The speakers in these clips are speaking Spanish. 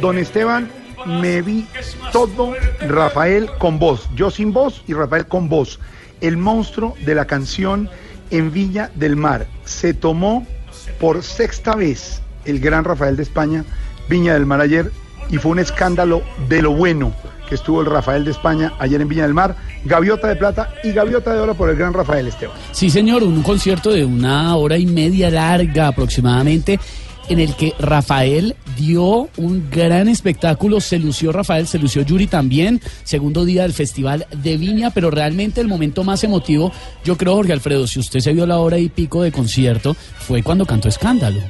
Don Esteban, me vi todo Rafael con voz. Yo sin voz y Rafael con voz. El monstruo de la canción en Viña del Mar. Se tomó por sexta vez el gran Rafael de España, Viña del Mar ayer, y fue un escándalo de lo bueno que estuvo el Rafael de España ayer en Viña del Mar. Gaviota de plata y gaviota de oro por el gran Rafael Esteban. Sí, señor, un concierto de una hora y media larga aproximadamente, en el que Rafael dio un gran espectáculo. Se lució Rafael, se lució Yuri también. Segundo día del Festival de Viña, pero realmente el momento más emotivo, yo creo, Jorge Alfredo, si usted se vio la hora y pico de concierto, fue cuando cantó Escándalo.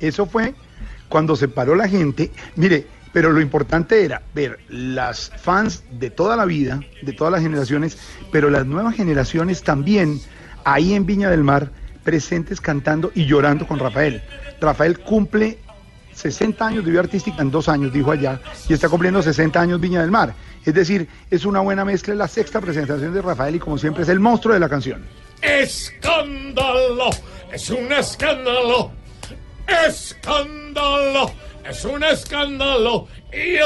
Eso fue cuando se paró la gente. Mire, pero lo importante era ver las fans de toda la vida, de todas las generaciones, pero las nuevas generaciones también ahí en Viña del Mar presentes cantando y llorando con Rafael. Rafael cumple 60 años de vida artística en dos años, dijo allá, y está cumpliendo 60 años Viña del Mar. Es decir, es una buena mezcla, la sexta presentación de Rafael y como siempre es el monstruo de la canción. Escándalo, es un escándalo. Escándalo, es un escándalo. Y.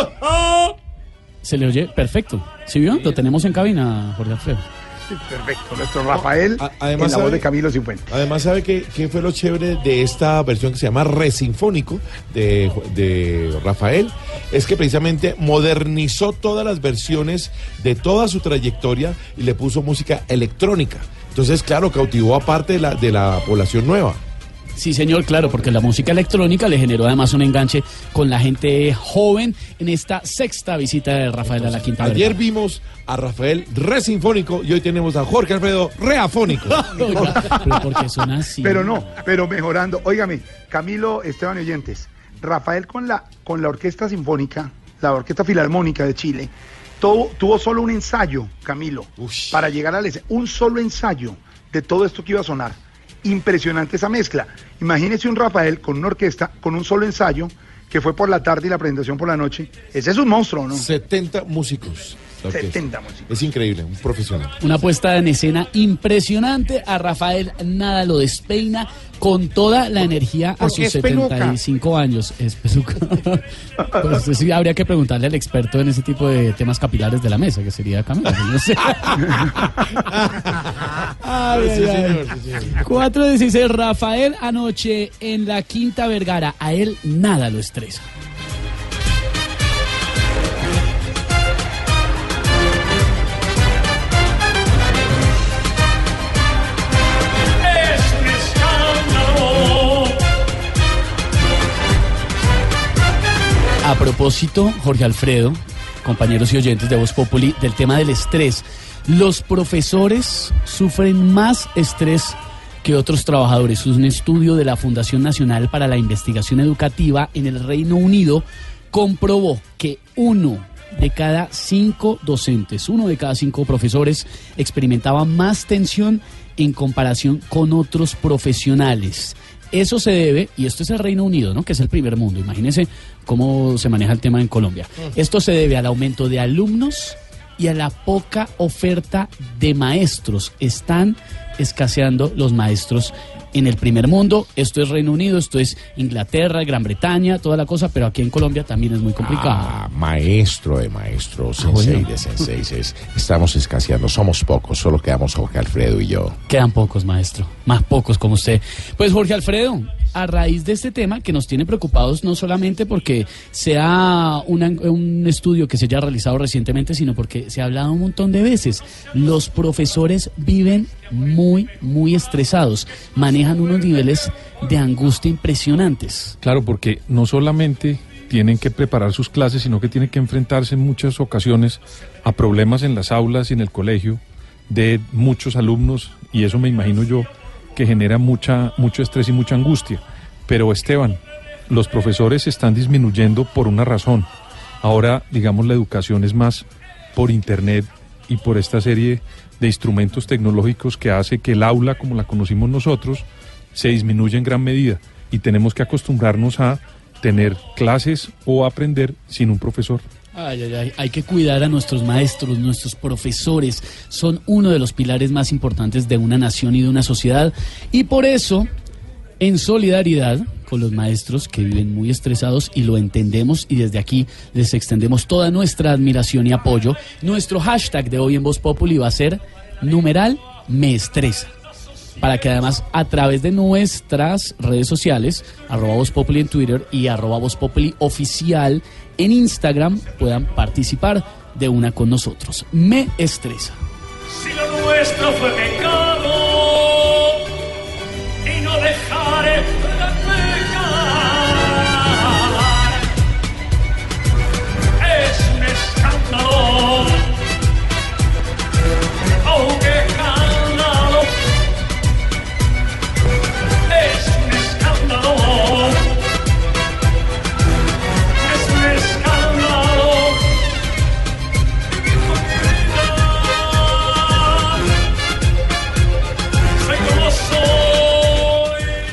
Se le oye perfecto. ¿Sí vio? Lo tenemos en cabina, Jorge Alfredo. Perfecto, nuestro Rafael A- además, en la voz ¿sabe? de Camilo Cifuentes. Además, ¿sabe qué, qué fue lo chévere de esta versión que se llama Re Sinfónico de, de Rafael? Es que precisamente modernizó todas las versiones de toda su trayectoria y le puso música electrónica. Entonces, claro, cautivó a parte de la, de la población nueva. Sí, señor, claro, porque la música electrónica le generó además un enganche con la gente joven en esta sexta visita de Rafael a la Quinta Ayer Vergara. vimos a Rafael Re Sinfónico y hoy tenemos a Jorge Alfredo Reafónico. Pero porque son así. Pero no, pero mejorando. Óigame, Camilo Esteban y Oyentes, Rafael con la, con la Orquesta Sinfónica, la Orquesta Filarmónica de Chile, tuvo, tuvo solo un ensayo, Camilo, Ush. para llegar al un solo ensayo de todo esto que iba a sonar. Impresionante esa mezcla. Imagínese un Rafael con una orquesta, con un solo ensayo, que fue por la tarde y la presentación por la noche. Ese es un monstruo, ¿no? 70 músicos. La orquesta. 70 músicos. Es increíble, un profesional. Una puesta en escena impresionante. A Rafael nada lo despeina con toda la energía a sus es peluca. 75 años. Es peluca. Pues sí habría que preguntarle al experto en ese tipo de temas capilares de la mesa, que sería Camilo. No sé. Ay, Sí, ay, ay. señor, sí, señor. 416 Rafael anoche en la Quinta Vergara. A él nada lo estresa. A propósito, Jorge Alfredo, compañeros y oyentes de Voz Populi, del tema del estrés. Los profesores sufren más estrés que otros trabajadores. Un estudio de la Fundación Nacional para la Investigación Educativa en el Reino Unido comprobó que uno de cada cinco docentes, uno de cada cinco profesores experimentaba más tensión en comparación con otros profesionales. Eso se debe, y esto es el Reino Unido, ¿no? que es el primer mundo, imagínense cómo se maneja el tema en Colombia. Esto se debe al aumento de alumnos y a la poca oferta de maestros. Están escaseando los maestros en el primer mundo. Esto es Reino Unido, esto es Inglaterra, Gran Bretaña, toda la cosa, pero aquí en Colombia también es muy complicado. Ah, maestro de maestros, sensei de senseis. Estamos escaseando, somos pocos, solo quedamos Jorge Alfredo y yo. Quedan pocos, maestro, más pocos como usted. Pues Jorge Alfredo, a raíz de este tema que nos tiene preocupados no solamente porque sea una- un estudio que se haya realizado recientemente, sino porque se ha hablado un montón de veces. Los profesores viven muy, muy estresados, manejan unos niveles de angustia impresionantes. Claro, porque no solamente tienen que preparar sus clases, sino que tienen que enfrentarse en muchas ocasiones a problemas en las aulas y en el colegio de muchos alumnos y eso me imagino yo que genera mucha mucho estrés y mucha angustia. Pero Esteban, los profesores están disminuyendo por una razón. Ahora, digamos, la educación es más por internet y por esta serie de instrumentos tecnológicos que hace que el aula, como la conocimos nosotros, se disminuya en gran medida y tenemos que acostumbrarnos a tener clases o aprender sin un profesor. Ay, ay, ay, hay que cuidar a nuestros maestros, nuestros profesores. Son uno de los pilares más importantes de una nación y de una sociedad. Y por eso, en solidaridad con los maestros que viven muy estresados y lo entendemos y desde aquí les extendemos toda nuestra admiración y apoyo, nuestro hashtag de hoy en Voz Populi va a ser numeral me estresa para que además a través de nuestras redes sociales, arroba Voz Populi en Twitter y arroba Voz Populi oficial en Instagram, puedan participar de una con nosotros. Me estresa. Si lo nuestro fue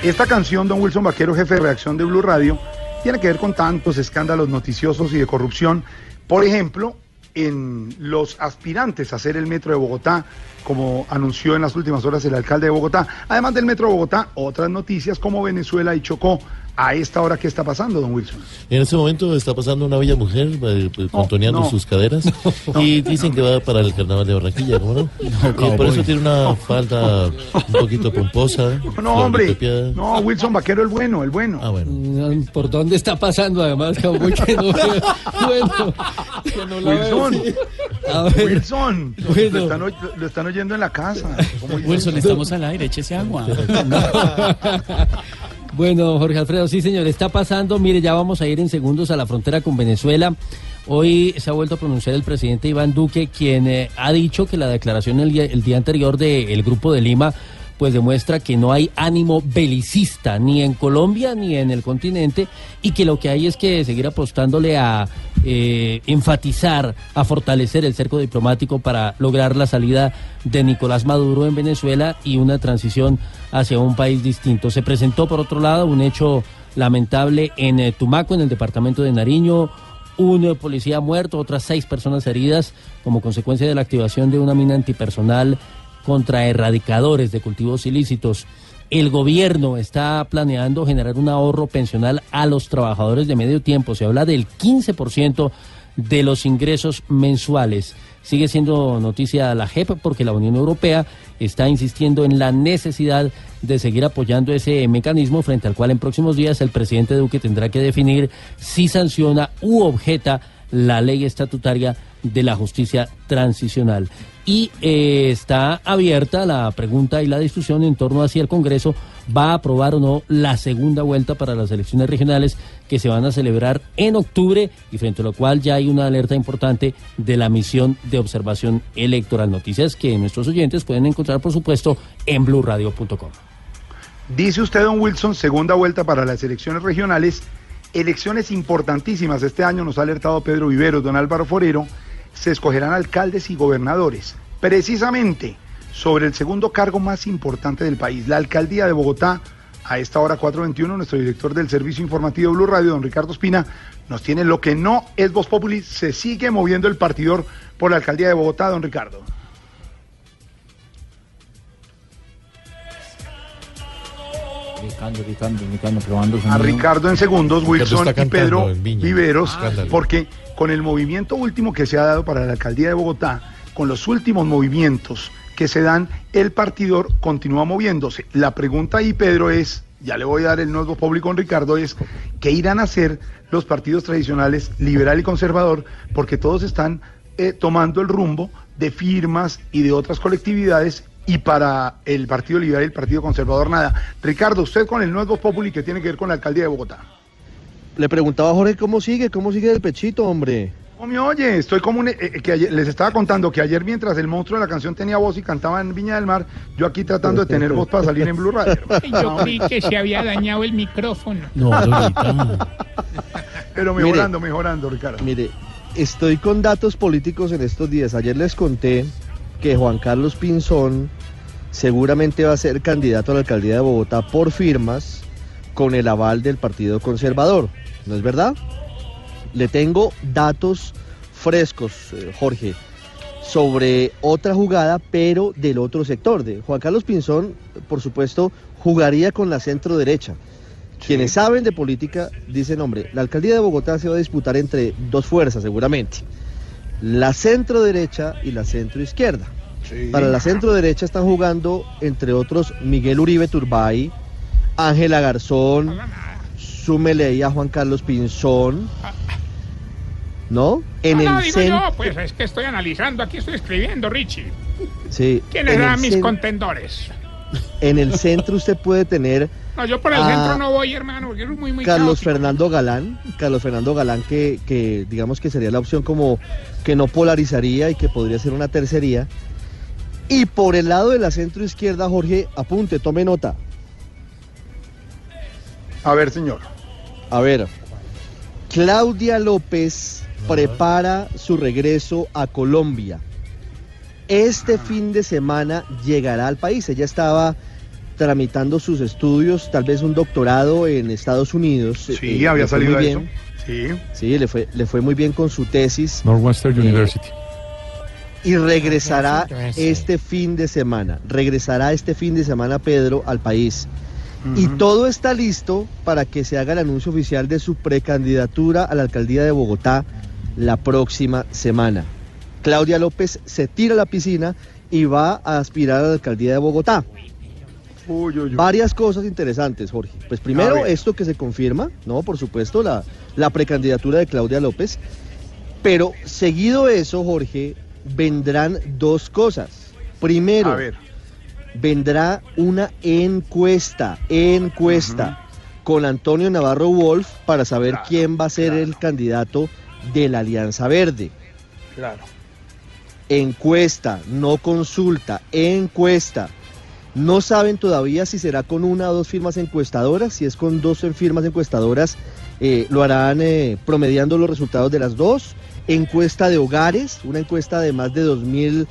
Esta canción, Don Wilson Vaquero, jefe de reacción de Blue Radio, tiene que ver con tantos escándalos noticiosos y de corrupción. Por ejemplo, en los aspirantes a hacer el metro de Bogotá, como anunció en las últimas horas el alcalde de Bogotá. Además del metro Bogotá, otras noticias como Venezuela y Chocó. A esta hora, ¿qué está pasando, don Wilson? En este momento está pasando una bella mujer eh, eh, contoneando no. sus caderas y dicen que va para el carnaval de Barranquilla, ¿cómo no? Y por eso tiene una falda un poquito pomposa. No, hombre. No, Wilson Vaquero, el bueno, el bueno. Ah, bueno. Mm, ¿Por dónde está pasando además? Que no, bueno, que no la veo. Wilson, A ver, Wilson, Bueno. lo, están, oy- lo están oyendo en la casa. Wilson, estamos al aire, échese agua. bueno, Jorge Alfredo, sí señor, está pasando. Mire, ya vamos a ir en segundos a la frontera con Venezuela. Hoy se ha vuelto a pronunciar el presidente Iván Duque, quien eh, ha dicho que la declaración el día, el día anterior del Grupo de Lima pues demuestra que no hay ánimo belicista ni en Colombia ni en el continente y que lo que hay es que seguir apostándole a eh, enfatizar, a fortalecer el cerco diplomático para lograr la salida de Nicolás Maduro en Venezuela y una transición hacia un país distinto. Se presentó por otro lado un hecho lamentable en eh, Tumaco, en el departamento de Nariño, un eh, policía muerto, otras seis personas heridas como consecuencia de la activación de una mina antipersonal contra erradicadores de cultivos ilícitos. El gobierno está planeando generar un ahorro pensional a los trabajadores de medio tiempo. Se habla del 15% de los ingresos mensuales. Sigue siendo noticia la JEP porque la Unión Europea está insistiendo en la necesidad de seguir apoyando ese mecanismo frente al cual en próximos días el presidente Duque tendrá que definir si sanciona u objeta la ley estatutaria de la justicia transicional. Y eh, está abierta la pregunta y la discusión en torno a si el Congreso va a aprobar o no la segunda vuelta para las elecciones regionales que se van a celebrar en octubre y frente a lo cual ya hay una alerta importante de la misión de observación electoral. Noticias que nuestros oyentes pueden encontrar, por supuesto, en blurradio.com. Dice usted, don Wilson, segunda vuelta para las elecciones regionales, elecciones importantísimas. Este año nos ha alertado Pedro Viveros, don Álvaro Forero, se escogerán alcaldes y gobernadores, precisamente sobre el segundo cargo más importante del país, la alcaldía de Bogotá. A esta hora 4.21, nuestro director del servicio informativo Blue Radio, don Ricardo Espina, nos tiene lo que no es Voz Populi. Se sigue moviendo el partidor por la alcaldía de Bogotá, don Ricardo. Ricardo, Ricardo, Ricardo, probando a. Ricardo en segundos, Wilson y Pedro Viña. Viveros, porque con el movimiento último que se ha dado para la alcaldía de Bogotá, con los últimos movimientos que se dan, el partidor continúa moviéndose. La pregunta ahí, Pedro, es, ya le voy a dar el nuevo público con Ricardo, es ¿qué irán a hacer los partidos tradicionales, liberal y conservador? Porque todos están eh, tomando el rumbo de firmas y de otras colectividades y para el Partido Liberal y el Partido Conservador nada. Ricardo, usted con el nuevo Populi que tiene que ver con la alcaldía de Bogotá. Le preguntaba a Jorge cómo sigue, cómo sigue el pechito, hombre. No me oye, estoy como un, eh, eh, que ayer- les estaba contando que ayer mientras el monstruo de la canción tenía voz y cantaba en Viña del Mar, yo aquí tratando de tener voz para salir en Blue Radio. Yo creí que se había dañado el micrófono. No. Pero Mire. mejorando, mejorando, Ricardo. Mire, estoy con datos políticos en estos días. Ayer les conté que Juan Carlos Pinzón seguramente va a ser candidato a la alcaldía de Bogotá por firmas con el aval del Partido Conservador. ¿No es verdad? Le tengo datos frescos, eh, Jorge, sobre otra jugada, pero del otro sector. De Juan Carlos Pinzón, por supuesto, jugaría con la centro derecha. Quienes saben de política dicen, hombre, la alcaldía de Bogotá se va a disputar entre dos fuerzas seguramente, la centro derecha y la centro izquierda. Para la centro derecha están jugando, entre otros, Miguel Uribe Turbay, Ángela Garzón, súmele ahí a Juan Carlos Pinzón, ¿no? En no, no, el digo centro, yo, pues es que estoy analizando, aquí estoy escribiendo, Richie. sí, ¿Quiénes eran mis cen- contendores? en el centro usted puede tener No, yo por el Ah, centro no voy, hermano, porque es muy, muy Carlos caótico. Fernando Galán, Carlos Fernando Galán que, que digamos que sería la opción como que no polarizaría y que podría ser una tercería. Y por el lado de la centro izquierda, Jorge, apunte, tome nota. A ver, señor. A ver, Claudia López prepara su regreso a Colombia. Este fin de semana llegará al país. Ella estaba tramitando sus estudios, tal vez un doctorado en Estados Unidos. Sí, Eh, había salido muy eso. bien. Sí. Sí, le fue, le fue muy bien con su tesis Northwestern Eh, University. y regresará este fin de semana. Regresará este fin de semana Pedro al país. Y todo está listo para que se haga el anuncio oficial de su precandidatura a la alcaldía de Bogotá la próxima semana. Claudia López se tira a la piscina y va a aspirar a la alcaldía de Bogotá. Uy, uy, uy. Varias cosas interesantes, Jorge. Pues primero, esto que se confirma, ¿no? Por supuesto, la, la precandidatura de Claudia López. Pero seguido eso, Jorge, vendrán dos cosas. Primero, A ver. Vendrá una encuesta, encuesta, con Antonio Navarro Wolf para saber Claro, quién va a ser el candidato de la Alianza Verde. Claro. Encuesta, no consulta, encuesta. No saben todavía si será con una o dos firmas encuestadoras. Si es con dos firmas encuestadoras, eh, lo harán eh, promediando los resultados de las dos. Encuesta de hogares, una encuesta de más de 2.000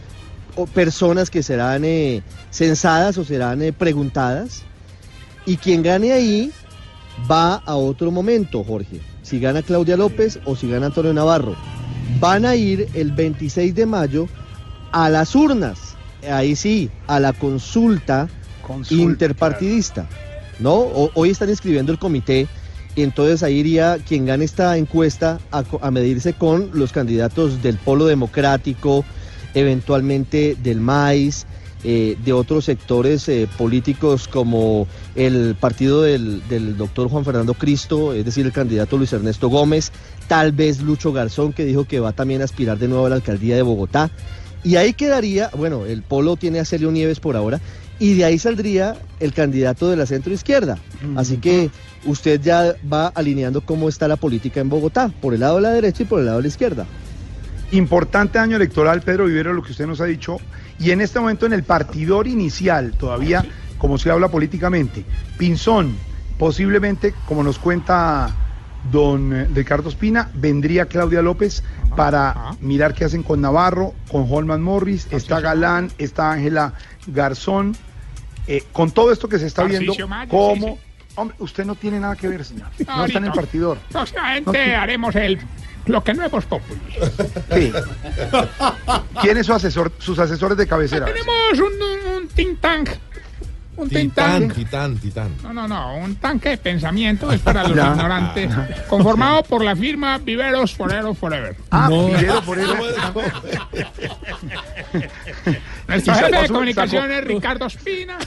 o- personas que serán eh, censadas o serán eh, preguntadas. Y quien gane ahí va a otro momento, Jorge. Si gana Claudia López o si gana Antonio Navarro. Van a ir el 26 de mayo a las urnas. Ahí sí, a la consulta Consulta, interpartidista. ¿No? O- hoy están inscribiendo el comité y entonces ahí iría quien gane esta encuesta a medirse con los candidatos del Polo Democrático, eventualmente del MAIS, eh, de otros sectores eh, políticos como el partido del, del doctor Juan Fernando Cristo, es decir, el candidato Luis Ernesto Gómez, tal vez Lucho Garzón, que dijo que va también a aspirar de nuevo a la alcaldía de Bogotá. Y ahí quedaría, bueno, el polo tiene a Celio Nieves por ahora, y de ahí saldría el candidato de la centro izquierda. Así que usted ya va alineando cómo está la política en Bogotá, por el lado de la derecha y por el lado de la izquierda. Importante año electoral, Pedro Vivero, lo que usted nos ha dicho. Y en este momento en el partidor inicial, todavía como se habla políticamente, Pinzón, posiblemente, como nos cuenta don eh, Ricardo Espina, vendría Claudia López para mirar qué hacen con Navarro, con Holman Morris, está Galán, está Ángela Garzón. Eh, con todo esto que se está viendo, cómo... Hombre, usted no tiene nada que ver, señor. No, No está en el partidor. Próximamente No, haremos el lo que no hemos populi. Sí. ¿Quién es su asesor, sus asesores de cabecera? Tenemos un, un, un think tank Un think Titán, tank. titán, titán. No, no, no, un tanque de pensamiento es para los Ya. ignorantes. Conformado por la firma Viveros Forero Forever. Ah, No. Eso. Nuestro jefe de comunicaciones, Ricardo Espina.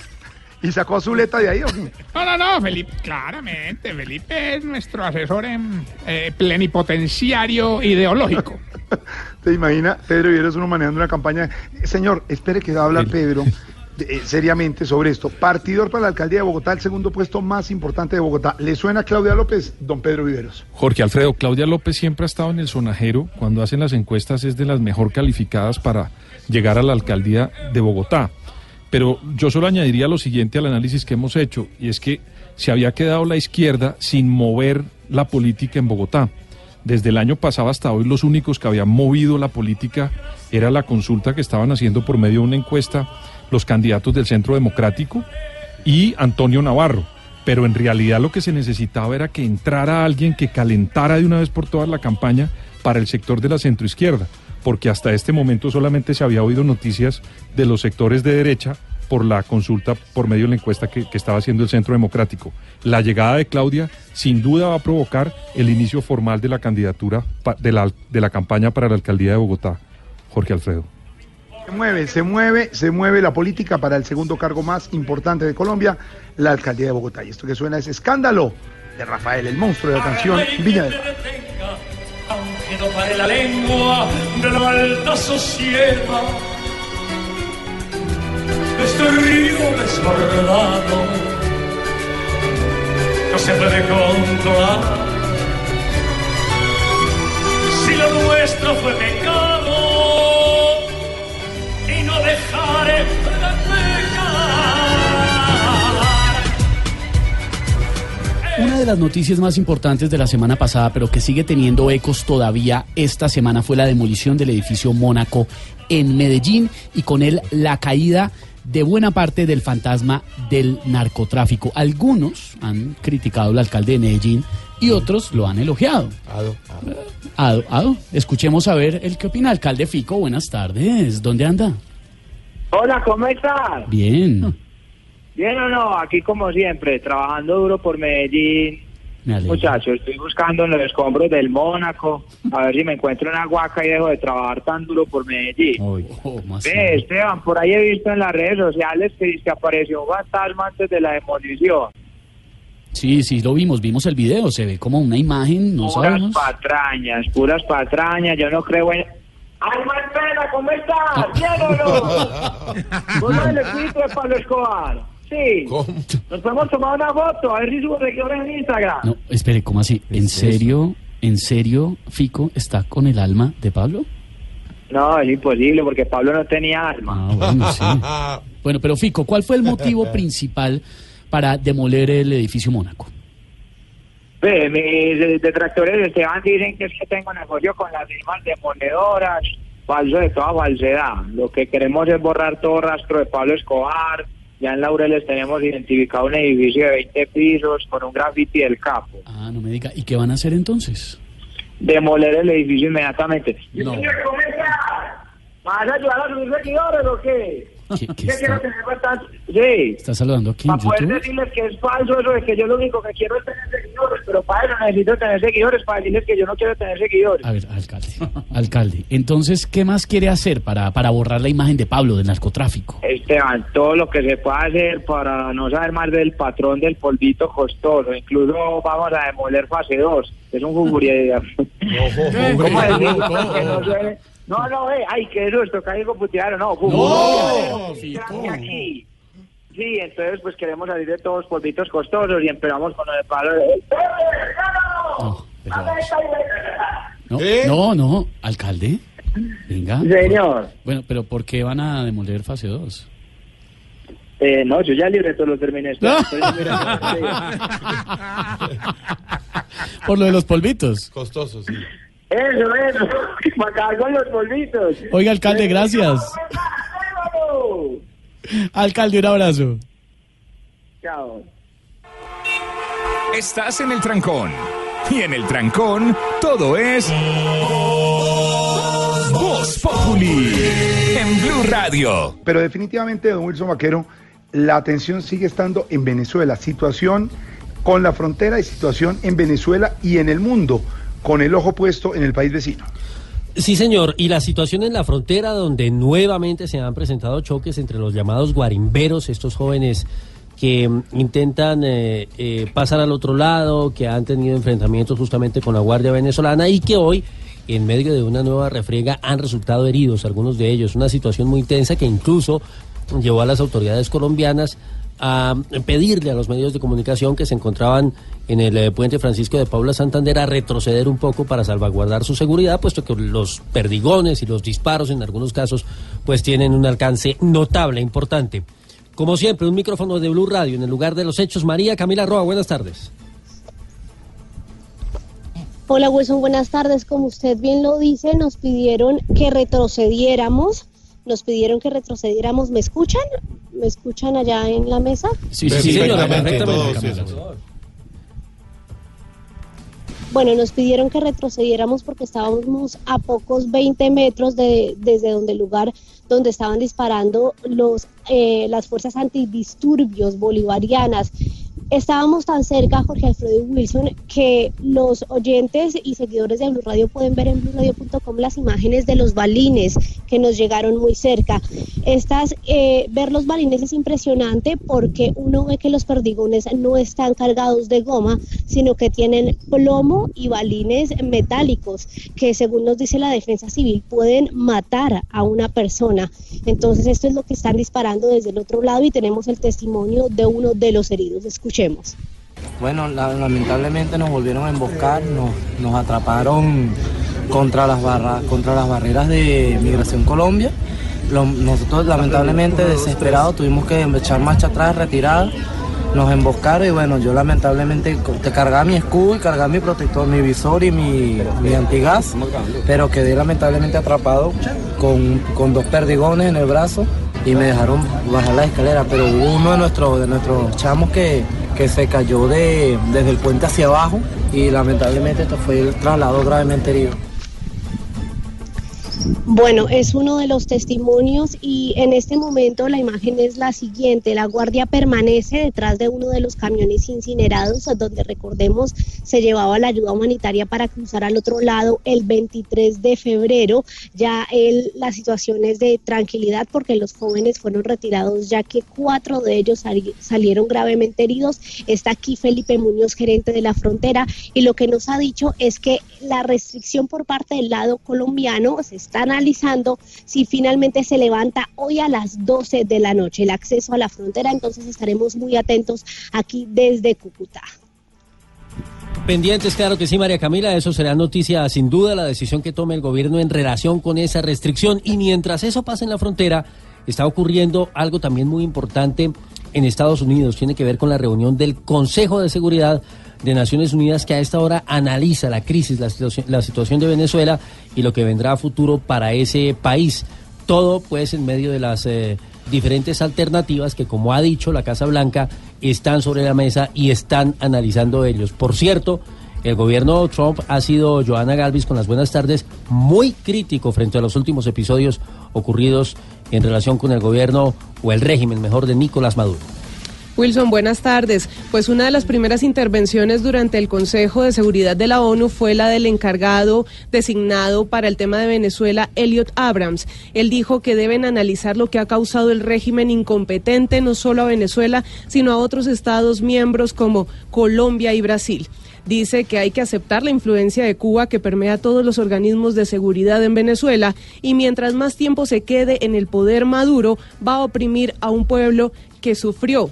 ¿Y sacó a Zuleta de ahí o qué? No, no, no, Felipe, claramente, Felipe es nuestro asesor en eh, plenipotenciario ideológico. ¿Te imaginas? Pedro Viveros uno manejando una campaña. Señor, espere que va a hablar Pedro de- eh, seriamente sobre esto. Partidor para la alcaldía de Bogotá, el segundo puesto más importante de Bogotá. ¿Le suena a Claudia López, don Pedro Viveros? Jorge Alfredo, Claudia López siempre ha estado en el sonajero. Cuando hacen las encuestas es de las mejor calificadas para llegar a la alcaldía de Bogotá. Pero yo solo añadiría lo siguiente al análisis que hemos hecho, y es que se había quedado la izquierda sin mover la política en Bogotá. Desde el año pasado hasta hoy los únicos que habían movido la política era la consulta que estaban haciendo por medio de una encuesta los candidatos del Centro Democrático y Antonio Navarro. Pero en realidad lo que se necesitaba era que entrara alguien que calentara de una vez por todas la campaña para el sector de la centroizquierda, porque hasta este momento solamente se había oído noticias de los sectores de derecha por la consulta por medio de la encuesta que, estaba haciendo el Centro Democrático. La llegada de Claudia sin duda va a provocar el inicio formal de la candidatura de la, de la campaña para la alcaldía de Bogotá. Jorge Alfredo. Se mueve, se mueve, se mueve la política para el segundo cargo más importante de Colombia, la alcaldía de Bogotá. Y esto que suena es Escándalo de Rafael, el monstruo de la canción. Pare la lengua de la alta sociedad. Este río desbordado no se puede controlar. Si lo nuestro fue pecado y no dejaré Una de las noticias más importantes de la semana pasada, pero que sigue teniendo ecos todavía esta semana, fue la demolición del edificio Mónaco en Medellín y con él la caída de buena parte del fantasma del narcotráfico. Algunos han criticado al alcalde de Medellín y otros lo han elogiado. Ado, ado. Ado, Ado, escuchemos a ver el que opina. Alcalde Fico, buenas tardes. ¿Dónde anda? Hola, ¿cómo estás? Bien. Bien o no, aquí como siempre, trabajando duro por Medellín. Muchachos, estoy buscando en los escombros del Mónaco, a ver si me encuentro una guaca y dejo de trabajar tan duro por Medellín. Oh, más Ve, Esteban, por ahí he visto en las redes sociales que, que apareció un fantasma antes de la demolición. Sí, sí, lo vimos, vimos el video, se ve como una imagen, no puras sabemos. patrañas, puras patrañas, yo no creo en... ¡Alma en pena, ¿cómo estás? ¿Bien o no? ¿Vos sos el espíritu de Pablo Escobar? Sí. Nos podemos tomar una foto, a ver si subo seguidores en Instagram. No, espere, ¿cómo así? ¿En serio, en serio, Fico está con el alma de Pablo? No, es imposible porque Pablo no tenía alma. Ah, bueno, sí. Bueno, pero Fico, ¿cuál fue el motivo principal para demoler el edificio Mónaco? Mis detractores de Esteban dicen que es que tengo negocio con las firmas demoledoras, falso de toda falsedad. Lo que queremos es borrar todo rastro de Pablo Escobar. Ya en Laureles tenemos identificado un edificio de 20 pisos con un graffiti del capo. Ah, no me diga. ¿Y qué van a hacer entonces? Demoler el edificio inmediatamente. No. ¿Vas a ayudar a sus seguidores o qué? ¿Qué, qué ¿Qué está, quiero tener bastante? Sí. está saludando aquí en Para poder decirles que es falso eso de que yo lo único que quiero es tener seguidores, pero para eso necesito tener seguidores, para decirles que yo no quiero tener seguidores. A ver, alcalde. Alcalde, entonces, ¿qué más quiere hacer para, para borrar la imagen de Pablo del narcotráfico? Esteban, todo lo que se pueda hacer para no saber más del patrón del polvito costoso, incluso vamos a demoler fase 2, es un juguría. ¿Cómo decirlo? Que no No, no, eh, ay, qué susto, caigo puteado, no, No, aquí. Sí, entonces pues queremos salir de todos los polvitos costosos y empezamos con lo de palo de... No, pero- no, no, no, alcalde. Venga. Señor. Bueno, pero ¿por qué van a demoler fase 2? Eh, no, yo ya libre todos los terminé. Entonces, mira, Por lo de los polvitos. Costoso, sí. Eso, eso, para acabar con los polvitos. Oiga, alcalde, gracias. Alcalde, un abrazo. Chao. Estás en el trancón. Y en el trancón, todo es. Voz Populi. En Blue Radio. Pero definitivamente, don Wilson Vaquero, la atención sigue estando en Venezuela. Situación con la frontera y situación en Venezuela y en el mundo, con el ojo puesto en el país vecino. Sí, señor. Y la situación en la frontera, donde nuevamente se han presentado choques entre los llamados guarimberos, estos jóvenes que mm, intentan eh, eh, pasar al otro lado, que han tenido enfrentamientos justamente con la Guardia Venezolana y que hoy, en medio de una nueva refriega, han resultado heridos, algunos de ellos. Una situación muy tensa que incluso llevó a las autoridades colombianas a pedirle a los medios de comunicación que se encontraban en el eh, puente Francisco de Paula Santander a retroceder un poco para salvaguardar su seguridad, puesto que los perdigones y los disparos en algunos casos pues tienen un alcance notable, importante. Como siempre, un micrófono de Blue Radio en el lugar de los hechos. María Camila Roa, buenas tardes. Hola Wilson, buenas tardes. Como usted bien lo dice, nos pidieron que retrocediéramos nos pidieron que retrocediéramos. ¿Me escuchan? ¿Me escuchan allá en la mesa? Sí, sí, señora, Bueno, nos pidieron que retrocediéramos porque estábamos a pocos 20 metros de, desde donde el lugar donde estaban disparando los, eh, las fuerzas antidisturbios bolivarianas Estábamos tan cerca, Jorge Alfredo Wilson, que los oyentes y seguidores de Blue Radio pueden ver en blueradio.com las imágenes de los balines que nos llegaron muy cerca. Estas, eh, ver los balines es impresionante porque uno ve que los perdigones no están cargados de goma, sino que tienen plomo y balines metálicos que, según nos dice la defensa civil, pueden matar a una persona. Entonces, esto es lo que están disparando desde el otro lado y tenemos el testimonio de uno de los heridos. Bueno, lamentablemente nos volvieron a emboscar, nos, atraparon contra las, barras, contra las barreras de Migración Colombia. nosotros lamentablemente desesperados tuvimos que echar marcha atrás, retirar, nos emboscaron y bueno, yo lamentablemente te cargaba mi escudo y cargaba mi protector, mi visor y mi, mi antigas, pero quedé lamentablemente atrapado con, con dos perdigones en el brazo y me dejaron bajar la escalera, pero hubo uno de nuestros, de nuestros chamos que, que se cayó de, desde el puente hacia abajo y lamentablemente esto fue el traslado gravemente herido. Bueno, es uno de los testimonios y en este momento la imagen es la siguiente. La guardia permanece detrás de uno de los camiones incinerados donde recordemos se llevaba la ayuda humanitaria para cruzar al otro lado el 23 de febrero. Ya la situación es de tranquilidad porque los jóvenes fueron retirados ya que cuatro de ellos salieron gravemente heridos. Está aquí Felipe Muñoz, gerente de la frontera, y lo que nos ha dicho es que la restricción por parte del lado colombiano se está analizando si finalmente se levanta hoy a las 12 de la noche el acceso a la frontera, entonces estaremos muy atentos aquí desde Cúcuta. Pendientes, claro que sí, María Camila, eso será noticia sin duda, la decisión que tome el gobierno en relación con esa restricción. Y mientras eso pasa en la frontera, está ocurriendo algo también muy importante en Estados Unidos, tiene que ver con la reunión del Consejo de Seguridad de Naciones Unidas que a esta hora analiza la crisis, la situación, de Venezuela y lo que vendrá a futuro para ese país. Todo pues en medio de las eh, diferentes alternativas que como ha dicho la Casa Blanca están sobre la mesa y están analizando ellos. Por cierto, el gobierno Trump ha sido, Joana Galvis, con las buenas tardes, muy crítico frente a los últimos episodios ocurridos en relación con el gobierno o el régimen, mejor, de Nicolás Maduro. Wilson, buenas tardes. Pues una de las primeras intervenciones durante el Consejo de Seguridad de la ONU fue la del encargado designado para el tema de Venezuela, Elliot Abrams. Él dijo que deben analizar lo que ha causado el régimen incompetente no solo a Venezuela, sino a otros estados miembros como Colombia y Brasil dice que hay que aceptar la influencia de Cuba que permea todos los organismos de seguridad en Venezuela y mientras más tiempo se quede en el poder Maduro va a oprimir a un pueblo que sufrió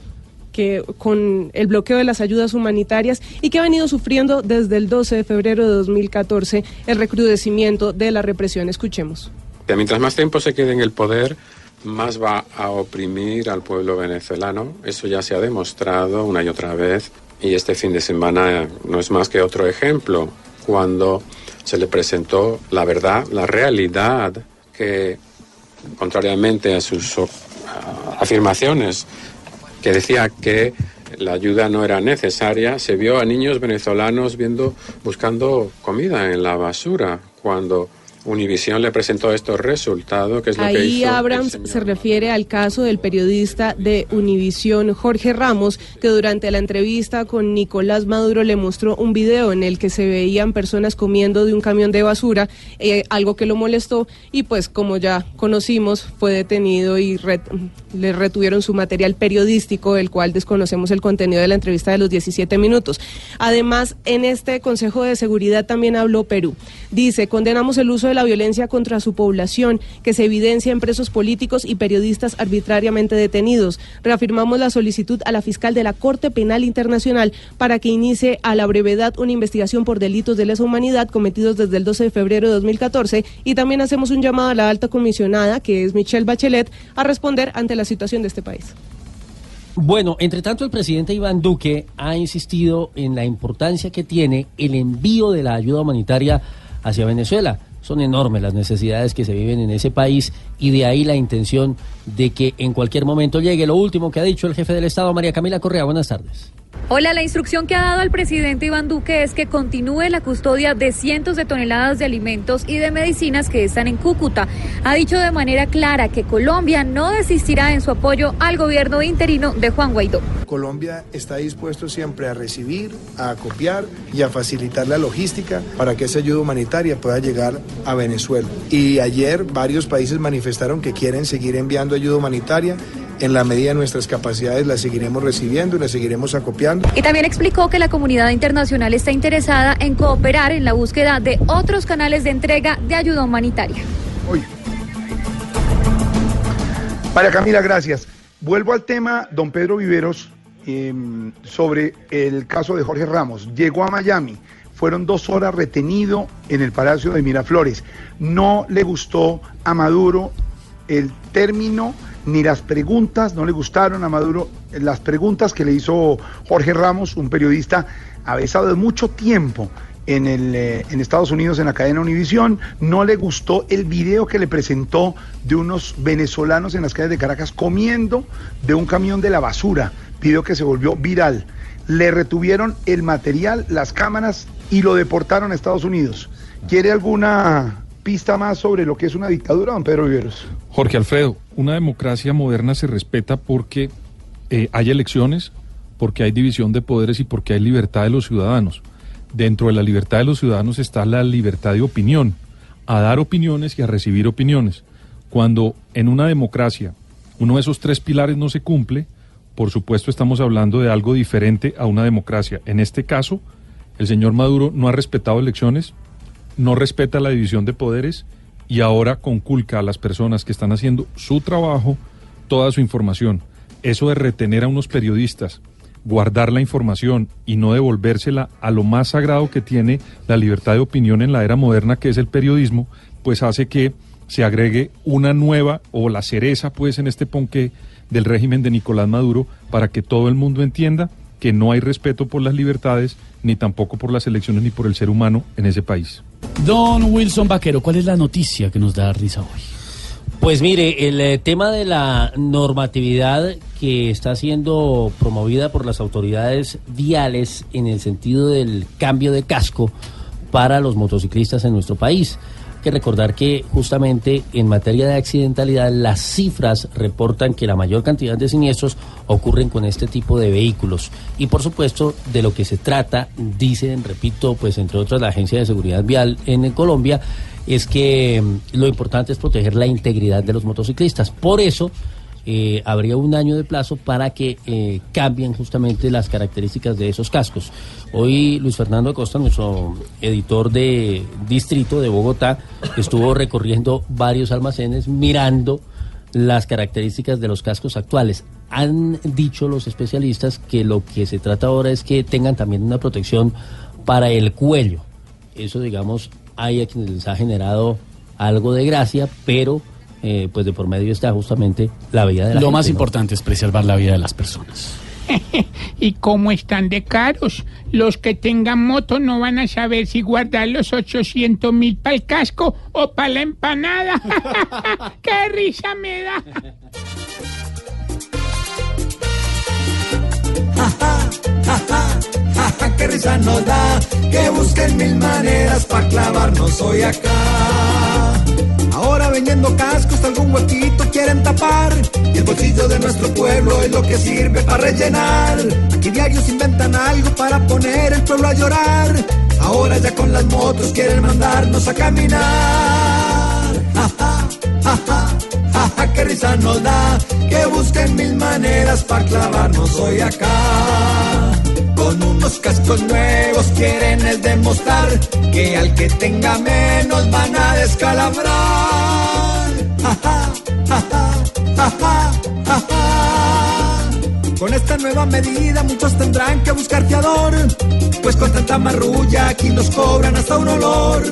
que con el bloqueo de las ayudas humanitarias y que ha venido sufriendo desde el 12 de febrero de 2014 el recrudecimiento de la represión. Escuchemos. Mientras más tiempo se quede en el poder, más va a oprimir al pueblo venezolano. Eso ya se ha demostrado una y otra vez y este fin de semana no es más que otro ejemplo cuando se le presentó la verdad, la realidad que contrariamente a sus afirmaciones que decía que la ayuda no era necesaria, se vio a niños venezolanos viendo, buscando comida en la basura, cuando Univisión le presentó estos resultados, que es lo que Ahí hizo. Abrams se refiere al caso del periodista de Univisión Jorge Ramos, que durante la entrevista con Nicolás Maduro le mostró un video en el que se veían personas comiendo de un camión de basura, eh, algo que lo molestó y pues como ya conocimos fue detenido y ret- le retuvieron su material periodístico, del cual desconocemos el contenido de la entrevista de los 17 minutos. Además, en este Consejo de Seguridad también habló Perú. Dice, condenamos el uso de la violencia contra su población, que se evidencia en presos políticos y periodistas arbitrariamente detenidos. Reafirmamos la solicitud a la fiscal de la Corte Penal Internacional para que inicie a la brevedad una investigación por delitos de lesa humanidad cometidos desde el 12 de febrero de 2014 y también hacemos un llamado a la alta comisionada, que es Michelle Bachelet, a responder ante la situación de este país. Bueno, entre tanto el presidente Iván Duque ha insistido en la importancia que tiene el envío de la ayuda humanitaria hacia Venezuela. Son enormes las necesidades que se viven en ese país y de ahí la intención de que en cualquier momento llegue. Lo último que ha dicho el jefe del Estado, María Camila Correa. Buenas tardes. Hola, la instrucción que ha dado al presidente Iván Duque es que continúe la custodia de cientos de toneladas de alimentos y de medicinas que están en Cúcuta. Ha dicho de manera clara que Colombia no desistirá en su apoyo al gobierno interino de Juan Guaidó. Colombia está dispuesto siempre a recibir, a acopiar y a facilitar la logística para que esa ayuda humanitaria pueda llegar a Venezuela. Y ayer varios países manifestaron que quieren seguir enviando ayuda humanitaria. En la medida de nuestras capacidades la seguiremos recibiendo y la seguiremos acopiando. Y también explicó que la comunidad internacional está interesada en cooperar en la búsqueda de otros canales de entrega de ayuda humanitaria. María Camila, gracias. Vuelvo al tema, don Pedro Viveros, eh, sobre el caso de Jorge Ramos. Llegó a Miami, fueron dos horas retenido en el Palacio de Miraflores. No le gustó a Maduro el término ni las preguntas, no le gustaron a Maduro las preguntas que le hizo Jorge Ramos, un periodista avesado de mucho tiempo en, el, eh, en Estados Unidos en la cadena Univisión. No le gustó el video que le presentó de unos venezolanos en las calles de Caracas comiendo de un camión de la basura. Video que se volvió viral. Le retuvieron el material, las cámaras y lo deportaron a Estados Unidos. ¿Quiere alguna pista más sobre lo que es una dictadura, don Pedro Viveros? Jorge Alfredo, una democracia moderna se respeta porque eh, hay elecciones, porque hay división de poderes y porque hay libertad de los ciudadanos. Dentro de la libertad de los ciudadanos está la libertad de opinión, a dar opiniones y a recibir opiniones. Cuando en una democracia uno de esos tres pilares no se cumple, por supuesto estamos hablando de algo diferente a una democracia. En este caso, el señor Maduro no ha respetado elecciones, no respeta la división de poderes y ahora conculca a las personas que están haciendo su trabajo toda su información. Eso de retener a unos periodistas, guardar la información y no devolvérsela a lo más sagrado que tiene la libertad de opinión en la era moderna, que es el periodismo, pues hace que se agregue una nueva o la cereza, pues, en este ponqué del régimen de Nicolás Maduro para que todo el mundo entienda que no hay respeto por las libertades, ni tampoco por las elecciones, ni por el ser humano en ese país. Don Wilson Vaquero, ¿cuál es la noticia que nos da risa hoy? Pues mire, el eh, tema de la normatividad que está siendo promovida por las autoridades viales en el sentido del cambio de casco para los motociclistas en nuestro país. Que recordar que justamente en materia de accidentalidad las cifras reportan que la mayor cantidad de siniestros ocurren con este tipo de vehículos. Y por supuesto, de lo que se trata, dicen, repito, pues entre otras la Agencia de Seguridad Vial en Colombia, es que mm, lo importante es proteger la integridad de los motociclistas. Por eso eh, habría un año de plazo para que eh, cambien justamente las características de esos cascos. Hoy Luis Fernando Acosta, nuestro editor de distrito de Bogotá, estuvo recorriendo varios almacenes mirando las características de los cascos actuales. Han dicho los especialistas que lo que se trata ahora es que tengan también una protección para el cuello. Eso, digamos, hay a quienes les ha generado algo de gracia, pero eh, pues de por medio está justamente la vida de la Lo gente, más ¿no? importante es preservar la vida de las personas. ¿Y cómo están de caros? Los que tengan moto no van a saber si guardar los 800 mil para el casco o para la empanada. ¡Qué risa me da! Qué risa nos da que busquen mil maneras para clavarnos hoy acá. Vendiendo cascos, algún huequito quieren tapar. Y el bolsillo de nuestro pueblo es lo que sirve para rellenar. Aquí diarios inventan algo para poner el pueblo a llorar. Ahora ya con las motos quieren mandarnos a caminar. Ja, ja, ja, ja, ja, qué risa nos da que busquen mil maneras para clavarnos hoy acá. Con unos cascos nuevos quieren es demostrar que al que tenga menos van a descalabrar. Con esta nueva medida muchos tendrán que buscar fiador, pues con tanta marrulla aquí nos cobran hasta un olor.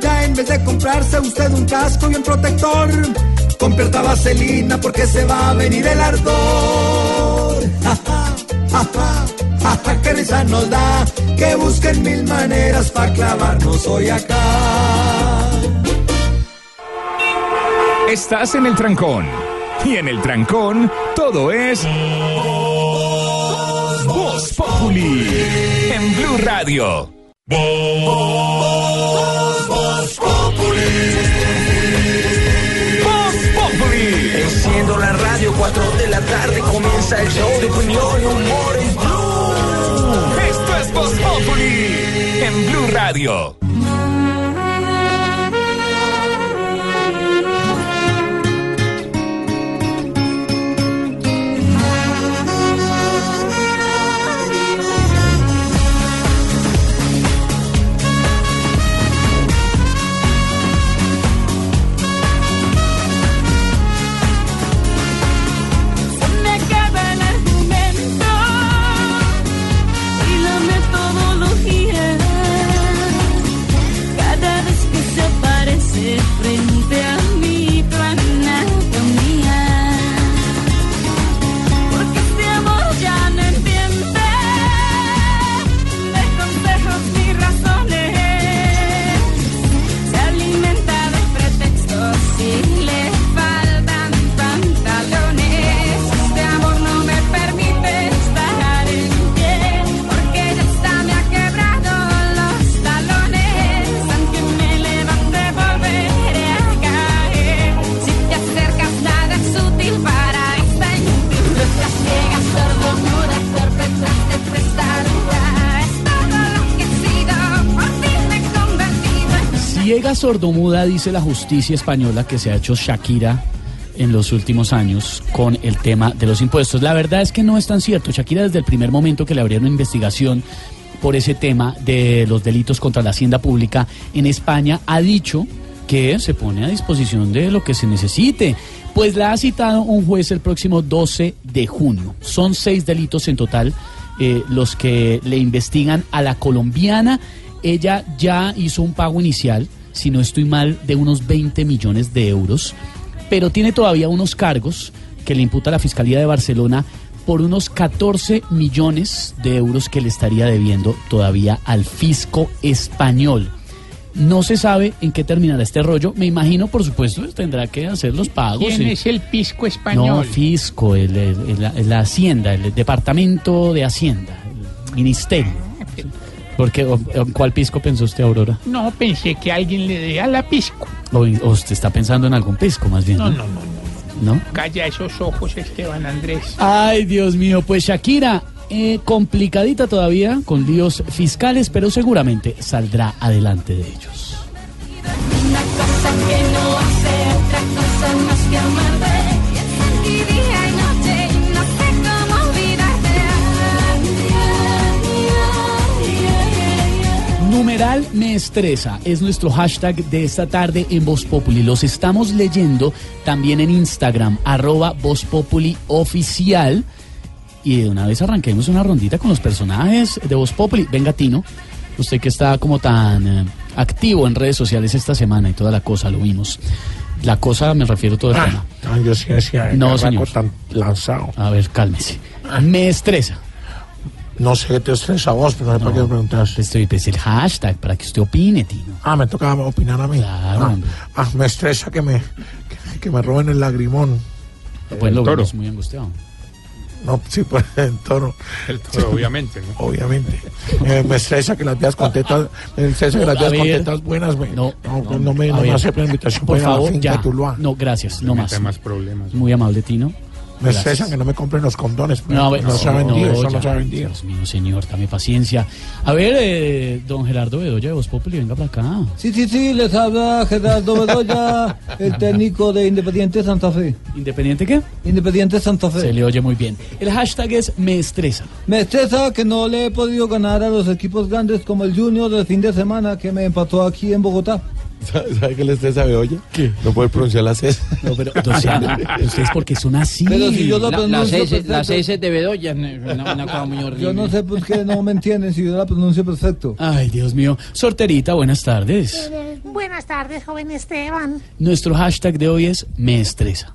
Ya en vez de comprarse usted un casco y un protector, compre harta vaselina porque se va a venir el ardor. Ja, ja, ja, ja, qué risa nos da que busquen mil maneras para clavarnos hoy acá. Estás en el trancón. Y en el trancón, todo es. Voz Populi. En Blue Radio. Voz Populi. Enciendo la radio, 4 de la tarde comienza el show de opinión y humor en Blue. Esto es Voz Populi. En Blue Radio. Sordomuda, dice la justicia española que se ha hecho Shakira en los últimos años con el tema de los impuestos. La verdad es que no es tan cierto. Shakira desde el primer momento que le abrieron investigación por ese tema de los delitos contra la hacienda pública en España ha dicho que se pone a disposición de lo que se necesite. Pues la ha citado un juez el próximo 12 de junio. Son seis delitos en total eh, los que le investigan a la colombiana. Ella ya hizo un pago inicial, si no estoy mal, de unos 20 millones de euros, pero tiene todavía unos cargos que le imputa la Fiscalía de Barcelona por unos 14 millones de euros que le estaría debiendo todavía al fisco español. No se sabe en qué terminará este rollo. Me imagino, por supuesto, tendrá que hacer los pagos. ¿Quién y- es el pisco No, español? fisco, el, el- la Hacienda, el Departamento de Hacienda, el Ministerio. Porque, o- o- ¿Cuál pisco pensó usted, Aurora? No, pensé que alguien le dé a la pisco. O, o usted está pensando en algún pisco, más bien. No, ¿no? no, no, ¿No? Calla esos ojos, Esteban Andrés. Ay, Dios mío, pues Shakira, eh, complicadita todavía, con líos fiscales, pero seguramente saldrá adelante de ellos. Una cosa que no Numeral me estresa es nuestro hashtag de esta tarde en Voz Populi. Los estamos leyendo también en Instagram, arroba Voz Populi oficial. Y de una vez arranquemos una rondita con los personajes de Voz Populi. Venga, Tino, usted que está como tan eh, activo en redes sociales esta semana y toda la cosa, lo vimos. La cosa me refiero todo el tema. Ah, yo sí decía, No, no, señor. tan lanzado. A ver, cálmese. Me estresa. No sé qué te estresa a vos, pero no sé para qué me preguntas. Estoy, pues el hashtag para que usted opine, Tino. Ah, me toca opinar a mí. Claro, ah, ah, me estresa que me, que, que me roben el lagrimón. Pues lo vemos muy angustiado. No, sí, pues el toro. El toro, obviamente, ¿no? Obviamente. Eh, me estresa que las veas con tetas, me estresa que las A veas con tetas buenas, güey. No, no, no me, no me ver, acepten la invitación Por la favor, finca ya. Tuluá. No, gracias, no más. más problemas. Muy amable, Tino. Me estresan que no me compren los condones. No, a ver, no, se ha vendido, eso no se ha vendido. Dios mío, señor, dame paciencia. A ver, eh, don Gerardo Bedoya de Voz Populi, venga para acá. Sí, sí, sí, les habla Gerardo Bedoya, el técnico de Independiente Santa Fe. ¿Independiente qué? Independiente Santa Fe. Se le oye muy bien. El hashtag es me estresa. Me estresa que no le he podido ganar a los equipos grandes como el Junior del fin de semana que me empató aquí en Bogotá. ¿Sabe qué le estresa a Bedoya? ¿Qué? No puede pronunciar la C. No, pero, o sea, ustedes porque son así. Pero si yo la La- pronuncio las S, perfecto. las S de Bedoya, una, una cosa muy horrible. Yo no sé por qué no me entienden si yo la pronuncio perfecto. Ay, Dios mío. Sorterita, buenas tardes. Buenas tardes, joven Esteban. Nuestro hashtag de hoy es me estresa.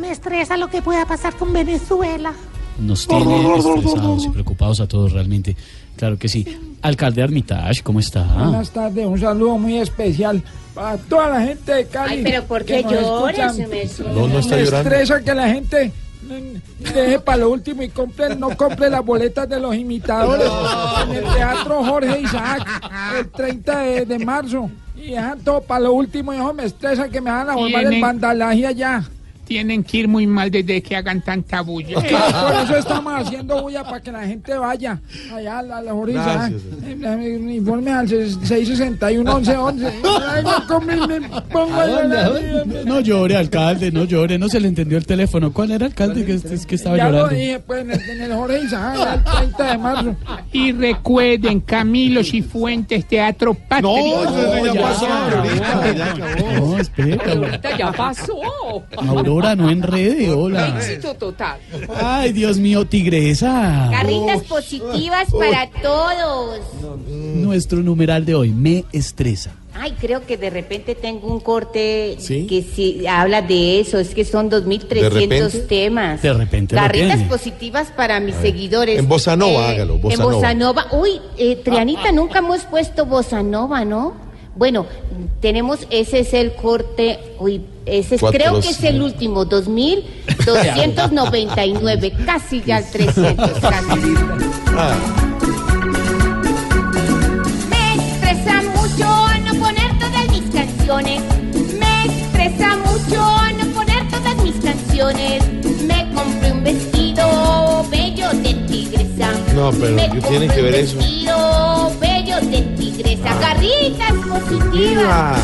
Me estresa lo que pueda pasar con Venezuela. Nos tiene estresados y preocupados a todos realmente. Claro que sí. Alcalde Armitage, ¿cómo está? Buenas tardes, un saludo muy especial para toda la gente de Cali. Ay, pero ¿por qué llora, se me? No, no está Me llorando. estresa que la gente deje para lo último y compre, no compre las boletas de los imitadores en el Teatro Jorge Isaac el 30 de, de marzo. Y dejan todo para lo último y eso me estresa que me van a formar el vandalaje allá. Tienen que ir muy mal desde que hagan tanta bulla. Por eso estamos haciendo bulla para que la gente vaya allá a la, la Jorge Isaac. Gracias. Eh, Informe al 661 11 11. Ay, me comí, me pongo a llorar. No llore, alcalde, no llore. No se le entendió el teléfono. ¿Cuál era alcalde que, que estaba Ya lo llorando? dije, pues, en el, en el Jorge Isaac, el 30 de marzo. Y recuerden, Camilo Cifuentes, Teatro Patria. eso ya ya, pasó, ya, ahorita, ya, ya acabó. No, espera. ya pasó. Aurora, no enrede, hola. Éxito total. Ay, Dios mío, tigresa. Carritas positivas para todos. Nuestro numeral de hoy, me estresa. Ay, creo que de repente tengo un corte ¿Sí? que sí habla de eso. Es que son ¿De 2.300 repente? temas. De repente Carritas positivas para mis seguidores. En bossa nova, hágalo, bossa en nova. bossa nova. Uy, eh, Trianita, nunca hemos puesto bossa nova, ¿no? Bueno, tenemos, ese es el corte, uy, ese es, creo que es el último, 2299, casi ya al 300, casi. Ah, Me estresa mucho no poner todas mis canciones. Me estresa mucho no poner todas mis canciones. Me compré un vestido bello de tigresa. No, pero Me ¿qué tiene que un ver eso? vestido bello de tigresa. Garritas positivas. ¡Viva!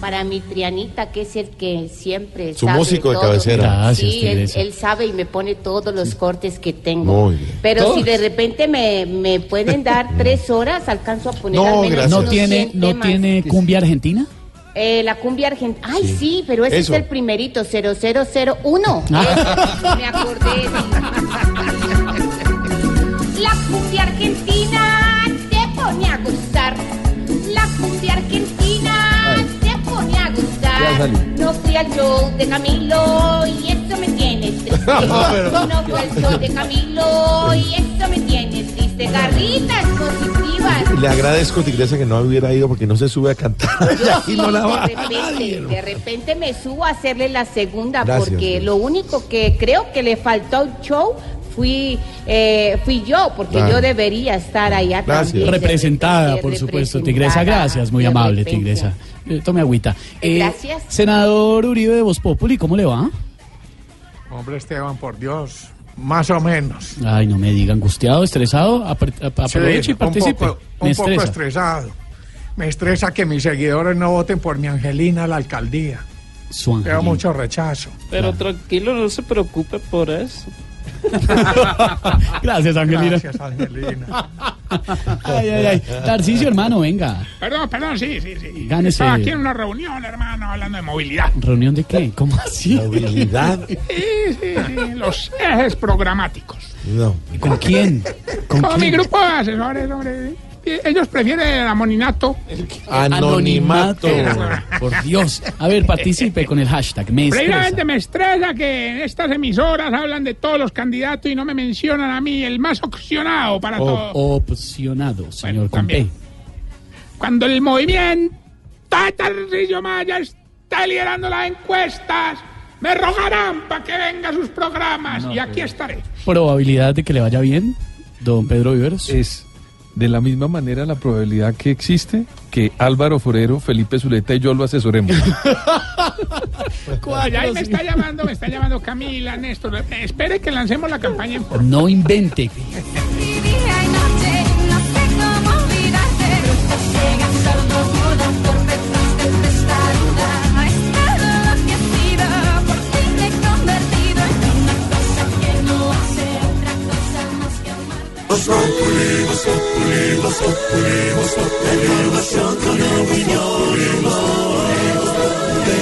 Para mi Trianita, que es el que siempre Su sabe músico de todo. cabecera. Gracias, sí, él, Teresa. él sabe y me pone todos los cortes que tengo. Muy bien. Pero Todos. si de repente me, me pueden dar tres horas, alcanzo a poner No, al menos gracias. ¿No unos tiene, 100 ¿no temas. tiene cumbia argentina? Eh, la cumbia argentina. Ay, sí, pero ese Eso. es el primerito, 0001. Ah. Ese, me acordé. La cumbia argentina te pone a gozar. Cumbia argentina te pone a salí. No fui al show de Camilo y eso me tiene triste. No, fui al show de Camilo y eso me tiene triste. Garritas positivas. Le agradezco, Tigresa, que no hubiera ido porque no se sube a cantar. Yo y no la sí, va de repente, de repente me subo a hacerle la segunda Gracias, porque Dios. lo único que creo que le faltó al show fui eh, fui yo porque Claro. yo debería estar allá Gracias. también Representada, por supuesto, Tigresa. Gracias, muy amable. Tigresa. Eh, Tome agüita. Eh, Gracias. Senador Uribe de Voz Populi, ¿cómo le va? Hombre, Esteban, por Dios, más o menos. Ay, no me diga, angustiado, estresado. Aproveche y un participe. poco, Me un poco estresa. estresado. Me estresa que mis seguidores no voten por mi Angelina a la alcaldía. Su Veo mucho rechazo. Pero tranquilo, no se preocupe por eso. Gracias, Angelina. Gracias, Angelina. Ay, ay, ay. Tarcicio, hermano, venga. Perdón, perdón, sí, sí, sí. Gánese. Estaba aquí en una reunión, hermano, hablando de movilidad. ¿Reunión de qué? ¿Cómo así? Movilidad. Sí, sí, sí, los ejes programáticos. No. ¿Con quién? ¿Con Con mi grupo de asesores, hombre. Eh, Ellos prefieren el amoninato. Anonimato. Por Dios. A ver, participe con el hashtag. Me estresa. Previamente me estresa que en estas emisoras hablan de todos los candidatos y no me mencionan a mí, el más opcionado para todo. O- opcionado, señor con P. Cuando el movimiento de Tarcillo Maya está liderando las encuestas, Me rogarán para que venga a sus programas y aquí estaré. ¿Probabilidad de que le vaya bien, don Pedro Viveros? Es de la misma manera la probabilidad que existe que Álvaro Forero, Felipe Zuleta y yo lo asesoremos. Ay, ay, me está llamando, me está llamando Camila, Néstor. Espere que lancemos la campaña en forma. No invente. Populi,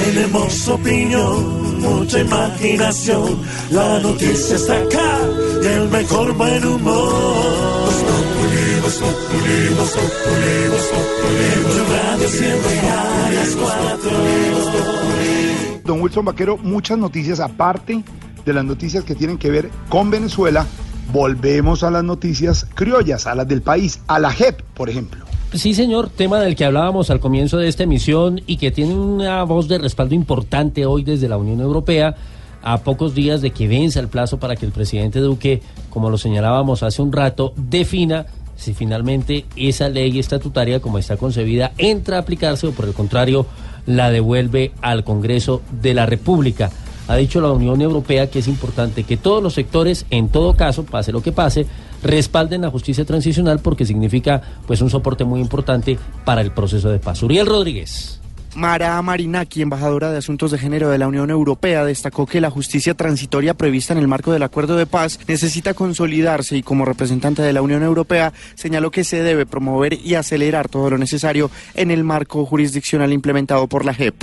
Tenemos opinión, mucha imaginación. La noticia está acá y el mejor buen humor. Don Wilson Vaquero, muchas noticias aparte de las noticias que tienen que ver con Venezuela. Volvemos a las noticias criollas, a las del país, a la JEP, por ejemplo. Sí, señor, tema del que hablábamos al comienzo de esta emisión y que tiene una voz de respaldo importante hoy desde la Unión Europea, a pocos días de que venza el plazo para que el presidente Duque, como lo señalábamos hace un rato, defina si finalmente esa ley estatutaria, como está concebida, entra a aplicarse o por el contrario, la devuelve al Congreso de la República. Ha dicho la Unión Europea que es importante que todos los sectores, en todo caso, pase lo que pase, respalden la justicia transicional porque significa pues un soporte muy importante para el proceso de paz. Uriel Rodríguez. Mara Marinaki, embajadora de Asuntos de Género de la Unión Europea, destacó que la justicia transitoria prevista en el marco del acuerdo de paz necesita consolidarse y como representante de la Unión Europea señaló que se debe promover y acelerar todo lo necesario en el marco jurisdiccional implementado por la JEP.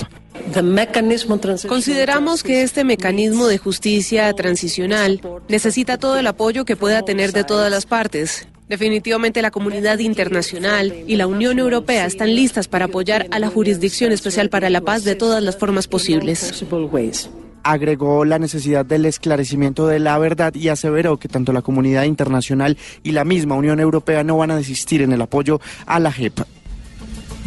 Consideramos que este mecanismo de justicia transicional necesita todo el apoyo que pueda tener de todas las partes. Definitivamente la comunidad internacional y la Unión Europea están listas para apoyar a la Jurisdicción Especial para la Paz de todas las formas posibles. Agregó la necesidad del esclarecimiento de la verdad y aseveró que tanto la comunidad internacional y la misma Unión Europea no van a desistir en el apoyo a la JEP.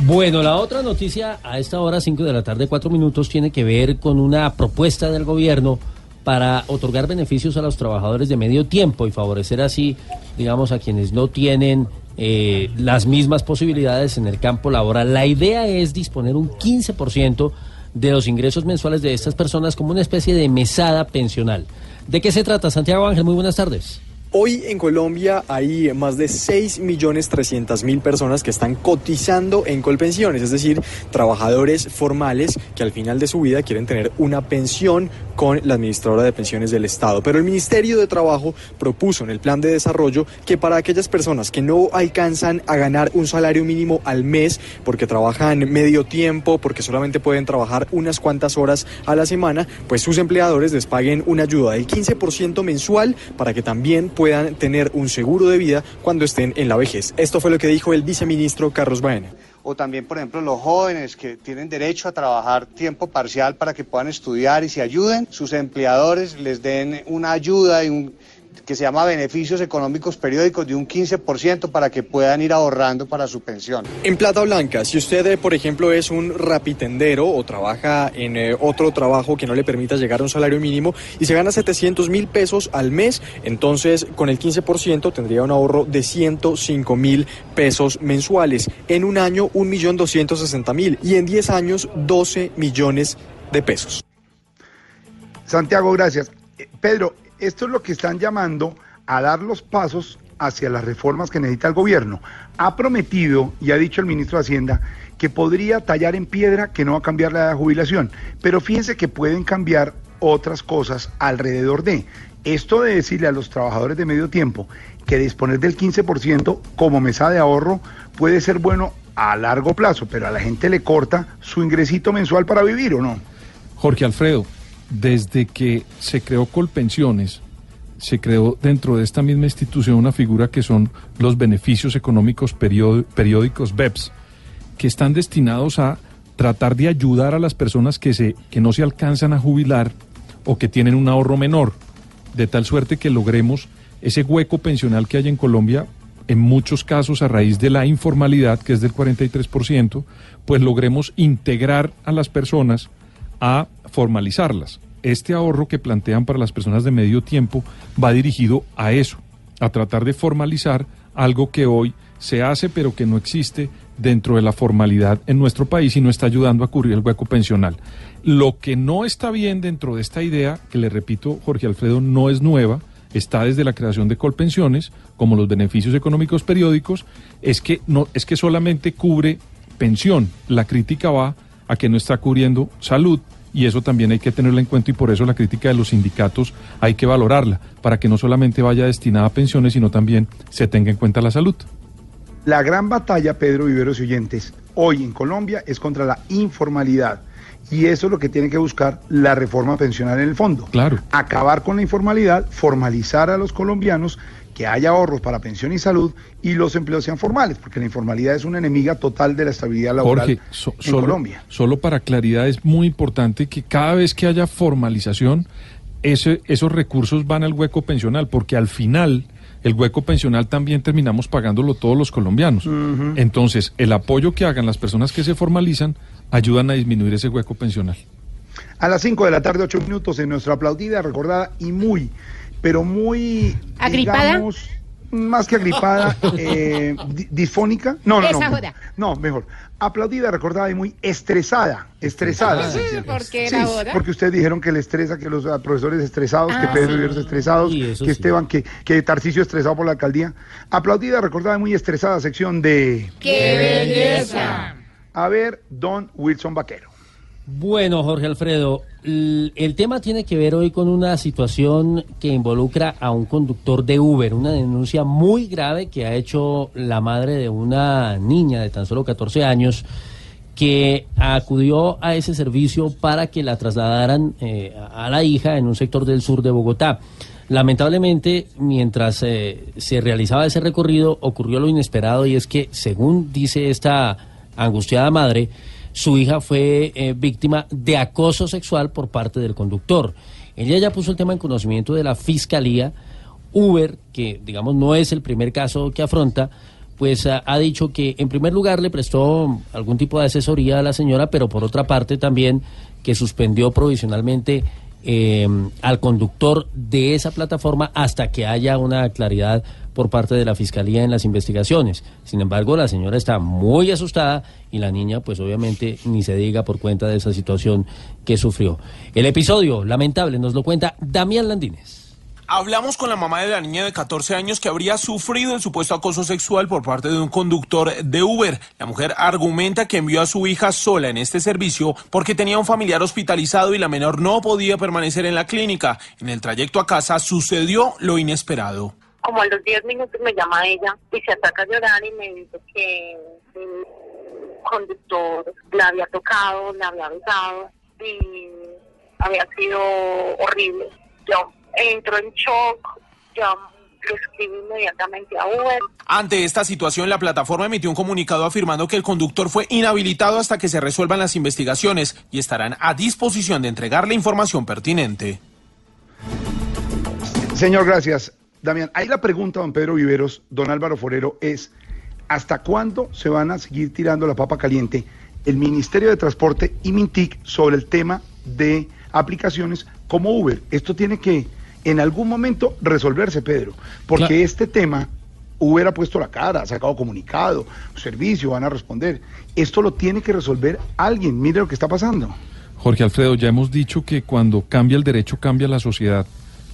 Bueno, la otra noticia a esta hora, 5 de la tarde, 4 minutos, tiene que ver con una propuesta del gobierno para otorgar beneficios a los trabajadores de medio tiempo y favorecer así, digamos, a quienes no tienen eh, las mismas posibilidades en el campo laboral. La idea es disponer un 15% de los ingresos mensuales de estas personas como una especie de mesada pensional. ¿De qué se trata, Santiago Ángel? Muy buenas tardes. Hoy en Colombia hay más de 6.300.000 personas que están cotizando en Colpensiones, es decir, trabajadores formales que al final de su vida quieren tener una pensión con la administradora de pensiones del Estado. Pero el Ministerio de Trabajo propuso en el plan de desarrollo que para aquellas personas que no alcanzan a ganar un salario mínimo al mes porque trabajan medio tiempo, porque solamente pueden trabajar unas cuantas horas a la semana, pues sus empleadores les paguen una ayuda del 15% mensual para que también puedan tener un seguro de vida cuando estén en la vejez. Esto fue lo que dijo el viceministro Carlos Baena. o también, por ejemplo, los jóvenes que tienen derecho a trabajar tiempo parcial para que puedan estudiar y se ayuden, sus empleadores les den una ayuda y un, que se llama beneficios económicos periódicos de un 15% para que puedan ir ahorrando para su pensión. En Plata Blanca, si usted, eh, por ejemplo, es un rapitendero o trabaja en eh, otro trabajo que no le permita llegar a un salario mínimo y se gana 700 mil pesos al mes, entonces con el 15% tendría un ahorro de 105 mil pesos mensuales. En un año, 1.260.000 y en 10 años, 12 millones de pesos. Santiago, gracias. Eh, Pedro, esto es lo que están llamando a dar los pasos hacia las reformas que necesita el gobierno. Ha prometido y ha dicho el ministro de Hacienda que podría tallar en piedra que no va a cambiar la jubilación, pero fíjense que pueden cambiar otras cosas alrededor de. Esto de decirle a los trabajadores de medio tiempo que disponer del 15% como mesa de ahorro puede ser bueno a largo plazo, pero a la gente le corta su ingresito mensual para vivir o no. Jorge Alfredo, desde que se creó Colpensiones, se creó dentro de esta misma institución una figura que son los beneficios económicos perió- periódicos BEPS, que están destinados a tratar de ayudar a las personas que, se, que no se alcanzan a jubilar o que tienen un ahorro menor, de tal suerte que logremos ese hueco pensional que hay en Colombia, en muchos casos a raíz de la informalidad, que es del 43%, pues logremos integrar a las personas a formalizarlas. Este ahorro que plantean para las personas de medio tiempo va dirigido a eso, a tratar de formalizar algo que hoy se hace pero que no existe dentro de la formalidad en nuestro país y no está ayudando a cubrir el hueco pensional. Lo que no está bien dentro de esta idea, que le repito, Jorge Alfredo, no es nueva, está desde la creación de Colpensiones, como los beneficios económicos periódicos, es que no es que solamente cubre pensión. La crítica va a que no está cubriendo salud y eso también hay que tenerlo en cuenta y por eso la crítica de los sindicatos hay que valorarla, para que no solamente vaya destinada a pensiones, sino también se tenga en cuenta la salud. La gran batalla, Pedro Viveros y oyentes, hoy en Colombia es contra la informalidad. Y eso es lo que tiene que buscar la reforma pensional en el fondo. Claro. Acabar con la informalidad, formalizar a los colombianos, que haya ahorros para pensión y salud y los empleos sean formales, porque la informalidad es una enemiga total de la estabilidad laboral Jorge, so- en solo, Colombia. solo para claridad es muy importante que cada vez que haya formalización, ese- esos recursos van al hueco pensional, porque al final el hueco pensional también terminamos pagándolo todos los colombianos. Entonces, el apoyo que hagan las personas que se formalizan ayudan a disminuir ese hueco pensional. A las 5 de la tarde, 8 minutos, en nuestra aplaudida, recordada y muy, pero muy. ¿Agripada? digamos, más que agripada, eh, di- disfónica. No, no, Esa no. joda. No, mejor. Aplaudida, recordada y muy estresada. Estresada. Sí, ¿por qué Sí, porque ustedes dijeron que le estresa, que los ah, profesores estresados, que Ah. Pedro estresados, Sí, eso que sí. Esteban, que, que Tarcicio estresado por la alcaldía. Aplaudida, recordada y muy estresada sección de. ¡Qué belleza! A ver, Don Wilson Vaquero. Bueno, Jorge Alfredo, el tema tiene que ver hoy con una situación que involucra a un conductor de Uber, una denuncia muy grave que ha hecho la madre de una niña de tan solo 14 años que acudió a ese servicio para que la trasladaran eh, a la hija en un sector del sur de Bogotá. Lamentablemente, mientras eh, se realizaba ese recorrido, ocurrió lo inesperado y es que, según dice esta angustiada madre, su hija fue eh, víctima de acoso sexual por parte del conductor. Ella ya puso el tema en conocimiento de la fiscalía. Uber, que digamos no es el primer caso que afronta, pues ha, ha dicho que en primer lugar le prestó algún tipo de asesoría a la señora, pero por otra parte también que suspendió provisionalmente eh, al conductor de esa plataforma hasta que haya una claridad por parte de la fiscalía en las investigaciones. Sin embargo, la señora está muy asustada y la niña, pues obviamente, ni se diga por cuenta de esa situación que sufrió. El episodio lamentable nos lo cuenta Damián Landines. Hablamos con la mamá de la niña de 14 años que habría sufrido el supuesto acoso sexual por parte de un conductor de Uber. La mujer argumenta que envió a su hija sola en este servicio porque tenía un familiar hospitalizado y la menor no podía permanecer en la clínica. En el trayecto a casa sucedió lo inesperado. como a los 10 minutos me llama ella y se ataca a llorar y me dice que el conductor la había tocado, la había besado y había sido horrible. Yo entro en shock, yo le escribí inmediatamente a Uber. Ante esta situación, la plataforma emitió un comunicado afirmando que el conductor fue inhabilitado hasta que se resuelvan las investigaciones y estarán a disposición de entregarle información pertinente. Señor, gracias. Damián, ahí la pregunta, don Pedro Viveros, don Álvaro Forero, es ¿hasta cuándo se van a seguir tirando la papa caliente el Ministerio de Transporte y Mintic sobre el tema de aplicaciones como Uber? Esto tiene que en algún momento resolverse, Pedro, porque Claro. este tema Uber ha puesto la cara, ha sacado comunicado, servicio, van a responder. Esto lo tiene que resolver alguien. Mire lo que está pasando. Jorge Alfredo, ya hemos dicho que cuando cambia el derecho cambia la sociedad.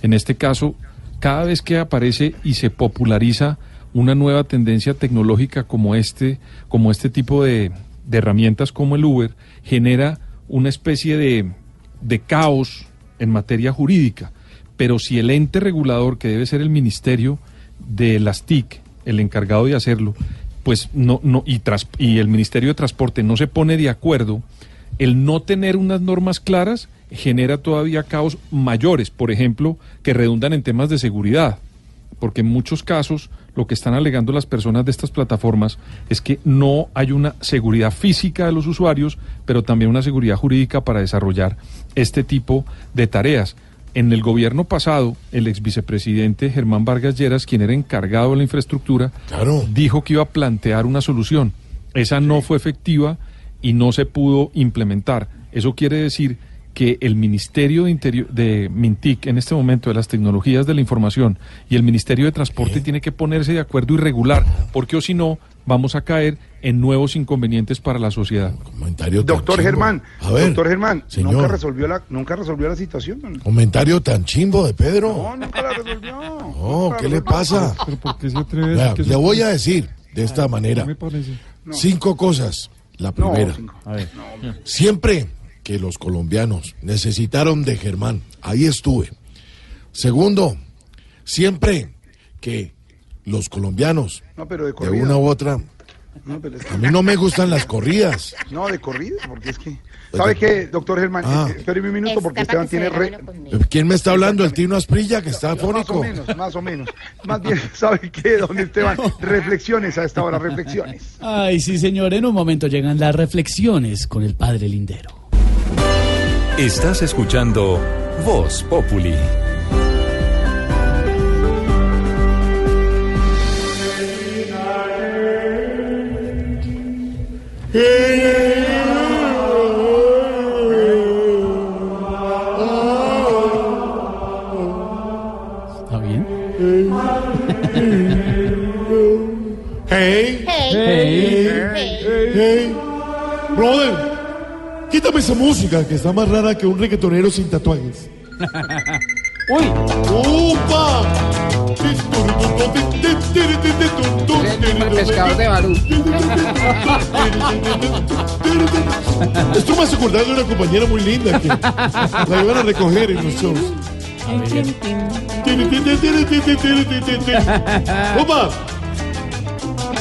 En este caso, cada vez que aparece y se populariza una nueva tendencia tecnológica como este, como este tipo de, de herramientas como el Uber, genera una especie de, de caos en materia jurídica. Pero si el ente regulador, que debe ser el Ministerio de las TIC, el encargado de hacerlo, pues no, no, y, y el Ministerio de Transporte no se pone de acuerdo, el no tener unas normas claras genera todavía caos mayores, por ejemplo, que redundan en temas de seguridad. Porque en muchos casos lo que están alegando las personas de estas plataformas es que no hay una seguridad física de los usuarios, pero también una seguridad jurídica para desarrollar este tipo de tareas. En el gobierno pasado, el ex vicepresidente Germán Vargas Lleras, quien era encargado de la infraestructura, dijo que iba a plantear una solución. Esa no fue efectiva y no se pudo implementar. Eso quiere decir que el Ministerio de, Interior, de Mintic, en este momento, de las tecnologías de la información, y el Ministerio de Transporte tiene que ponerse de acuerdo y regular, porque o si no, vamos a caer en nuevos inconvenientes para la sociedad. Comentario tan Doctor chimbo. Germán, A ver, doctor Germán, señor. nunca resolvió la, nunca resolvió la situación. ¿no? Comentario tan chimbo de Pedro. No, nunca la resolvió. No, ¿qué le pasa? ¿Pero por qué se atreve a Vea, decir que le voy a decir de esta manera me parece. cinco cosas. La No, primera, cinco. A ver. siempre que los colombianos necesitaron de Germán, ahí estuve. Segundo, siempre que los colombianos, No, pero de de una u otra, No, pero es que- a mí no me gustan las corridas. No, de corrida, porque es que... ¿Sabe qué, doctor Germán? Ah. Eh, Espéreme un minuto porque Esteban tiene... re-. ¿Quién me está hablando? El Tino Asprilla, que está Más o menos, más o menos. Más bien, ¿sabe qué, don Esteban? Reflexiones a esta hora, reflexiones. Ay, sí, señor. En un momento llegan las reflexiones con el padre Lindero. Estás escuchando Voz Populi. ¿Está bien? Hey, Hey, hey, hey, brother, quítame esa música que está más rara que un reggaetonero sin tatuajes. Uy, ¡Upa! El pescador de Barú. Esto me hace acordar de una compañera muy linda que la iban a recoger en los shows. ¡Opa!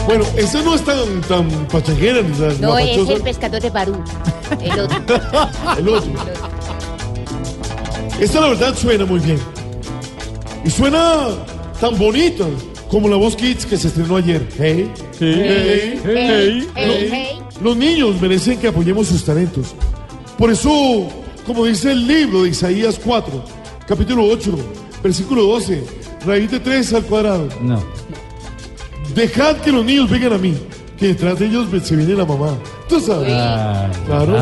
Bueno, esa no es tan, tan pachajera ni tan No, es el pescador de Barú. El otro. El otro. Esta la verdad suena muy bien. Y suena tan bonita como la voz Kids que se estrenó ayer. Hey, hey, Hey, hey, hey. Los niños merecen que apoyemos sus talentos. Por eso, como dice el libro de Isaías 4, capítulo 8, versículo 12, raíz de 3 al cuadrado. No. Dejad que los niños vengan a mí, que detrás de ellos se viene la mamá. Tú sabes. Claro.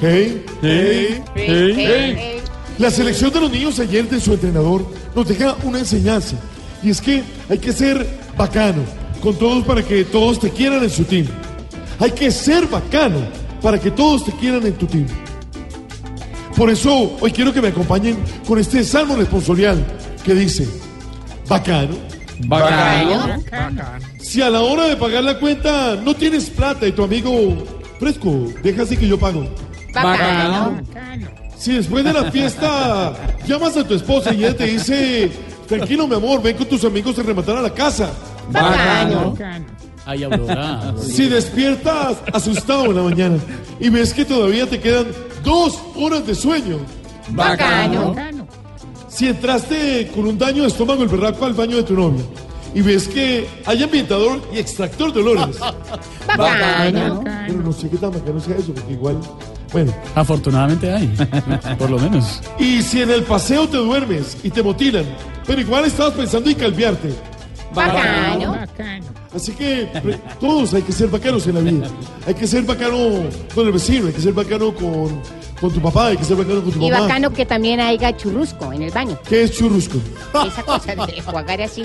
hey, hey, hey. hey. La selección de los niños ayer de su entrenador nos deja una enseñanza. Y es que hay que ser bacano con todos para que todos te quieran en su team. Hay que ser bacano para que todos te quieran en tu team. Por eso hoy quiero que me acompañen con este salmo responsorial que dice, bacano. Bacano. Si a la hora de pagar la cuenta no tienes plata y tu amigo fresco, deja así que yo pago. Bacano. Si después de la fiesta llamas a tu esposa y ella te dice, tranquilo mi amor, ven con tus amigos a rematar a la casa. Bacano. Ay, Aurora. Si despiertas asustado en la mañana y ves que todavía te quedan dos horas de sueño. Bacano. Si entraste con un daño de estómago el berraco al baño de tu novia y ves que hay ambientador y extractor de olores. Bacano. Pero no sé qué tan bacano sea eso, porque igual... Bueno, Afortunadamente hay, por lo menos. y si en el paseo te duermes y te motilan, pero igual estabas pensando en calviarte. Bacano. Así que re- todos hay que ser bacanos en la vida. Hay que ser bacano con el vecino, hay que ser bacano con, con tu papá, hay que ser bacano con tu Y mamá. bacano que también haya churrusco en el baño. ¿Qué es churrusco? Esa cosa de jugar así.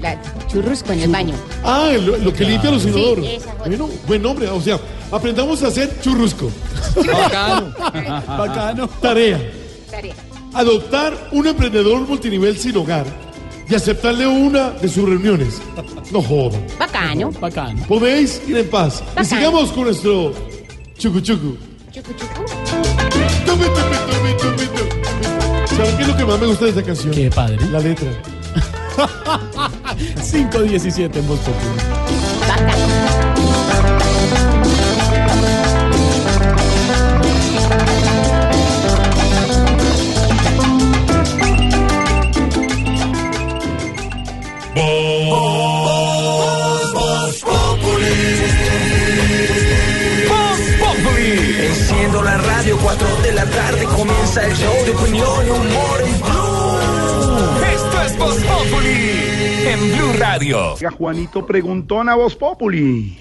La- churrusco en el baño. Ah, lo, lo que limpia los inodoros. bueno, buen nombre. O sea, aprendamos a hacer churrusco. Bacano. Bacano. Tarea. Tarea. Adoptar un emprendedor multinivel sin hogar y aceptarle una de sus reuniones. No jodan. Bacano. Bacano. Podéis ir en paz. Y Bacán. sigamos con nuestro chucu chucu. Chucu, chucu. Tumi, tumi, tumi, tumi, tumi. ¿Saben qué es lo que más me gusta de esta canción? Qué padre. La letra. 517 en Voz Populi. Voz Populi. Enciendo la radio, 4 de la tarde comienza el show de opinión y humor en Blue. Esto es Voz Populi Radio. Oiga, Juanito preguntón a Voz Populi.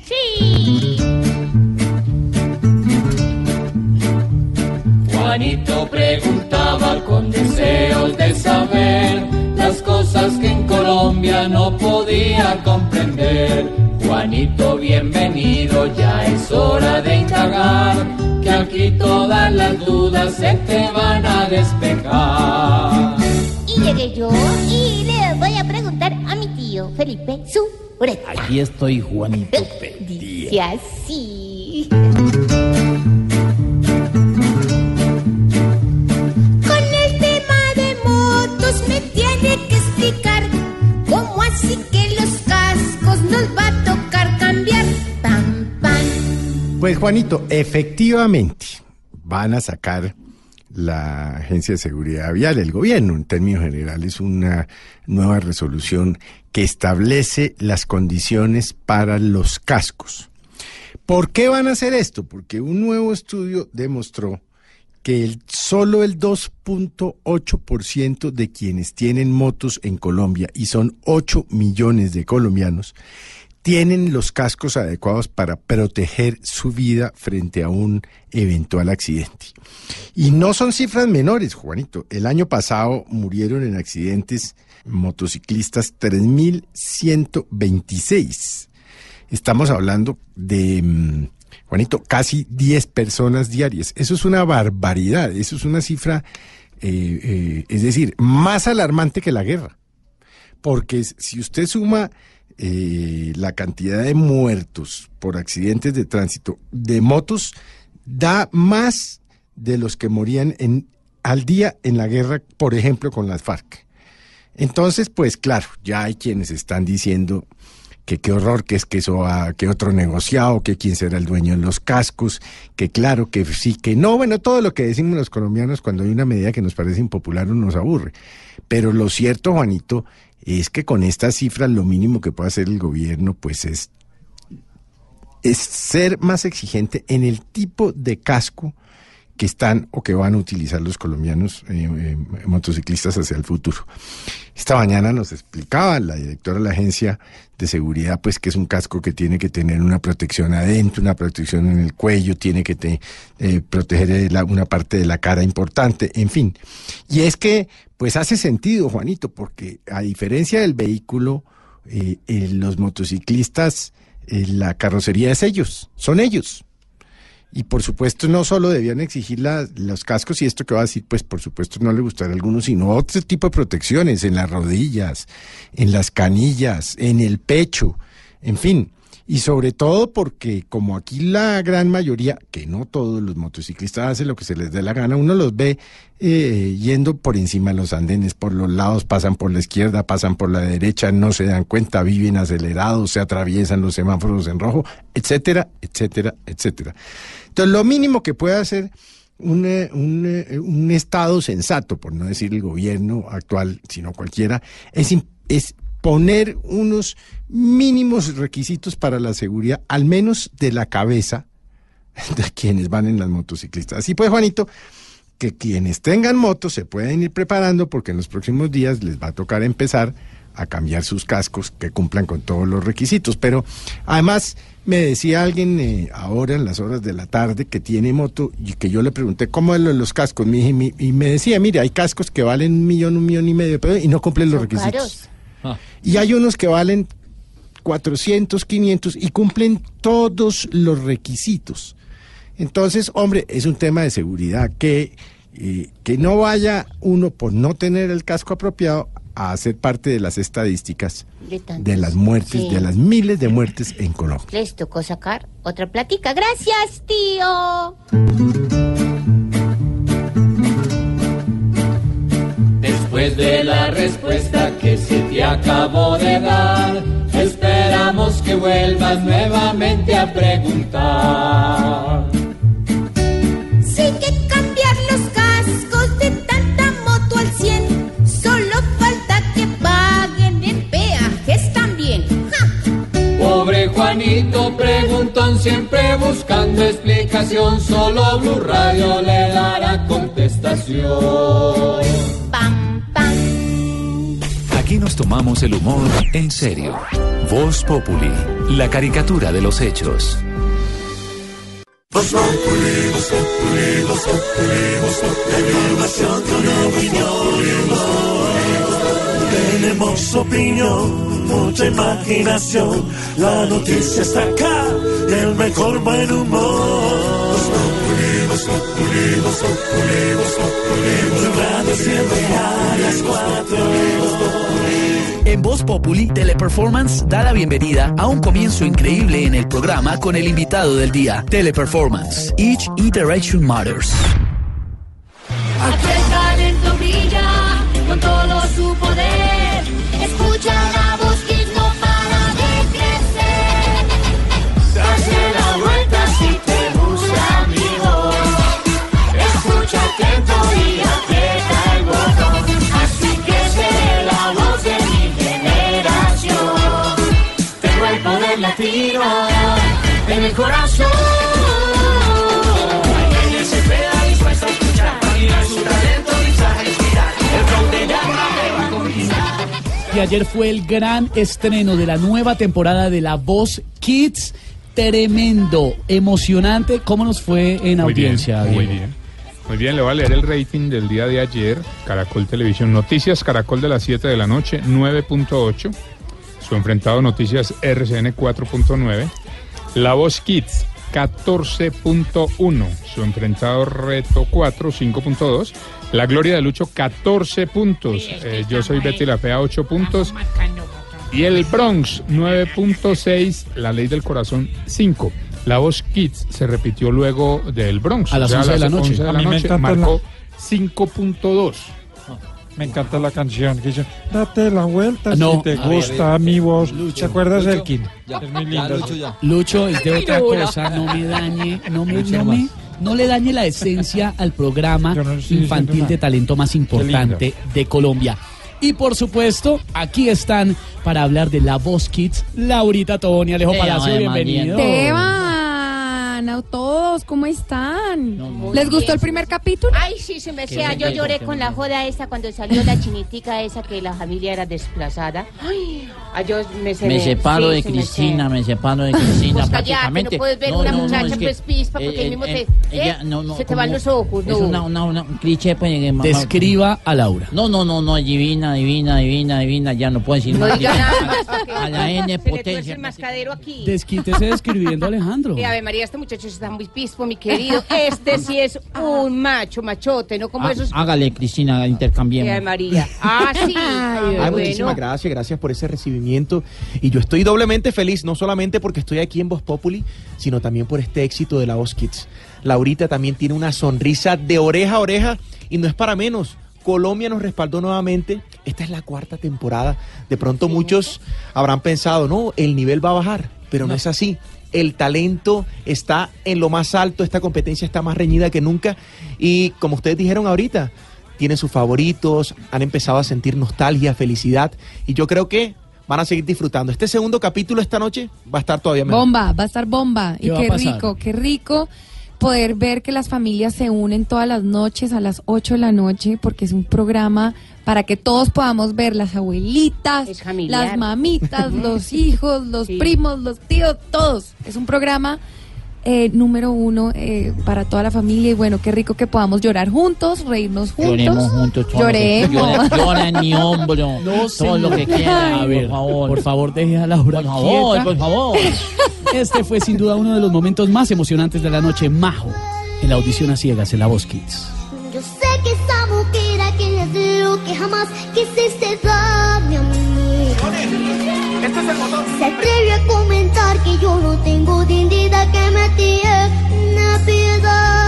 Juanito preguntaba con deseos de saber las cosas que en Colombia no podía comprender. Juanito, bienvenido, ya es hora de indagar, que aquí todas las dudas se te van a despejar. Y llegué yo y le voy a preguntar a mi tío Felipe su Aquí estoy, Juanito. Dice así. Con el tema de motos me tiene que explicar cómo así que los cascos nos va a tocar cambiar. Pam, pam. Pues Juanito, efectivamente van a sacar la Agencia de Seguridad Vial, el gobierno, en términos generales, una nueva resolución que establece las condiciones para los cascos. ¿Por qué van a hacer esto? Porque un nuevo estudio demostró que solo el 2.8% de quienes tienen motos en Colombia, y son 8 millones de colombianos, tienen los cascos adecuados para proteger su vida frente a un eventual accidente. Y no son cifras menores, Juanito. El año pasado murieron en accidentes motociclistas 3.126. Estamos hablando de, mm, Juanito, casi 10 personas diarias. Eso es una barbaridad, eso es una cifra, eh, eh, es decir, más alarmante que la guerra. Porque si usted suma eh, la cantidad de muertos por accidentes de tránsito de motos, da más de los que morían en, al día en la guerra, por ejemplo, con las FARC. Entonces, pues claro, ya hay quienes están diciendo que qué horror, que es que eso que otro negociado, que quién será el dueño de los cascos, que claro, que sí, que no, bueno, todo lo que decimos los colombianos cuando hay una medida que nos parece impopular o nos aburre. Pero lo cierto, Juanito, es que con estas cifras lo mínimo que puede hacer el gobierno, pues es, es ser más exigente en el tipo de casco que están o que van a utilizar los colombianos eh, eh, motociclistas hacia el futuro. Esta mañana nos explicaba la directora de la agencia de seguridad, pues que es un casco que tiene que tener una protección adentro, una protección en el cuello, tiene que te, eh, proteger una parte de la cara importante, en fin. Y es que, pues hace sentido, Juanito, porque a diferencia del vehículo, eh, eh, los motociclistas, la carrocería es ellos, son ellos. Y por supuesto no solo debían exigir la- los cascos y esto que va a decir, pues por supuesto no le gustará a algunos, sino otro tipo de protecciones en las rodillas, en las canillas, en el pecho, en fin. Y sobre todo porque como aquí la gran mayoría, que no todos los motociclistas hacen lo que se les dé la gana, uno los ve eh, yendo por encima de los andenes, por los lados, pasan por la izquierda, pasan por la derecha, no se dan cuenta, viven acelerados, se atraviesan los semáforos en rojo, etcétera, etcétera, etcétera. Entonces, lo mínimo que puede hacer un, eh, un, eh, un Estado sensato, por no decir el gobierno actual, sino cualquiera, es, es poner unos mínimos requisitos para la seguridad, al menos de la cabeza de quienes van en las motociclistas. Así pues, Juanito, que quienes tengan motos se pueden ir preparando porque en los próximos días les va a tocar empezar a cambiar sus cascos que cumplan con todos los requisitos. Pero además me decía alguien eh, ahora en las horas de la tarde que tiene moto y que yo le pregunté cómo es lo de los cascos y mi- y me decía, mire, hay cascos que valen un millón, un millón y medio de pesos y no cumplen los requisitos. Y hay unos que valen 400, 500 y cumplen todos los requisitos. Entonces, hombre, es un tema de seguridad que, eh, que no vaya uno por no tener el casco apropiado a ser parte de las estadísticas De las muertes, Sí. de las miles de muertes en Colombia. Les tocó sacar otra platica. Gracias, tío. Después de la respuesta que se te acabó de dar, esperamos que vuelvas nuevamente a preguntar. Juanito preguntón, siempre buscando explicación, solo Blue Radio le dará contestación. Aquí nos tomamos el humor en serio. Voz Populi, la caricatura de los hechos. Voz Populi, Voz Populi, Voz Populi, Voz Populi. Tenemos opinión, mucha imaginación. La noticia está acá y el mejor buen humor. Radio siempre a las cuatro. En Voz Populi, Teleperformance da la bienvenida a un comienzo increíble en el programa con el invitado del día, Teleperformance. Each Iteration Matters. En el corazón. Hay quien se queda dispuesto a escuchar, para mirar su talento y a inspirar. El flow de llama me va a conquistar. Y ayer fue el gran estreno de la nueva temporada de La Voz Kids. Tremendo, emocionante. ¿Cómo nos fue en Muy audiencia? bien, muy bien. Muy bien, le voy a leer el rating del día de ayer. Caracol Televisión Noticias, Caracol de las 7 de la noche, 9.8. Su enfrentado Noticias RCN 4.9. La Voz Kids, 14.1. Su enfrentado Reto 4, 5.2. La Gloria de Lucho, 14 puntos. Eh, yo soy Betty La Fea, 8 puntos. Y el Bronx, 9.6. La Ley del Corazón, 5. La Voz Kids se repitió luego del Bronx. A las 11 de la noche. de A la mí me noche encanta marcó 5.2. Me encanta la canción que dice, date la vuelta No. si te A ver, gusta a ver. mi voz. ¿Te acuerdas del King? Ya, es muy ya, linda. Lucho, ya. Lucho es de otra cosa, no me dañe, no me, no me, no le dañe la esencia al programa no infantil de talento más importante de Colombia. Y por supuesto, aquí están para hablar de La Voz Kids, Laurita Tobón y Alejo Palacio, Ave bienvenido. Esteban, a todos, ¿cómo están? ¿Les gustó el primer capítulo? Ay, sí, se me sea. Yo lloré con la joda esa cuando salió la chinitica esa que la familia era desplazada. Ay, yo me Me separo de me Cristina, sé. me separo de Cristina Pues no puedes ver una muchacha es que, pues pispa porque eh, mismo eh, te... ¿eh? no, no, se te van los ojos, no. Es una, una, una- un cliché, pues. eh, Describa a Laura. No, no, no, no, divina, divina, divina, divina, ya no puedo decir No nada A la N potencia. Desquítese describiendo a Alejandro. Y Ave María, este muchacho está muy pispo, mi querido. Este sí es un macho, machote, no como Ah, esos... Hágale, Cristina, intercambiemos. Ave María. Ah, sí. Ay, bueno. muchísimas gracias, gracias por ese recibimiento. Y yo estoy doblemente feliz, no solamente porque estoy aquí en Voz Populi, sino también por este éxito de la Voz Kids. Laurita también tiene una sonrisa de oreja a oreja y no es para menos. Colombia nos respaldó nuevamente. Esta es la cuarta temporada. De pronto muchos habrán pensado, no, el nivel va a bajar, pero no, es así. El talento está en lo más alto, esta competencia está más reñida que nunca. Y como ustedes dijeron ahorita, tienen sus favoritos, han empezado a sentir nostalgia, felicidad y yo creo que van a seguir disfrutando. Este segundo capítulo esta noche va a estar todavía mejor. Bomba, va a estar bomba. ¿Qué Y qué rico, qué rico poder ver que las familias se unen todas las noches a las 8 de la noche porque es un programa para que todos podamos ver las abuelitas, las mamitas, los hijos, los primos, los tíos, todos. Es un programa eh, número uno eh, para toda la familia y bueno, qué rico que podamos llorar juntos, reírnos juntos. Lloremos juntos. todo lo que- Lloremos. llora- llora en mi hombro. todo lo que quiera, A ver, por favor. por favor, deje a Laura Por favor, quieta. por favor. Este fue sin duda uno de los momentos más emocionantes de la noche, Majo, en la audición a ciegas en La Voz Kids. Yo sé que esa mujer aquella es lo que jamás quisiste darme a mí. Se atreve a comentar que yo no tengo dignidad que me tiene piedad.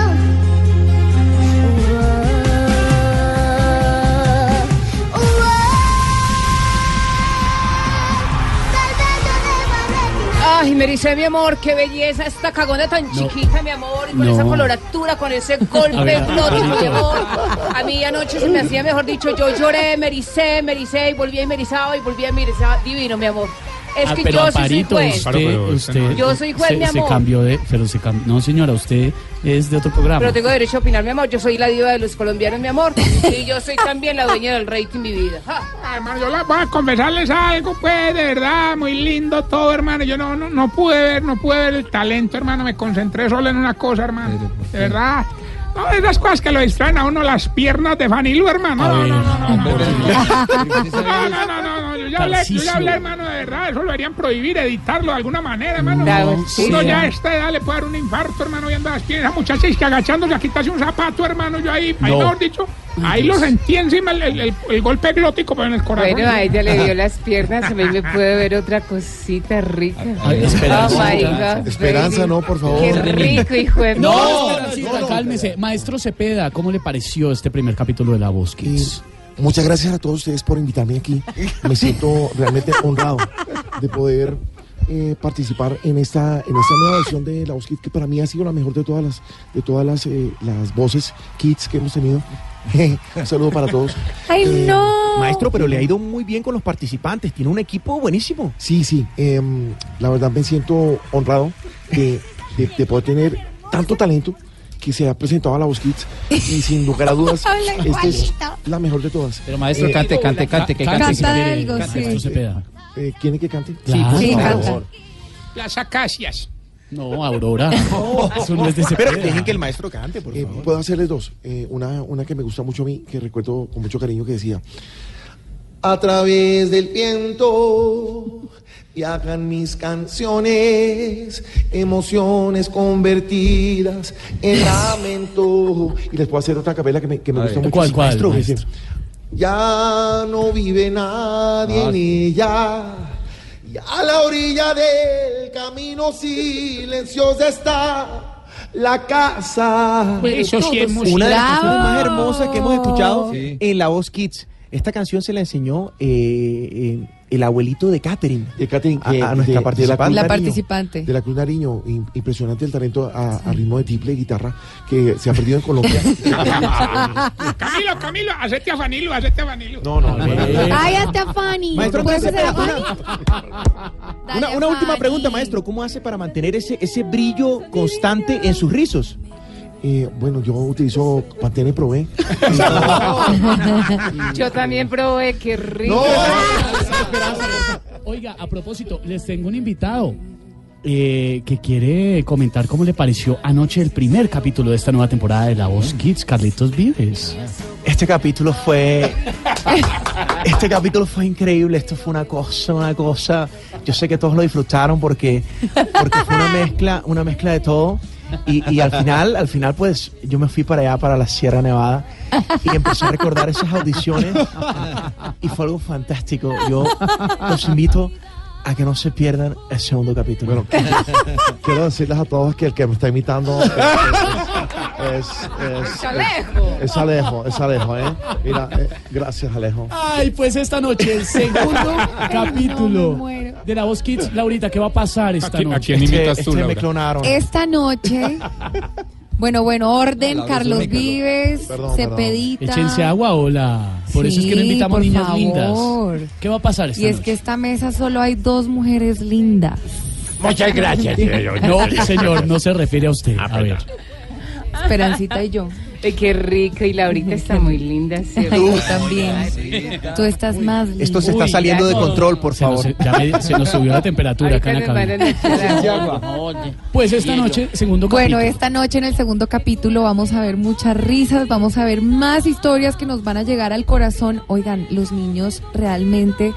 Ay, Merise, mi amor, qué belleza esta cagona tan chiquita, mi amor, y con No. esa coloratura, con ese golpe ver, explótico, mi amor. A mí anoche se me hacía, mejor dicho, yo lloré, mericé, mericé, y volví a merizado, y volví a merizado. Divino, mi amor. Es Ah, que pero yo sí soy juez. usted, usted Yo soy juez, se, mi se amor. cambió de, pero se cambió, no señora, usted es de otro programa. Pero tengo derecho a opinar, mi amor. Yo soy la diva de los colombianos, mi amor. Y yo soy también la dueña del rating, mi vida. Ah, hermano, yo la- voy a confesarles algo, pues, de verdad, muy lindo todo, hermano. Yo no, no, no pude ver, no pude ver el talento, hermano. Me concentré solo en una cosa, hermano. De verdad. No, esas cosas que lo distraen a uno las piernas de Fanilo, hermano. No, no, no, no. No, no, no, no, no, Yo ya hablé, yo ya hablé, hermano, de verdad. Eso lo deberían prohibir, editarlo de alguna manera, hermano. Sí. Uno ya a esta edad le puede dar un infarto, hermano, viendo las piernas. Esa muchacha es que agachándose a quitarse un zapato, hermano. Yo ahí, ahí No. mejor dicho, ahí lo sentí encima el, el- el- el golpe glótico, pero en el corazón. Bueno, a ella le dio las piernas. A mí me puede ver otra cosita rica. Ay, Esperanza. Oh my God, Esperanza, no, por favor. Qué rico, hijo de No, puta. Esperancita, cálmese. Maestro Cepeda, ¿cómo le pareció este primer capítulo de La Voz Kids? Muchas gracias a todos ustedes por invitarme aquí. Me siento realmente honrado de poder eh, participar en esta, en esta nueva versión de La Voz Kids, que para mí ha sido la mejor de todas las, de todas las, eh, las voces kids que hemos tenido. Un saludo para todos. ¡Ay, Eh, no! Maestro, pero le ha ido muy bien con los participantes. Tiene un equipo buenísimo. Sí, sí. em, la verdad me siento honrado de, de- de poder tener tanto talento que se ha presentado a la Kids y sin lugar a dudas esta es la mejor de todas. Pero maestro, cante, cante, cante, que cante. Canta algo, sí. Eh, ¿Quiere que cante? Claro. Sí, por favor. Las acacias. No, Aurora. Eso no es de. Pero dejen que el maestro cante, por Eh, favor. Puedo hacerles dos. Eh, una, una que me gusta mucho a mí, que recuerdo con mucho cariño, que decía: A través del viento viajan mis canciones, emociones convertidas en lamento. Y les puedo hacer otra capela que me, que me gusta mucho. ¿Cuál, cuál, Maestro? Ya no vive nadie Ah. en ella. Y a la orilla del camino silenciosa está la casa. Pues eso sí es. Una de las canciones más hermosas que hemos escuchado Sí. en La Voz Kids. Esta canción se la enseñó eh, eh, el abuelito de Catherine. De Catherine, que- a nuestra de- participante. La Nariño, participante. De la Cruz Nariño, im- impresionante el talento a, a ritmo de tiple y guitarra que se ha perdido en Colombia. Camilo, Camilo, hacete a Fanilo, hacete a Fanilo. No, no, no. ¡Ay, hasta Fanny! Maestro, ¿Puedes entonces, hacer a espera, Fanny? Una, una última pregunta, maestro. ¿Cómo hace para mantener ese, ese brillo constante en sus rizos? Eh, bueno, yo utilizo Pantene Probé. Yo también probé, qué rico. Oiga, a propósito, les tengo un invitado eh, que quiere comentar cómo le pareció anoche el primer capítulo de esta nueva temporada de La Voz Kids, Carlitos Vives. Este capítulo fue. Este capítulo fue increíble. Esto fue una cosa, una cosa. Yo sé que todos lo disfrutaron porque, porque fue una mezcla, una mezcla de todo. Y, al final, al final, pues, yo me fui para allá, para la Sierra Nevada, y empecé a recordar esas audiciones. Y fue algo fantástico. Yo los invito a que no se pierdan el segundo capítulo. Bueno, quiero decirles a todos que el que me está imitando es, es, es, Es Alejo. es Alejo, es Alejo, ¿eh? Mira, eh, gracias Alejo. Ay, pues esta noche el segundo capítulo de La Voz Kids. Laurita, ¿qué va a pasar esta ¿A quién- a noche? quién que- imitas es tú, me clonaron. Esta noche. Bueno, bueno, orden, Carlos. Vives, Perdón, perdón. Cepedita. Échense agua, hola. Por eso es que no invitamos por niñas favor. lindas. ¿Qué va a pasar esta Y es noche? que esta mesa solo hay dos mujeres lindas. Muchas gracias, No, señor, no se refiere a usted. A ver. Esperancita y yo. Ay, qué rico. Y Laurita está muy linda, tú también. Tú estás más linda. Esto se está Uy, saliendo de control, por Se nos, favor. ya me- se nos subió la temperatura acá en la Pues esta noche, segundo Bueno, capítulo. esta noche en el segundo capítulo vamos a ver muchas risas, vamos a ver más historias que nos van a llegar al corazón. Oigan, los niños realmente,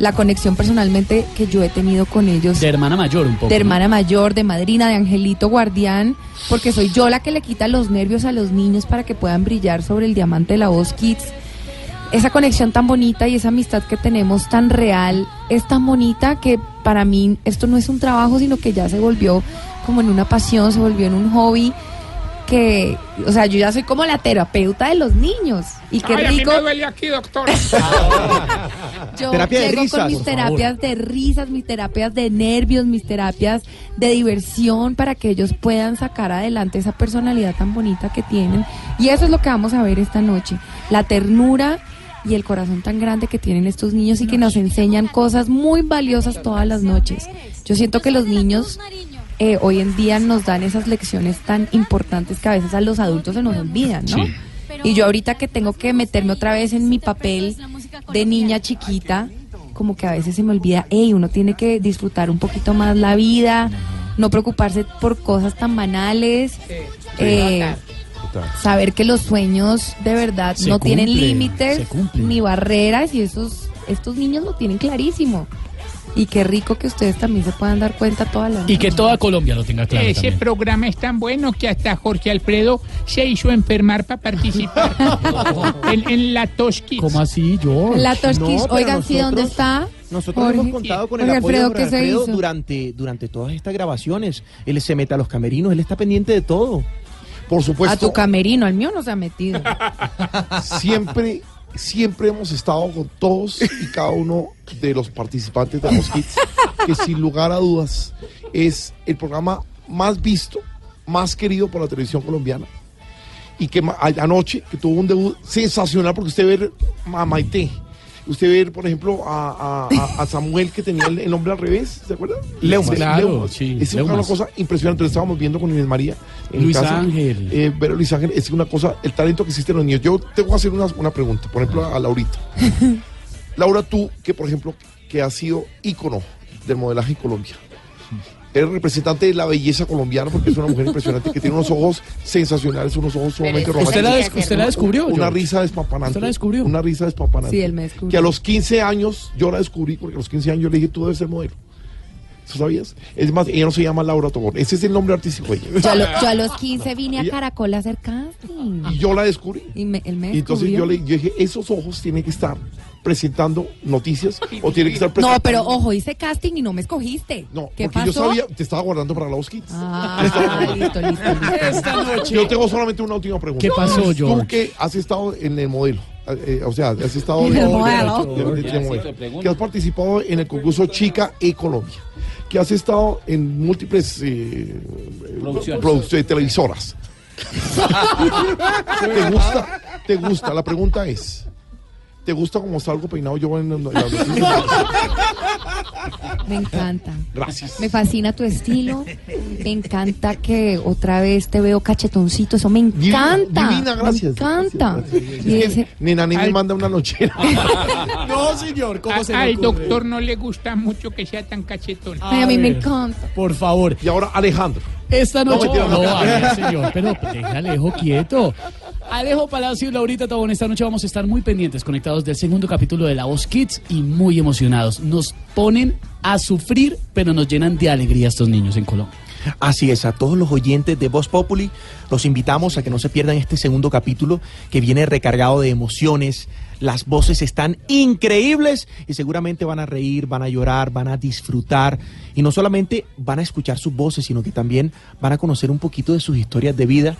la conexión personalmente que yo he tenido con ellos, De hermana mayor un poco. de ¿no? hermana mayor, de madrina, de angelito guardián, porque soy yo la que le quita los nervios a los niños para que puedan brillar sobre el diamante de la voz Kids. Esa conexión tan bonita y esa amistad que tenemos tan real es tan bonita que para mí esto no es un trabajo, sino que ya se volvió como en una pasión, se volvió en un hobby que, o sea, yo ya soy como la terapeuta de los niños y qué Ay, a mí rico. me duele aquí, doctor. Yo Terapia de llego risas, con mis terapias de risas, mis terapias de nervios, mis terapias de diversión para que ellos puedan sacar adelante esa personalidad tan bonita que tienen. Y eso es lo que vamos a ver esta noche. La ternura y el corazón tan grande que tienen estos niños y que nos enseñan cosas muy valiosas todas las noches. Yo siento que los niños eh, hoy en día nos dan esas lecciones tan importantes que a veces a los adultos se nos olvidan, ¿no? Sí. Y yo ahorita que tengo que meterme otra vez en mi papel de niña chiquita, como que a veces se me olvida, hey, uno tiene que disfrutar un poquito más la vida, no preocuparse por cosas tan banales, eh, saber que los sueños de verdad Se no tienen límites ni barreras y esos, estos niños lo tienen clarísimo. Y qué rico que ustedes también se puedan dar cuenta todas las Y que toda Colombia lo tenga claro Ese también. programa es tan bueno que hasta Jorge Alfredo se hizo enfermar para participar en, en la Toskis. ¿Cómo así, yo? La No, pero oigan, ¿sí dónde está? Nosotros Jorge? hemos contado con el Jorge apoyo de Jorge ¿qué se Alfredo durante, durante todas estas grabaciones. Él se mete a los camerinos, él está pendiente de todo. Por supuesto. A tu camerino, al mío no se ha metido. siempre, siempre hemos estado con todos y cada uno de los participantes de los Kids, que sin lugar a dudas es el programa más visto, más querido por la televisión colombiana. Y que anoche, que tuvo un debut sensacional, porque usted ve a Maite, usted ve, por ejemplo, a, a- a- a Samuel, que tenía el, el nombre al revés, ¿se acuerda? Leumas. Claro, Leumas. sí, Es una cosa impresionante, lo estábamos viendo con Inés María. en Luis casa. Ángel. Eh, ver a Luis Ángel es una cosa, el talento que existe en los niños. Yo te voy a hacer una, una pregunta, por ejemplo, a Laurita. Laura, tú, que por ejemplo, que has sido ícono del modelaje en Colombia. Eres representante de la belleza colombiana porque es una mujer impresionante que tiene unos ojos sensacionales, unos ojos sumamente es- románticos. ¿Usted la des- usted la descubrió, Una George? risa despampanante. ¿Usted la descubrió? Una risa despampanante. Sí, él me descubrió. Que a los 15 años yo la descubrí porque a los 15 años yo le dije, tú debes ser modelo. ¿Tú sabías? Es más, ella no se llama Laura Tobón. Ese es el nombre artístico de ella. Yo a, lo- yo a los 15 vine a Caracol a hacer casting. Y yo la descubrí. Y me, él me Y entonces yo le yo dije, esos ojos tienen que estar presentando noticias o tienen que estar presentando... No, pero ojo, hice casting y no me escogiste. No, ¿Qué porque pasó? yo sabía, te estaba guardando para los kids. Ah, listo, listo, listo. Esta noche. Yo tengo solamente una última pregunta. ¿Qué pasó, Tú George? que has estado en el modelo, eh, o sea, has estado En el modelo. de- de- de- de modelo, que has participado en el concurso Chica e Colombia, que has estado en múltiples eh, Producciones. producciones, televisoras. ¿Te gusta? ¿Te gusta? La pregunta es, ¿te gusta cómo salgo peinado yo en en noticias? Me encanta. Gracias. Me fascina tu estilo. Me encanta que otra vez te veo cachetoncito. Eso me encanta. Divina, gracias. Me encanta. Gracias. Y ese- ni me Ay. manda una nochera. No, señor, ¿cómo se A- le al doctor no le gusta mucho que sea tan cachetón. Ay, a mí me encanta. Por favor. Y ahora Alejandro. Esta No, noche. No, no. a ver, señor, pero deja a Alejo quieto. Alejo Palacio y Laurita Tobón, esta noche vamos a estar muy pendientes, conectados del segundo capítulo de La Voz Kids y muy emocionados. Nos ponen a sufrir, pero nos llenan de alegría estos niños en Colombia. Así es, a todos los oyentes de Voz Populi, los invitamos a que no se pierdan este segundo capítulo que viene recargado de emociones. Las voces están increíbles y seguramente van a reír, van a llorar, van a disfrutar. Y no solamente van a escuchar sus voces, sino que también van a conocer un poquito de sus historias de vida,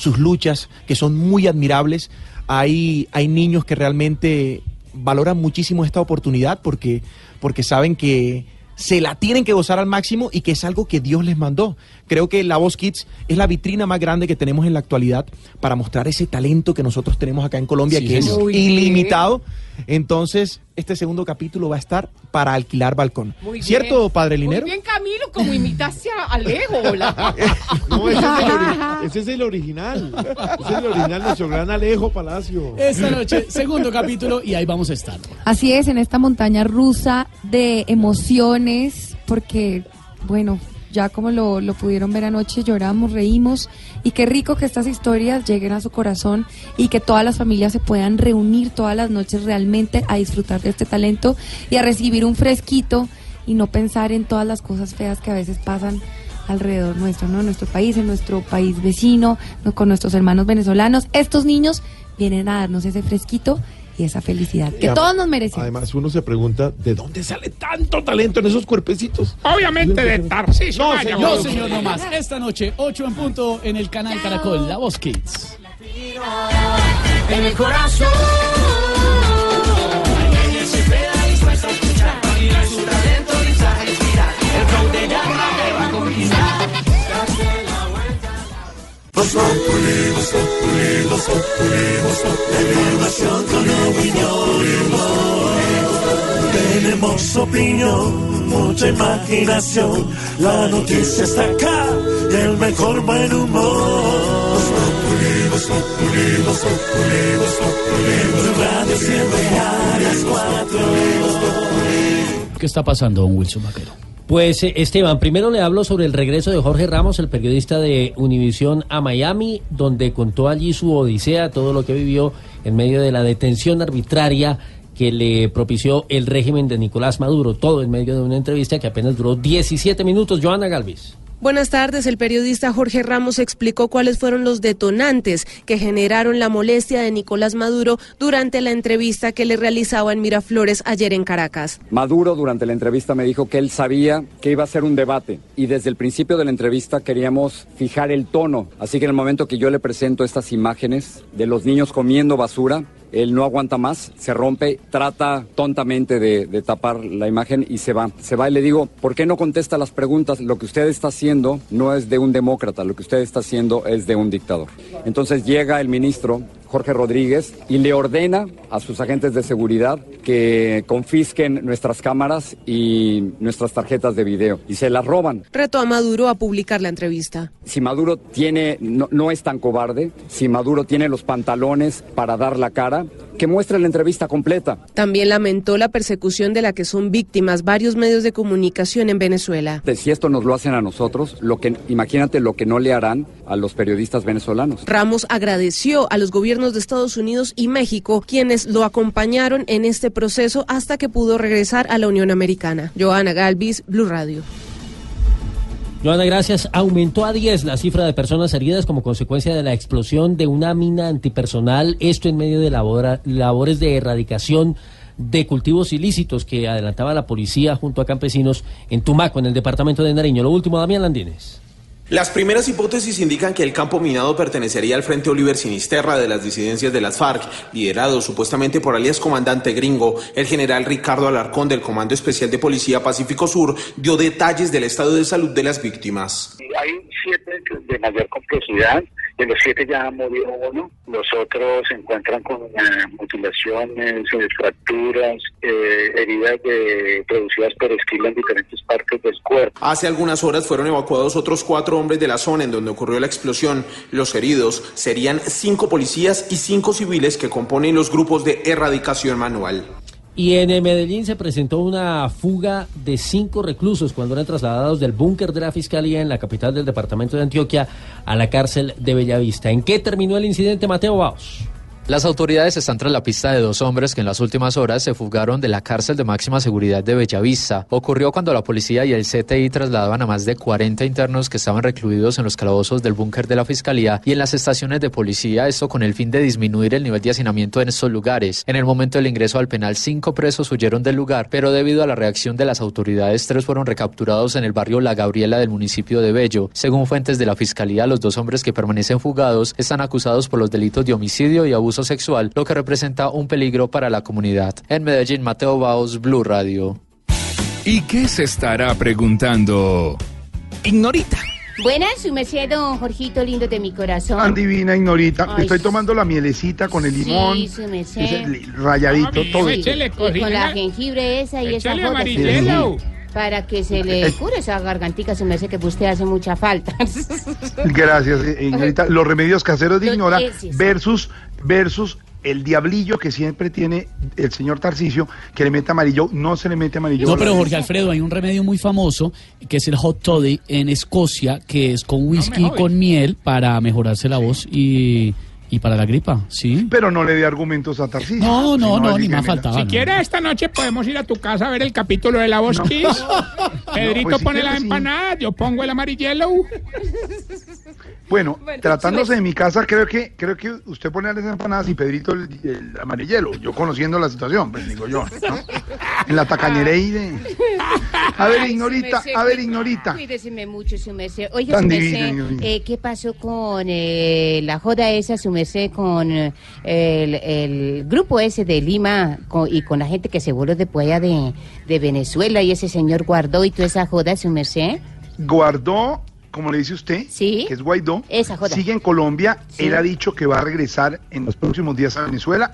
sus luchas, que son muy admirables. Hay, hay niños que realmente valoran muchísimo esta oportunidad porque, porque saben que se la tienen que gozar al máximo y que es algo que Dios les mandó. Creo que La Voz Kids es la vitrina más grande que tenemos en la actualidad para mostrar ese talento que nosotros tenemos acá en Colombia, Sí, que señor. es ilimitado. Entonces, este segundo capítulo va a estar para alquilar balcón. Muy ¿Cierto, bien. Padre Linero? Muy bien, Camilo, como imitaste a Alejo. hola. No, ese es, el ori- ese es el original. Ese es el original, nuestro gran Alejo Palacio. Esta noche, segundo capítulo y ahí vamos a estar. Así es, en esta montaña rusa de emociones, porque, bueno, ya como lo, lo pudieron ver anoche, lloramos, reímos, y qué rico que estas historias lleguen a su corazón y que todas las familias se puedan reunir todas las noches realmente a disfrutar de este talento y a recibir un fresquito y no pensar en todas las cosas feas que a veces pasan alrededor nuestro, ¿no? En nuestro país, en nuestro país vecino, ¿no? con nuestros hermanos venezolanos. Estos niños vienen a darnos ese fresquito y esa felicidad que todos nos merecemos. Además, uno se pregunta, ¿de dónde sale tanto talento en esos cuerpecitos? Obviamente de Tarcisio. No, señor. No, señor, no más. Esta noche, 8 en punto en el canal Caracol, La Voz Kids. en el corazón. Voz Populi, Voz Populi, Voz Populi, Voz Populi, Renovación con opinión. Tenemos opinión, mucha imaginación. La noticia está acá y el mejor buen humor. Voz Populi, Voz Populi, Voz Populi, Voz Populi. Radio siempre a las cuatro. ¿Qué está pasando, don Wilson Vaquero? Pues eh, Esteban, primero le hablo sobre el regreso de Jorge Ramos, el periodista de Univisión a Miami, donde contó allí su odisea, todo lo que vivió en medio de la detención arbitraria que le propició el régimen de Nicolás Maduro, todo en medio de una entrevista que apenas duró 17 minutos. Joana Galvis. Buenas tardes. El periodista Jorge Ramos explicó cuáles fueron los detonantes que generaron la molestia de Nicolás Maduro durante la entrevista que le realizaba en Miraflores ayer en Caracas. Maduro durante la entrevista me dijo que él sabía que iba a ser un debate y desde el principio de la entrevista queríamos fijar el tono. Así que en el momento que yo le presento estas imágenes de los niños comiendo basura, él no aguanta más, se rompe, trata tontamente de, tapar la imagen y se va. Se va y le digo, ¿por qué no contesta las preguntas? Lo que usted está haciendo no es de un demócrata, lo que usted está haciendo es de un dictador. Entonces llega el ministro Jorge Rodríguez y le ordena a sus agentes de seguridad que confisquen nuestras cámaras y nuestras tarjetas de video y se las roban. Retó a Maduro a publicar la entrevista. Si Maduro tiene, no, no es tan cobarde, si Maduro tiene los pantalones para dar la cara, que muestre la entrevista completa. También lamentó la persecución de la que son víctimas varios medios de comunicación en Venezuela. Si esto nos lo hacen a nosotros, lo que, imagínate lo que no le harán a los periodistas venezolanos. Ramos agradeció a los gobiernos de Estados Unidos y México, quienes lo acompañaron en este proceso hasta que pudo regresar a la Unión Americana. Joana Galvis, Blue Radio. Joana, gracias. Aumentó a 10 la cifra de personas heridas como consecuencia de la explosión de una mina antipersonal, esto en medio de labores de erradicación de cultivos ilícitos que adelantaba la policía junto a campesinos en Tumaco, en el departamento de Nariño. Lo último, Damián Landines. Las primeras hipótesis indican que el campo minado pertenecería al Frente Oliver Sinisterra de las disidencias de las FARC, liderado supuestamente por alias comandante gringo. El general Ricardo Alarcón del Comando Especial de Policía Pacífico Sur dio detalles del estado de salud de las víctimas. Hay siete de mayor complejidad, de los siete ya murió uno, los otros se encuentran con eh, mutilaciones, eh, fracturas, eh, heridas de, producidas por esquila en diferentes partes del cuerpo. Hace algunas horas fueron evacuados otros cuatro hombres de la zona en donde ocurrió la explosión. Los heridos serían cinco policías y cinco civiles que componen los grupos de erradicación manual. Y en Medellín se presentó una fuga de cinco reclusos cuando eran trasladados del búnker de la Fiscalía en la capital del departamento de Antioquia a la cárcel de Bellavista. ¿En qué terminó el incidente, Mateo Baos? Las autoridades están tras la pista de dos hombres que en las últimas horas se fugaron de la cárcel de máxima seguridad de Bellavista. Ocurrió cuando la policía y el CTI trasladaban a más de 40 internos que estaban recluidos en los calabozos del búnker de la fiscalía y en las estaciones de policía, esto con el fin de disminuir el nivel de hacinamiento en estos lugares. En el momento del ingreso al penal, cinco presos huyeron del lugar, pero debido a la reacción de las autoridades, tres fueron recapturados en el barrio La Gabriela del municipio de Bello. Según fuentes de la fiscalía, los dos hombres que permanecen fugados están acusados por los delitos de homicidio y abuso sexual, lo que representa un peligro para la comunidad. En Medellín, Mateo Baos, Blue Radio. ¿Y qué se estará preguntando? Ignorita. Buenas, su merced, don Jorgito lindo de mi corazón. Tan divina, Ignorita. Ay, Estoy tomando la mielecita con el limón. Sí, su merced. rayadito, todo. Sí, y con la jengibre esa y esa Échale sí, Para que se le Eh. cure esa gargantica, se me hace que usted hace mucha falta. Gracias, Ignorita. Los remedios caseros de Ignora versus, versus el diablillo que siempre tiene el señor Tarcicio, que le mete amarillo. No se le mete amarillo. No, pero Jorge Alfredo, hay un remedio muy famoso que es el hot toddy en Escocia, que es con whisky y con miel para mejorarse la voz y, y para la gripa, ¿sí? Pero no le dé argumentos a Tarcicio. No, no, Si no, ni más faltaba. Si no. quiere, esta noche podemos ir a tu casa a ver el capítulo de la voz Kiss. Pedrito pues si pone quiere, las sí. empanadas, yo pongo el amarillelo. Bueno, tratándose de mi casa, creo que creo que usted pone las empanadas y Pedrito el, el amarillelo. Yo conociendo la situación, pues digo yo. ¿no? En la tacañería de... A ver, Ay, Ignorita, a ver, Ignorita. Cuídeseme mucho, su merced. Tan su merced, eh, ¿qué pasó con eh, la joda esa, su merced, con eh, el, el grupo ese de Lima con- y con la gente que se voló después allá de, de Venezuela y ese señor guardó y toda esa joda, su merced? Guardó, como le dice usted, que es Guaidó, Esa joda. sigue en Colombia. Sí. Él ha dicho que va a regresar en los próximos días a Venezuela.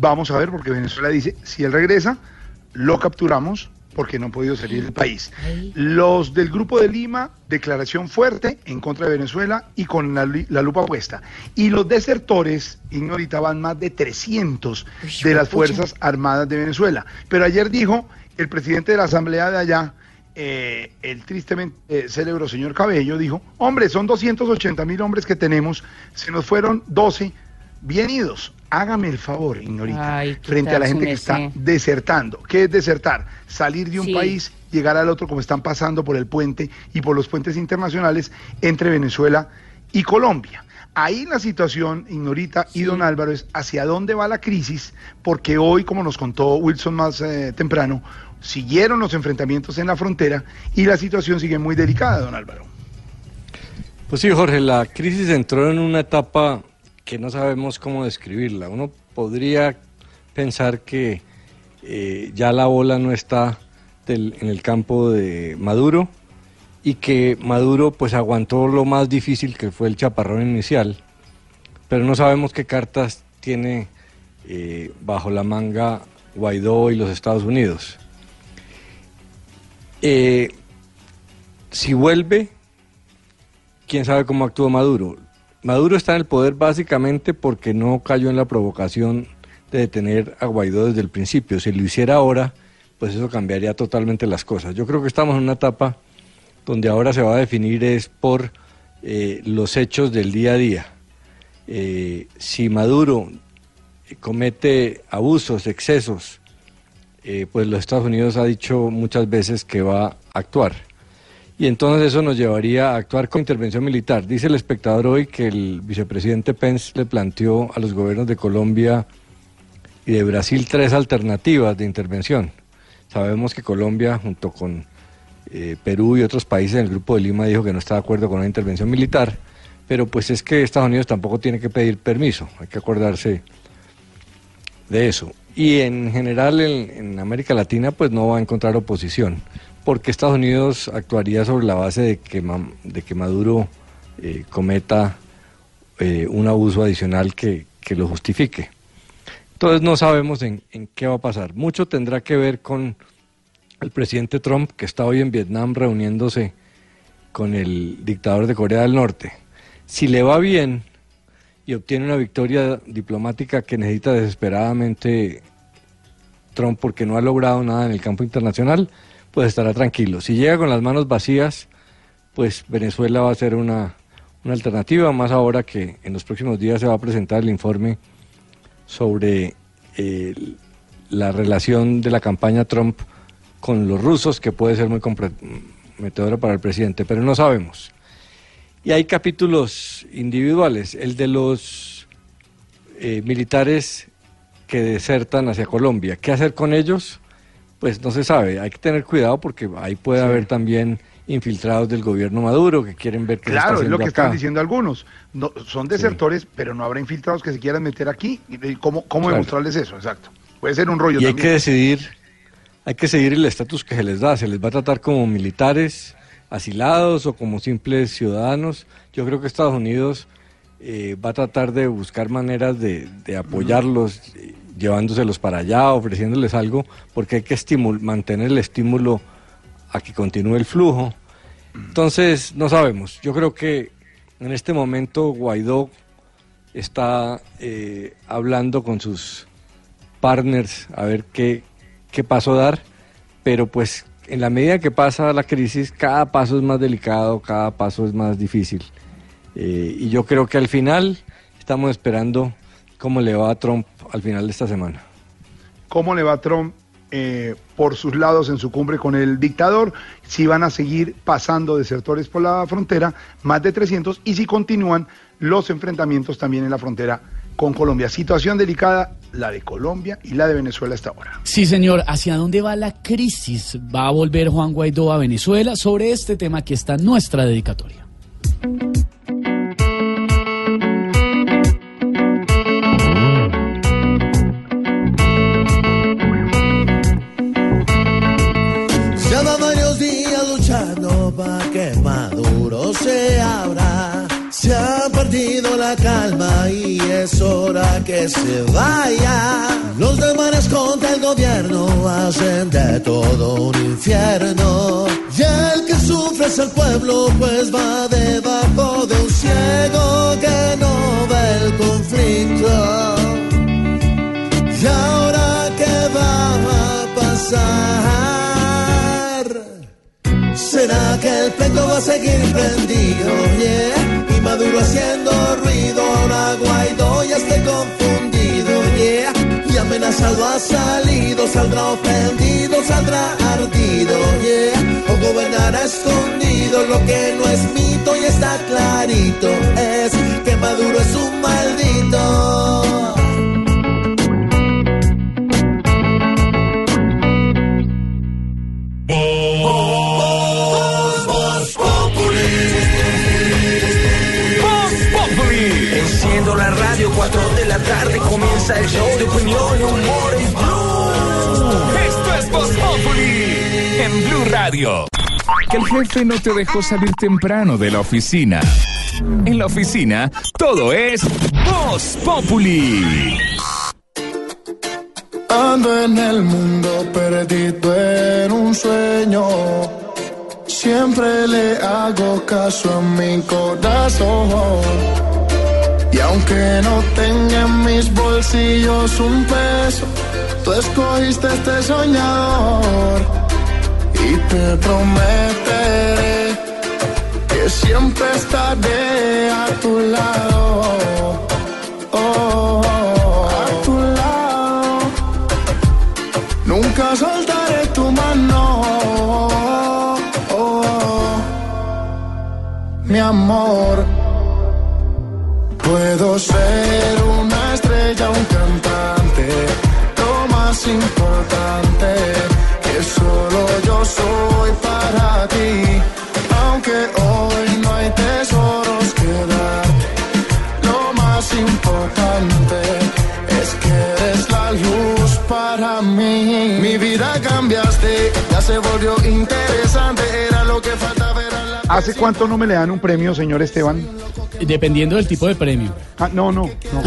Vamos a ver, porque Venezuela dice, si él regresa, lo capturamos porque no han podido salir del país. Los del Grupo de Lima, declaración fuerte en contra de Venezuela y con la, lupa puesta. Y los desertores, ignorita, van más de 300 de las Fuerzas Armadas de Venezuela. Pero ayer dijo el presidente de la Asamblea de allá, eh, el tristemente eh, célebre señor Cabello, dijo, hombre, son 280 mil hombres que tenemos, se nos fueron 12 bien idos. Hágame el favor, ignorita, Ay, ¿qué frente a la gente que está desertando. ¿Qué es desertar? Salir de un Sí. país, llegar al otro como están pasando por el puente y por los puentes internacionales entre Venezuela y Colombia. Ahí la situación, Ignorita y don Álvaro, es hacia dónde va la crisis, porque hoy, como nos contó Wilson más eh, temprano, siguieron los enfrentamientos en la frontera y la situación sigue muy delicada, don Álvaro. Pues sí, Jorge, la crisis entró en una etapa que no sabemos cómo describirla. Uno podría pensar que eh, ya la bola no está en el campo de Maduro y que Maduro pues aguantó lo más difícil que fue el chaparrón inicial, pero no sabemos qué cartas tiene eh, bajo la manga Guaidó y los Estados Unidos. Eh, si vuelve, quién sabe cómo actúa Maduro. Maduro está en el poder básicamente porque no cayó en la provocación de detener a Guaidó desde el principio. Si lo hiciera ahora, pues eso cambiaría totalmente las cosas. Yo creo que estamos en una etapa donde ahora se va a definir es por eh, los hechos del día a día. Eh, si Maduro comete abusos, excesos, eh, pues los Estados Unidos ha dicho muchas veces que va a actuar. Y entonces eso nos llevaría a actuar con intervención militar. Dice el espectador hoy que el vicepresidente Pence le planteó a los gobiernos de Colombia y de Brasil tres alternativas de intervención. Sabemos que Colombia, junto con eh, Perú y otros países en el Grupo de Lima, dijo que no está de acuerdo con una intervención militar, pero pues es que Estados Unidos tampoco tiene que pedir permiso, hay que acordarse de eso. Y en general en, en América Latina pues no va a encontrar oposición, porque Estados Unidos actuaría sobre la base de que, de que Maduro eh, cometa eh, un abuso adicional que, que lo justifique. Entonces no sabemos en, en qué va a pasar. Mucho tendrá que ver con el presidente Trump, que está hoy en Vietnam reuniéndose con el dictador de Corea del Norte. Si le va bien y obtiene una victoria diplomática que necesita desesperadamente Trump porque no ha logrado nada en el campo internacional, pues estará tranquilo. Si llega con las manos vacías, pues Venezuela va a ser una, una alternativa, más ahora que en los próximos días se va a presentar el informe sobre eh, la relación de la campaña Trump con los rusos, que puede ser muy comprometedora para el presidente, pero no sabemos. Y hay capítulos individuales, el de los eh, militares que desertan hacia Colombia. ¿Qué hacer con ellos? Pues no se sabe, hay que tener cuidado porque ahí puede haber también infiltrados del gobierno Maduro que quieren ver qué se está Claro, es lo que acá. están diciendo algunos. No, son desertores, pero no habrá infiltrados que se quieran meter aquí. ¿Y ¿Cómo, cómo Claro. demostrarles eso? Exacto. Puede ser un rollo Y hay también. que decidir, hay que seguir el estatus que se les da. Se les va a tratar como militares asilados o como simples ciudadanos. Yo creo que Estados Unidos eh, va a tratar de buscar maneras de, de apoyarlos, llevándoselos para allá, ofreciéndoles algo, porque hay que mantener el estímulo a que continúe el flujo. Entonces, no sabemos. Yo creo que en este momento Guaidó está eh, hablando con sus partners a ver qué, qué paso dar, pero pues en la medida que pasa la crisis, cada paso es más delicado, cada paso es más difícil. Eh, y yo creo que al final estamos esperando cómo le va a Trump al final de esta semana. ¿Cómo le va a Trump eh, por sus lados en su cumbre con el dictador? Si van a seguir pasando desertores por la frontera, más de 300, y si continúan los enfrentamientos también en la frontera con Colombia. Situación delicada, la de Colombia y la de Venezuela hasta ahora. Sí, señor. ¿Hacia dónde va la crisis? ¿Va a volver Juan Guaidó a Venezuela? Sobre este tema aquí está nuestra dedicatoria. Calma y es hora que se vaya. Los demás contra el gobierno hacen de todo un infierno. Y el que sufre es el pueblo, pues va debajo de un ciego que no ve el conflicto. ¿Y ahora qué va a pasar? ¿Será que el pleito va a seguir prendido? Yeah. Maduro haciendo ruido, ahora Guaidó ya esté confundido, yeah. Y amenazado ha salido, saldrá ofendido, saldrá ardido, yeah. O gobernará escondido, lo que no es mito y está clarito es que Maduro es un maldito. Comienza el show de opinión y humor en Blue. Esto es Voz Populi en Blue Radio. Que el jefe no te dejó salir temprano de la oficina. En la oficina, todo es Voz Populi. Ando en el mundo perdido en un sueño. Siempre le hago caso a mi corazón. Y aunque no tenga en mis bolsillos un peso, tú escogiste este soñador. Y te prometeré que siempre estaré a tu lado. Oh, a tu lado. Nunca soltaré tu mano. Oh, mi amor. Puedo ser una estrella, un cantante. Lo más importante que solo yo soy para ti. Aunque hoy no hay tesoros que darte. Lo más importante es que eres la luz para mí. Mi vida cambiaste, ya se volvió interesante. Era lo que faltaba. ¿Hace cuánto no me le dan un premio, señor Esteban? Dependiendo del tipo de premio. Ah, no, no, no.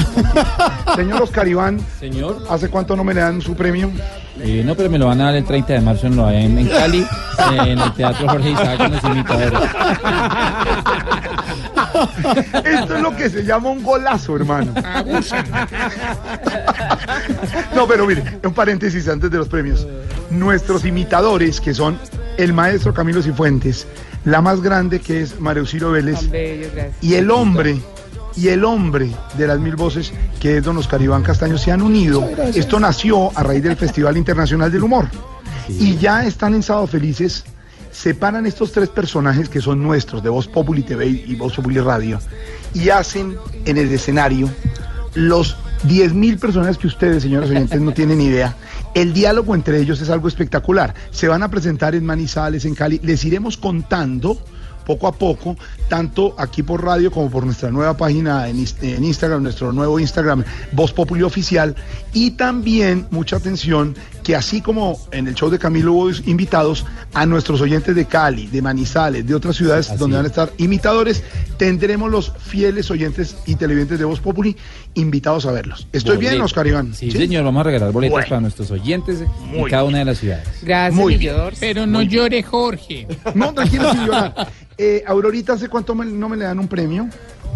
señor Oscar Iván. Señor. ¿Hace cuánto no me le dan su premio? Eh, no, pero me lo van a dar el 30 de marzo en, lo- en, en Cali, en el Teatro Jorge Isaac con los imitadores. Esto es lo que se llama un golazo, hermano. No, pero mire, un paréntesis antes de los premios. Nuestros imitadores, que son el maestro Camilo Cifuentes, la más grande que es María Auxilio Vélez, y el hombre, y el hombre de las mil voces, que es don Oscar Iván Castaño, se han unido. Esto nació a raíz del Festival Internacional del Humor. Y ya están en Sábado Felices. Separan estos tres personajes que son nuestros, de Voz Populi TV y Voz Populi Radio, y hacen en el escenario los 10.000 personajes que ustedes, señores oyentes, no tienen idea. El diálogo entre ellos es algo espectacular. Se van a presentar en Manizales, en Cali. Les iremos contando poco a poco, tanto aquí por radio como por nuestra nueva página en, en Instagram, nuestro nuevo Instagram, Voz Populi Oficial. Y también, mucha atención, que así como en el show de Camilo hubo invitados a nuestros oyentes de Cali, de Manizales, de otras ciudades donde van a estar imitadores, tendremos los fieles oyentes y televidentes de Voz Populi invitados a verlos. ¿Estoy bien. Oscar Iván? Sí, señor, vamos a regalar boletos Bueno. para nuestros oyentes en Muy cada una de las ciudades. Gracias, Muy. Pero no llore, Jorge. No, tranquilo, sin llorar. Eh, Aurorita, ¿hace cuánto me- no me le dan un premio?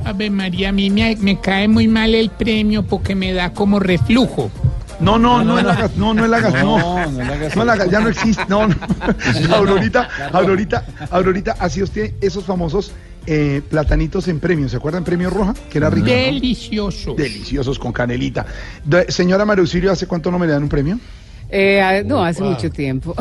Ave María, a mí me, me cae muy mal el premio porque me da como reflujo. No, no, no, es la gas, no, no es la gas, no. No, no es la gas. No, ya no existe, no, no. Aurorita, Aurorita, Aurorita, así usted esos famosos eh, platanitos en premio, ¿se acuerdan premio roja? Que era rico. ¿no? Delicioso. Deliciosos con canelita. De- señora María Auxilio, ¿hace cuánto no me le dan un premio? Eh, ah, no, hace mucho tiempo.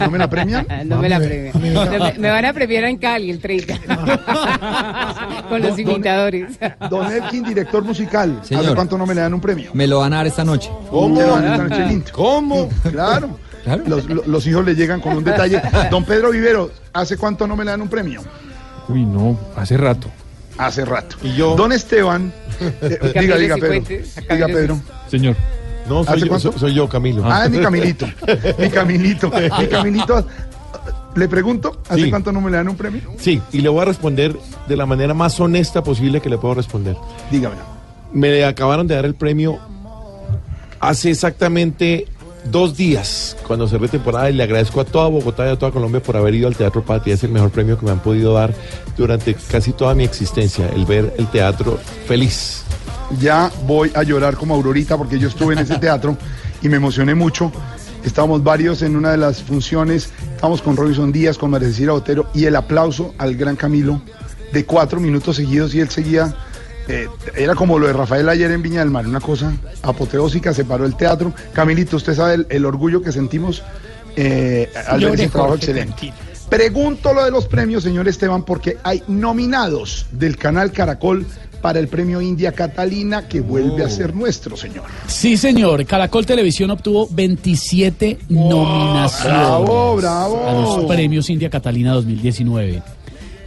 ¿No me la premian? no me la premian. No, me, me van a premiar en Cali el 30. Con los Don- imitadores. Don Elkin, director musical, ¿hace Señor. cuánto no me le dan un premio? Me lo van a dar esta noche. ¿Cómo? ¿Cómo? Claro. Los, los- los hijos le llegan con un detalle. Don Pedro Vivero, ¿hace cuánto no me le dan un premio? Uy, no, hace rato. Hace rato. Y yo. Don Esteban. eh, diga, diga, Pedro. A Diga, Pedro. Señor. No, soy ¿Hace yo, cuánto? soy, soy yo, Camilo. Ah, es mi Camilito. Mi Camilito. Mi Camilito. ¿Le pregunto? ¿Hace Sí. cuánto no me le dan un premio? Sí, y le voy a responder de la manera más honesta posible que le puedo responder. Dígame. Me acabaron de dar el premio hace exactamente dos días, cuando cerré temporada, y le agradezco a toda Bogotá y a toda Colombia por haber ido al Teatro Patria. Es el mejor premio que me han podido dar durante casi toda mi existencia, el ver el teatro feliz. Ya voy a llorar como Aurorita porque yo estuve en ese teatro y me emocioné mucho. Estábamos varios en una de las funciones, estábamos con Robinson Díaz, con María Cecilia Botero y el aplauso al gran Camilo de cuatro minutos seguidos y él seguía, eh, era como lo de Rafael ayer en Viña del Mar, una cosa apoteósica, se paró el teatro. Camilito, usted sabe el, el orgullo que sentimos eh, al ver ese trabajo Jorge, excelente. Pregunto lo de los premios, señor Esteban, porque hay nominados del canal Caracol para el premio India Catalina que vuelve a ser nuestro, señor. Sí, señor. Caracol Televisión obtuvo 27 nominaciones Bravo, bravo. a los premios India Catalina 2019.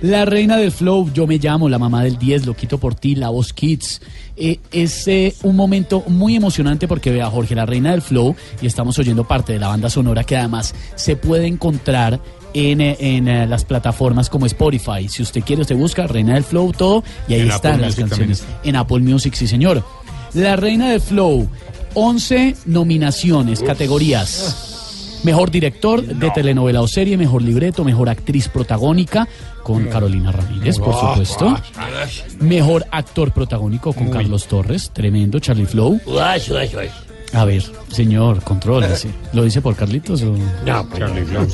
La reina del flow, yo me llamo, la mamá del 10, lo quito por ti, la voz kids. Eh, es eh, un momento muy emocionante porque vea Jorge, la reina del flow, y estamos oyendo parte de la banda sonora que además se puede encontrar en, en, eh, las plataformas como Spotify. Si usted quiere, usted busca Reina del Flow, todo, y ahí En están Apple las Music canciones. también En Apple Music, sí, señor. La Reina del Flow, 11 nominaciones, categorías. Mejor director de telenovela o serie, mejor libreto, mejor actriz protagónica con Carolina Ramírez, por supuesto. Mejor actor protagónico con Carlos Torres, tremendo, Charlie Flow. A ver, señor, contrólese. ¿Lo dice por Carlitos o...? No, Charlie Flow.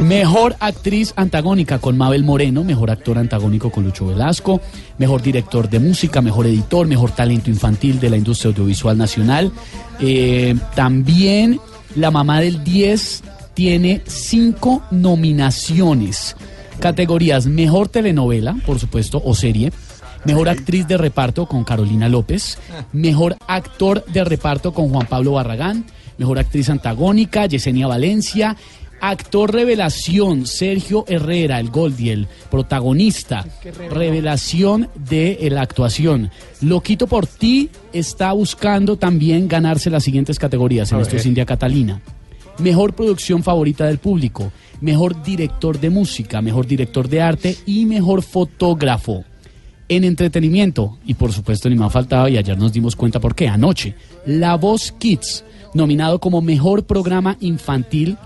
Mejor actriz antagónica con Mabel Moreno, mejor actor antagónico con Lucho Velasco, mejor director de música, mejor editor, mejor talento infantil de la industria audiovisual nacional. Eh, también la mamá del 10 tiene cinco nominaciones. Categorías mejor telenovela, por supuesto, o serie. Mejor actriz de reparto con Carolina López. Mejor actor de reparto con Juan Pablo Barragán. Mejor actriz antagónica, Yesenia Valencia. Actor revelación, Sergio Herrera, el Goldiel, protagonista. Revelación de eh, la actuación. Loquito por ti está buscando también ganarse las siguientes categorías en esto es. India Catalina. Mejor producción favorita del público, mejor director de música, mejor director de arte y mejor fotógrafo. En entretenimiento, y por supuesto ni más faltaba, y ayer nos dimos cuenta por qué, anoche, La Voz Kids, nominado como mejor programa infantil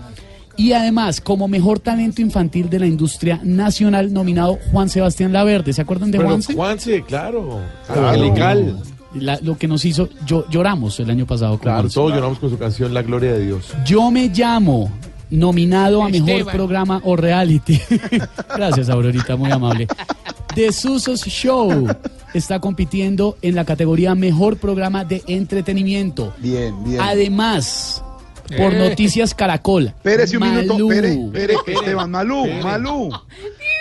y además como mejor talento infantil de la industria nacional, nominado Juan Sebastián Laverde. ¿Se acuerdan de Pero Juanse? Juanse, claro. Claro. Angelical. La- lo que nos hizo, yo, lloramos el año pasado con Claro, Juanse. todos lloramos con su canción La Gloria de Dios. Yo me llamo, nominado a mejor Esteban. programa o reality. Gracias, Aurorita, muy amable. The Susos Show está compitiendo en la categoría mejor programa de entretenimiento. Bien, bien. Además, por Eh. Noticias Caracol. Espérese un minuto, Malú. espere, espere, Esteban, Malú, Malú,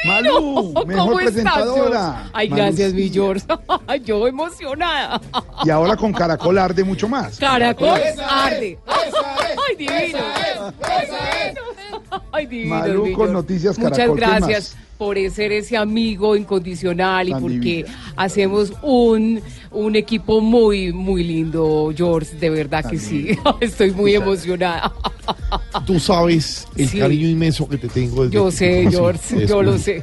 Malú, mejor ¿Cómo estás, presentadora. Ay, Malú. gracias, mi George. Yo emocionada. Y ahora con Caracol arde mucho más. Caracol arde. Ay, divino. Ay, divino. Malú con. Noticias Muchas Caracol, ¿qué gracias? Por ser ese amigo incondicional y porque hacemos un, un equipo muy, muy lindo, George. De verdad que sí. Estoy muy emocionada. Tú sabes el Sí. cariño inmenso que te tengo. desde Yo sé. George, yo lo sé.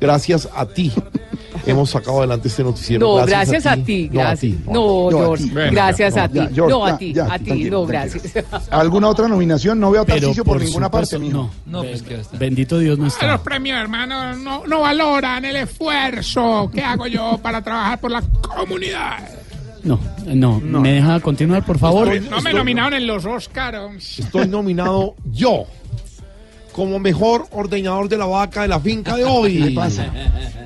Gracias a ti hemos sacado adelante este noticiero. No, gracias, a ti, No, a gracias. ti. No, No, a George, gracias a no, ti. no, a ti, a ti, no, gracias. ¿Alguna otra nominación? No veo a Pero Tarcisio por, por ninguna parte, mijo. no. Bendito Dios no Los está. premios, hermano, no, no valoran el esfuerzo que hago yo para trabajar por la comunidad. No, no, ¿Me deja continuar, por favor? No me nominaron en los Oscars. Estoy nominado yo como mejor ordeñador de la vaca de la finca de hoy. ¿Qué le pasa?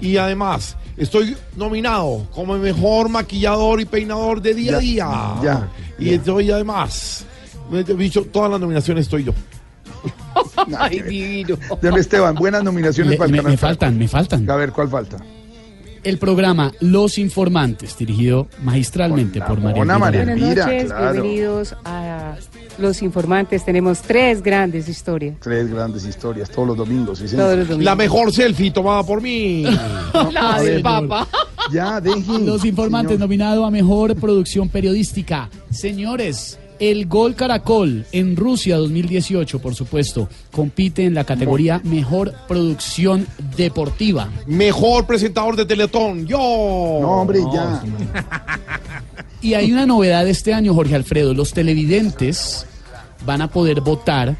Y además, estoy nominado como mejor maquillador y peinador de día a día. ya, Y estoy además, me he dicho, todas las nominaciones estoy yo. Ay, divino. Esteban, buenas nominaciones para el me, canal. me faltan, me faltan. A ver, ¿cuál falta? El programa Los Informantes, dirigido magistralmente por María María. Buenas noches, claro. bienvenidos a Los Informantes. Tenemos tres grandes historias. Tres grandes historias, todos los domingos. sí, señor. Todos los domingos. La mejor selfie tomada por mí. La del Papa. Ya, dejen. Los Informantes, señor. nominado a Mejor Producción Periodística. Señores, El Gol Caracol en Rusia 2018, por supuesto, compite en la categoría Mejor Producción Deportiva. Mejor presentador de Teletón, yo. No, hombre, ya. Y hay una novedad este año, Jorge Alfredo. Los televidentes van a poder votar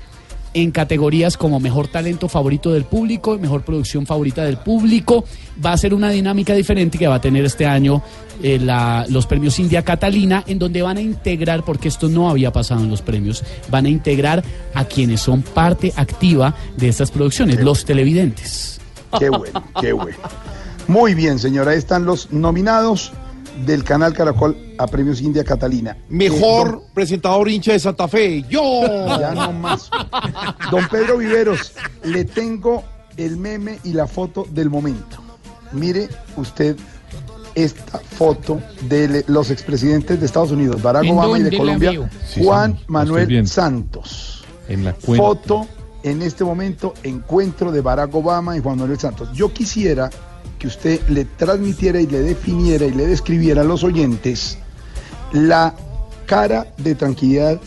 en categorías como mejor talento favorito del público, mejor producción favorita del público. Va a ser una dinámica diferente que va a tener este año eh, la- los premios India Catalina, en donde van a integrar, porque esto no había pasado en los premios, van a integrar a quienes son parte activa de estas producciones, los televidentes. Qué bueno, qué bueno. Muy bien, señora. Ahí están los nominados del canal Caracol a Premios India Catalina. Mejor presentador hincha de Santa Fe, yo. Ya no más. Don Pedro Viveros, le tengo el meme y la foto del momento. Mire usted esta foto de los expresidentes de Estados Unidos, Barack ¿En Obama y de Colombia, Juan Manuel. Santos. En la cuenta. Foto en este momento, encuentro de Barack Obama y Juan Manuel Santos. Yo quisiera que usted le transmitiera y le definiera y le describiera a los oyentes la cara de tranquilidad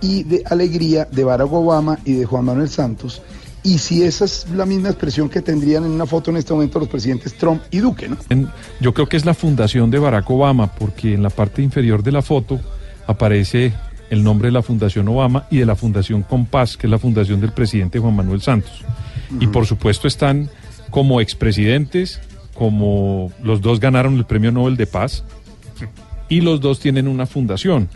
y de alegría de Barack Obama y de Juan Manuel Santos. Y si esa es la misma expresión que tendrían en una foto en este momento los presidentes Trump y Duque, ¿no? Yo creo que es la fundación de Barack Obama, porque en la parte inferior de la foto aparece el nombre de la Fundación Obama y de la Fundación Compás, que es la fundación del presidente Juan Manuel Santos. Y por supuesto están como expresidentes, como los dos ganaron el Premio Nobel de Paz, y los dos tienen una fundación.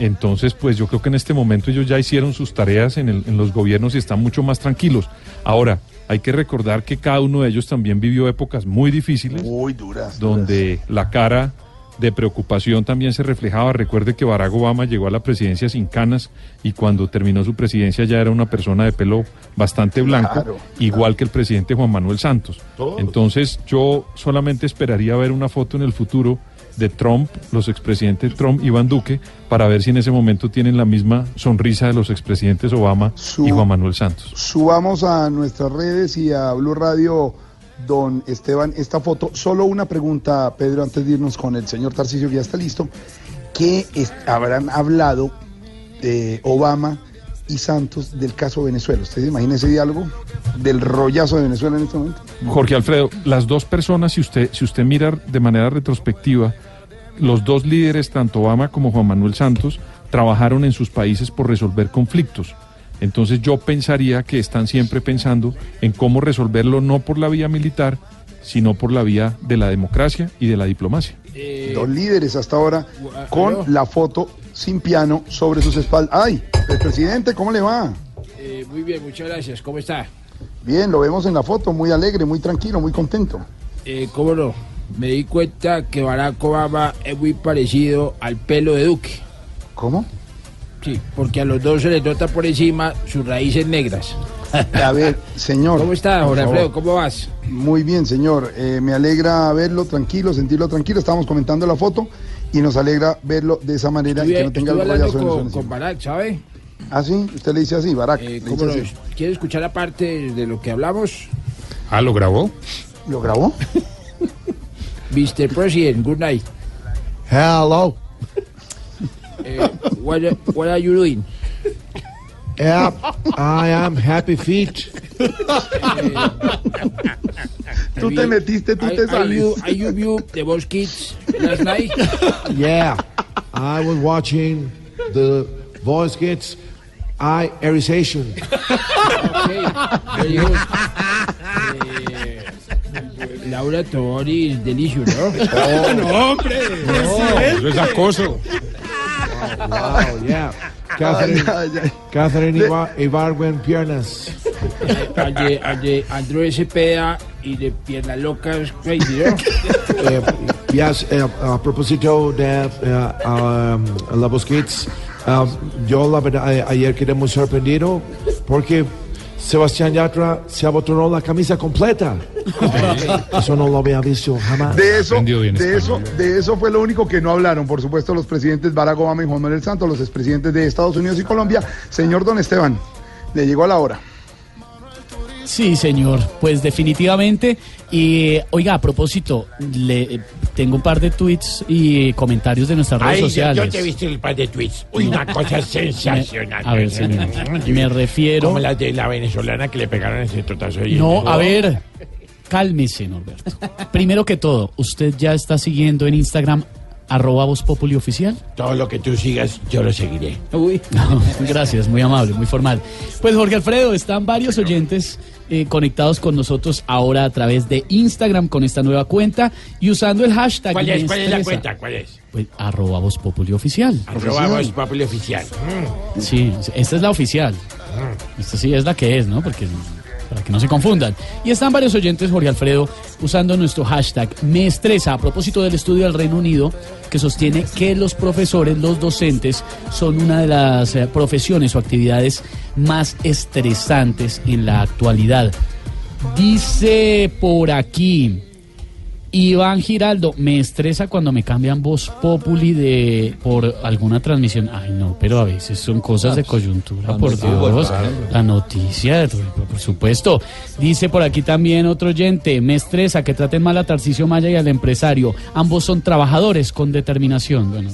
Entonces, pues yo creo que en este momento ellos ya hicieron sus tareas en, el- en los gobiernos y están mucho más tranquilos. Ahora, hay que recordar que cada uno de ellos también vivió épocas muy difíciles, Muy duras. donde la cara de preocupación también se reflejaba. Recuerde que Barack Obama llegó a la presidencia sin canas y cuando terminó su presidencia ya era una persona de pelo bastante blanco, Claro, igual que el presidente Juan Manuel Santos. Todos. Entonces yo solamente esperaría ver una foto en el futuro de Trump, los expresidentes Trump y Iván Duque, para ver si en ese momento tienen la misma sonrisa de los expresidentes Obama y Juan Manuel Santos. Subamos a nuestras redes y a Blue Radio, don Esteban, esta foto. Solo una pregunta, Pedro, antes de irnos con el señor Tarcisio, que ya está listo. ¿Qué habrán hablado Obama y Santos del caso Venezuela? ¿Usted se imagina ese diálogo del rollazo de Venezuela en este momento? Jorge Alfredo, las dos personas, si usted, si usted mira de manera retrospectiva, los dos líderes, tanto Obama como Juan Manuel Santos, trabajaron en sus países por resolver conflictos. Entonces yo pensaría que están siempre pensando en cómo resolverlo no por la vía militar, sino por la vía de la democracia y de la diplomacia. Dos líderes hasta ahora aló. con la foto sin piano sobre sus espaldas. ¡Ay! El presidente, ¿cómo le va? Eh, muy bien, muchas gracias. ¿Cómo está? Bien, lo vemos en la foto, muy alegre, muy tranquilo, muy contento. Eh, ¿Cómo no? Me di cuenta que Barack Obama es muy parecido al pelo de Duque. ¿Cómo? Sí, porque a los dos se les nota por encima sus raíces negras. A ver, señor. ¿Cómo está, Jorge. Alfredo? ¿Cómo vas? Muy bien, señor. Eh, me alegra verlo tranquilo, sentirlo tranquilo. Estamos comentando la foto y nos alegra verlo de esa manera y que no tenga el de con, Venezuela con Barack, ¿sabe? Ah, sí, usted le dice así, Barack. Eh, ¿cómo dice así. ¿Quiere escuchar la parte de lo que hablamos? Ah, ¿lo grabó? ¿Lo grabó? Mr. President, good night. Hello. Eh, what, what are you doing? Yeah, I am happy feet. Tú te metiste, tú Are- te are sales. you- Are you view the Boss Kids last night? Yeah, I was watching the voice kids eye erization. Okay, very good. Eh, Laura Tobori is delicious, ¿no? Oh, no, hombre. No, eso es acoso. Wow, yeah. Catherine, Catherine Ibar- Ibargüen Piernas. Al de, al de Andrés Cepeda y de Piernas Locas Crazy, ¿no? Eh, yes, eh, a propósito de eh, um, la kids, um, yo la verdad ayer quedé muy sorprendido porque Sebastián Yatra se abotonó la camisa completa. Eso no lo había visto jamás. De eso, de eso, de eso fue lo único que no hablaron, por supuesto, los presidentes Barack Obama y Juan Manuel Santos, los expresidentes de Estados Unidos y Colombia. Señor Don Esteban, le llegó a la hora. Sí, señor. Pues definitivamente Y oiga, a propósito, le tengo un par de tweets y comentarios de nuestras redes Ay, sociales. yo te he visto el par de tweets. Una cosa sensacional. A ver, señor. Me refiero. Como la de la venezolana que le pegaron ese totazo ahí. No, a ver, cálmese, Norberto. Primero que todo, ¿usted ya está siguiendo en Instagram arroba Voz Populi oficial? Todo lo que tú sigas, yo lo seguiré. Uy. gracias, muy amable, muy formal. Pues Jorge Alfredo, están varios oyentes eh, conectados con nosotros ahora a través de Instagram con esta nueva cuenta y usando el hashtag. ¿Cuál es, cuál es la cuenta? ¿Cuál es? Pues arroba Voz Populi oficial. Arroba Voz Populi oficial. Mm. Sí, esta es la oficial. Esta sí es la que es, ¿no? Porque para que no se confundan. Y están varios oyentes, Jorge Alfredo, usando nuestro hashtag Me Estresa a propósito del estudio del Reino Unido que sostiene que los profesores, los docentes, son una de las eh, profesiones o actividades más estresantes en la actualidad. Dice por aquí. Iván Giraldo, me estresa cuando me cambian voz populi de por alguna transmisión. Ay, no, pero a veces son cosas de coyuntura, por Dios. La noticia, por supuesto. Dice por aquí también otro oyente, me estresa que traten mal a Tarcisio Maya y al empresario. Ambos son trabajadores con determinación. Bueno,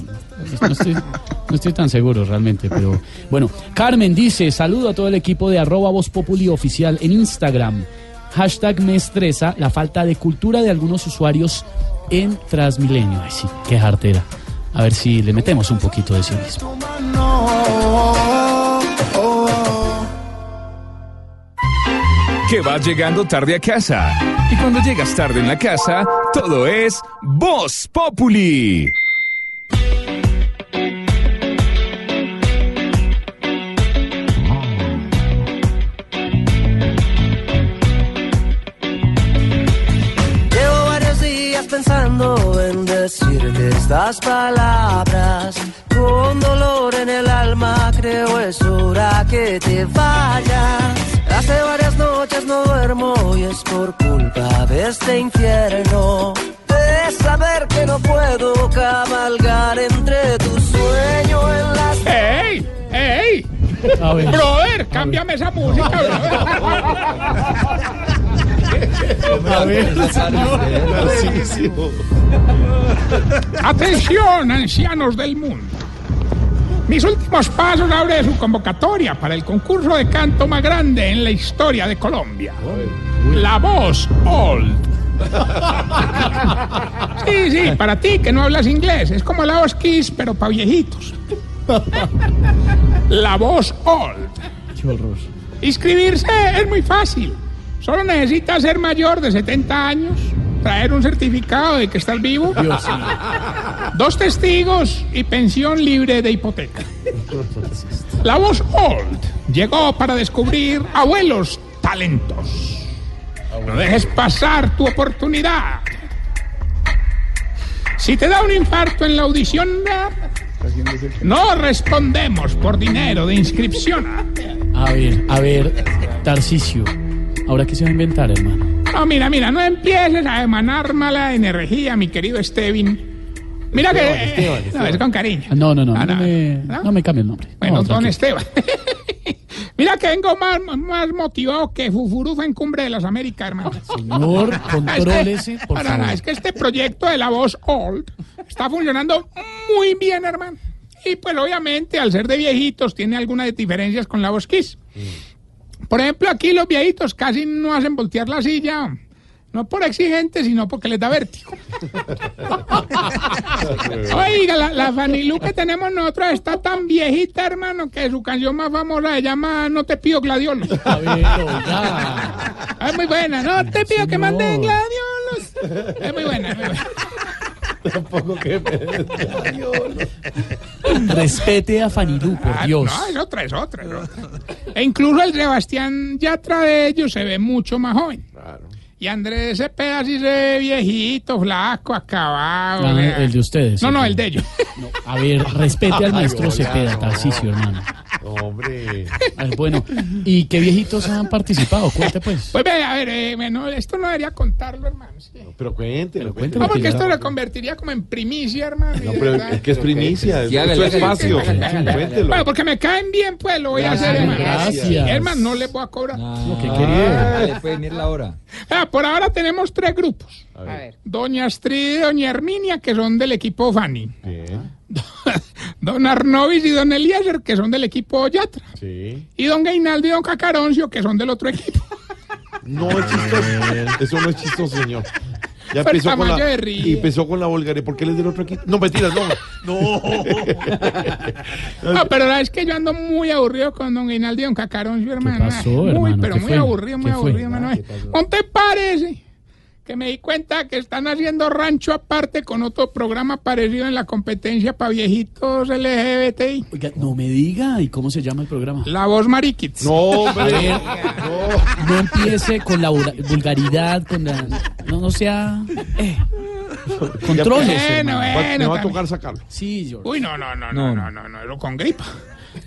no estoy, no estoy tan seguro realmente, pero bueno. Carmen dice, saludo a todo el equipo de arroba voz populi oficial en Instagram. Hashtag me estresa la falta de cultura de algunos usuarios en Transmilenio. Ay, sí, qué jartera. A ver si le metemos un poquito de cinismo. Que vas llegando tarde a casa. Y cuando llegas tarde en la casa, todo es Voz Populi. Decirte estas palabras. Con dolor en el alma creo es hora que te vayas. Hace varias noches no duermo y es por culpa de este infierno. De saber que no puedo cabalgar entre tu sueño en las... ¡Ey! ¡Ey! A ver. Brother, cámbiame esa música, A ver, Atención, ancianos del mundo. Mis últimos pasos abre su convocatoria para el concurso de canto más grande en la historia de Colombia. La voz Old. Sí, sí, para ti que no hablas inglés. Es como la voz Kiss, pero para viejitos. La voz Old. Inscribirse es muy fácil. Solo necesitas ser mayor de 70 años, traer un certificado de que estás vivo, Dios dos testigos y pensión libre de hipoteca. La voz Old llegó para descubrir abuelos talentos. No dejes pasar tu oportunidad. Si te da un infarto en la audición, no respondemos por dinero de inscripción. A ver, a ver, Tarcisio. ¿Ahora qué se va a inventar, hermano? No, mira, mira, no empieces a emanar mala energía, mi querido Stevin. Mira que... Esteban, Esteban, No, Esteban. es con cariño. No, no, no, Ah, no, no, me, ¿no? no me cambie el nombre. Bueno, No, don. Esteban. Mira que vengo más, más motivado que Fufurufa en Cumbre de las Américas, hermano. Señor, contrólese, por No, no, no, es que este proyecto de la voz Old está funcionando muy bien, hermano. Y pues obviamente, al ser de viejitos, tiene algunas diferencias con la voz Kiss. Por ejemplo, aquí los viejitos casi no hacen voltear la silla. No por exigentes, sino porque les da vértigo. Oiga, la, la Fanny Lu que tenemos nosotros está tan viejita, hermano, que su canción más famosa se llama No te pido gladiolos. Es muy buena, no te pido que manden gladiolos. Es muy buena, es muy buena. Tampoco que Respete a Fanilú, por Ah, Dios. No, es otra, es otra, es otra. E incluso el Sebastián Yatra de ellos se ve mucho más joven. Y Andrés Cepeda sí se ve viejito, flaco, acabado. Ah, el de ustedes. No, no, el de ellos. A ver, respete al maestro Ay, Cepeda, no. Tarcisio, hermano. Hombre. Bueno, ¿y qué viejitos han participado? Cuente pues. Pues ve, a ver, eh, bueno, esto no debería contarlo, hermano. sí. Pero cuéntelo, No, cuéntelo. porque esto lo convertiría como en primicia, hermano. No, pero verdad. es que es primicia, es espacio. Cuéntelo. Bueno, porque me caen bien, pues lo voy a hacer, hermano. Gracias. Hermano, no les voy a cobrar. ¿Qué quería? Dale, pueden ir la hora. Ah, por ahora tenemos tres grupos. A ver. Doña Astrid y Doña Herminia, que son del equipo Fanny. Don Arnovis y Don Eliezer, que son del equipo Yatra. Sí. Y Don Gainaldo y Don Cacaroncio, que son del otro equipo. No es chistoso. Eso no es chistoso, señor. Ya Pero empezó con la, de río. y empezó con la vulgaridad. ¿Por qué él es del otro equipo? No, mentiras, no. No. No, pero la es que yo ando muy aburrido con Don Gainaldo y Don Cacaroncio, hermano. pasó, muy, hermano? pero ¿Qué muy fue? aburrido, muy ¿Qué aburrido, hermano. ¿No te parece? Que me di cuenta que están haciendo rancho aparte con otro programa parecido en la competencia para viejitos LGBTI. Oiga, no me diga, ¿y cómo se llama el programa? La voz Mariquits. No, hombre. Ver, no empiece con la vulga- vulgaridad, con la... No, no sea... Eh, controles, Bueno, bueno. me va a tocar sacarlo. Sí, George. Uy, no, no, no, no, no, no, no, no, con gripa.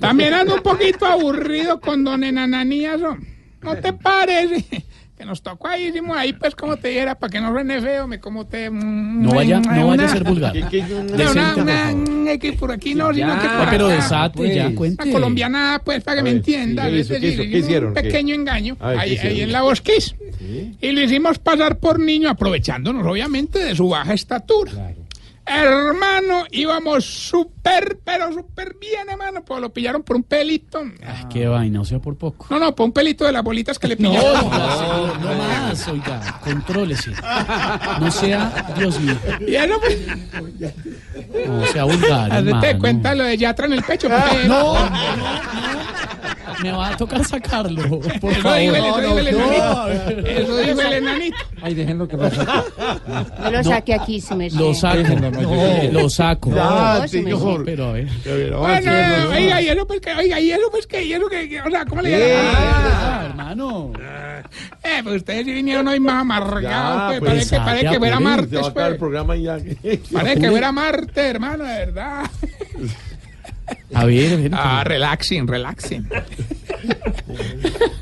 También ando un poquito aburrido con don Enananías, ¿no? ¿No te parece? Que nos tocó ahí, hicimos ahí, pues, como te dijera, para que no suene feo, me como te... No vaya, no vaya a ser vulgar. Una, una, una- que por aquí no, sino Ya, que por pero acá. desate, ya, cuente. Una colombiana, pues, para que me ver, entiendas. sí, ¿qué es hizo? ¿Qué decir, hizo? ¿Qué hicimos hicieron? Un ¿Qué? pequeño engaño, A ver, ¿qué ahí, en la bosquís. Y lo hicimos pasar por niño, aprovechándonos, obviamente, de su baja estatura. Hermano, íbamos súper, pero súper bien, hermano. Pues lo pillaron por un pelito. Ay, qué vaina, o sea, por poco. No, no, por un pelito de las bolitas que le No, pillaron. oiga, señor, no más, oiga, contrólese. No sea, Dios mío, Y eso, pues, no sea vulgar, hazte cuenta lo de Yatra en el pecho. porque- No, no, no, me va a tocar sacarlo, por Eso favor. dijo el, eso dijo el No, enanito. Eso dijo el enanito. Ay, déjenlo que lo saque. No lo saque aquí, su merced. Lo saco, Déjenlo, no, yo- lo saco. Ya, me señor. Pero a ver. Bueno, oiga, y eso pues que, oiga, eso pues que, eso que, que- o sea, ¿cómo le Eh, llaman? Ah, hermano. Eh, pues ustedes sí vinieron hoy más amargados, pues, pues, parece que, parece que fuera martes, a acabar el pues. programa y ya. Parece que fuera martes, hermano, de verdad. A ver, a ver. Ah, relaxing, relaxing.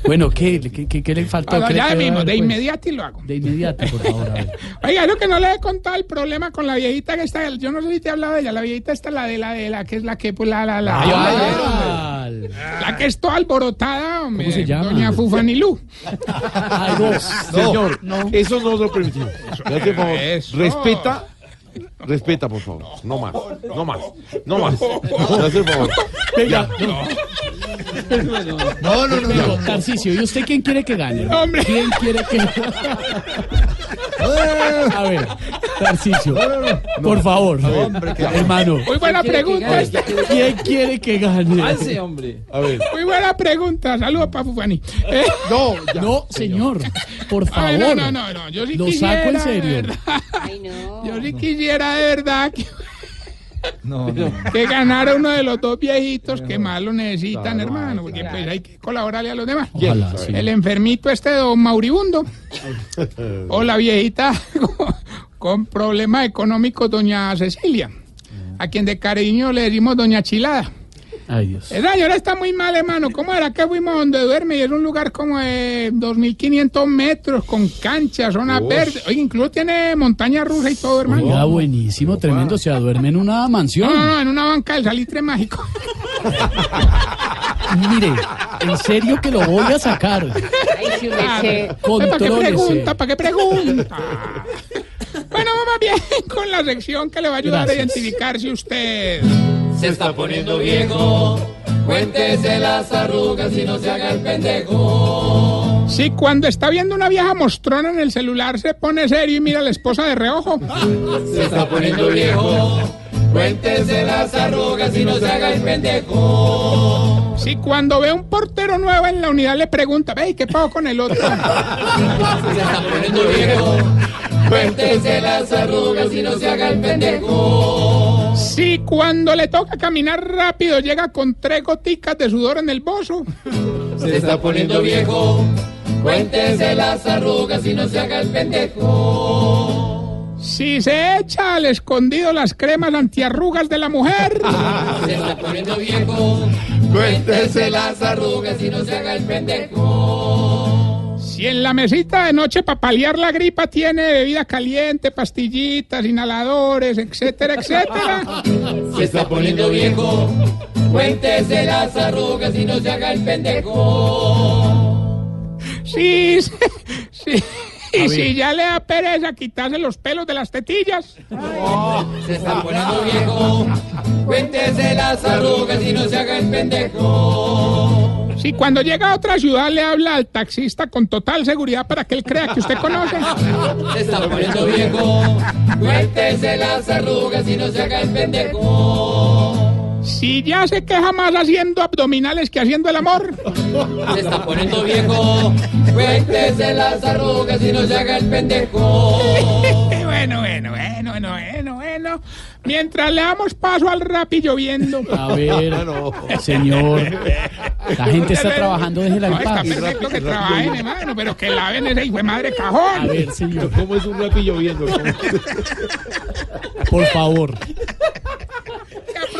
Bueno, ¿qué, qué, qué, qué le faltó? No, ¿Qué le ya mismo, ver, de pues? inmediato y lo hago. De inmediato, por favor. A ver. Oiga, lo que no le he contado el problema con la viejita que está, yo no sé si te he hablado de ella, la viejita está la de la de la que es la que, pues la, la, la, Ah, la que es toda alborotada, hombre. ¿Cómo se llama? Doña Fufanilú. Ay, no. Señor, eso no lo permitimos. Favor, Eso. respeta. Respeta, por favor. No más. No más. No más. Venga, No, no, no. Pero, Tarcisio, ¿y usted quién quiere que gane? Hombre. ¿Quién quiere que A ver, Tarcisio, por favor, hermano. Muy buena pregunta. ¿Quién quiere que gane? Avance, hombre. A ver. Muy buena pregunta. Saludos para Fufani. Eh, No, ya. No, señor, por ay, favor. no, no, no, no. Yo sí Lo quisiera. saco en de serio. verdad. Ay, no. Yo sí quisiera de verdad que, No, no. que ganara uno de los dos viejitos que más lo necesitan, hermano. Porque pues hay que colaborarle a los demás. Ojalá, sí. El enfermito este don Mauribundo. o la viejita con, con problemas económicos, doña Cecilia. A quien de cariño le decimos doña Chilada. Ay, Dios. Esa señora está muy mal, hermano. ¿Cómo era que fuimos donde duerme? Y es un lugar como de 2.500 metros, con canchas, zona verde. Oye, incluso tiene montaña rusa y todo, hermano. Oiga, buenísimo, tremendo. O sea, duerme en una mansión. no, no, en una banca del salitre mágico. Mire, en serio que lo voy a sacar. Ay. ¿Para qué pregunta? ¿Para qué pregunta? Bueno, vamos bien con la sección que le va a ayudar Gracias. a identificar si usted... Se está poniendo viejo. Cuéntese las arrugas y no se haga el pendejo. Si cuando está viendo una vieja mostrona en el celular se pone serio y mira a la esposa de reojo. Se está poniendo viejo. Cuéntese las arrugas y no se haga el pendejo. Si cuando ve un portero nuevo en la unidad le pregunta, ve, ¿y qué pasó con el otro? Se está poniendo viejo. Cuéntese las arrugas y no se haga el pendejo. Si cuando le toca caminar rápido llega con tres goticas de sudor en el bozo. Se está poniendo viejo. Cuéntese las arrugas y no se haga el pendejo. Si se echa al escondido las cremas antiarrugas de la mujer. Se está poniendo viejo. Cuéntese las arrugas y no se haga el pendejo. Si en la mesita de noche para paliar la gripa tiene bebida caliente, pastillitas, inhaladores, etcétera, etcétera. Se está poniendo viejo. Cuéntese las arrugas y no se haga el pendejo. Sí, sí, sí. Y si ya le da pereza quitarse los pelos de las tetillas. Se está poniendo viejo. Cuéntese las arrugas y no se haga el pendejo. Si cuando llega a otra ciudad le habla al taxista con total seguridad para que él crea que usted conoce. Se está poniendo viejo. Cuéntese las arrugas y no se haga el pendejo. Si ya se queja más haciendo abdominales que haciendo el amor. Se está poniendo viejo. Cuéntese las arrugas y no se haga el pendejo. Bueno, bueno, bueno, bueno, bueno, bueno. Mientras le damos paso al rap y lloviendo. A ver, señor. La gente está trabajando, déjela en No, está perfecto que trabajen, hermano, pero que laven ese hijo de madre cajón. A ver, señor. ¿Cómo es un rapillo viendo? Por favor.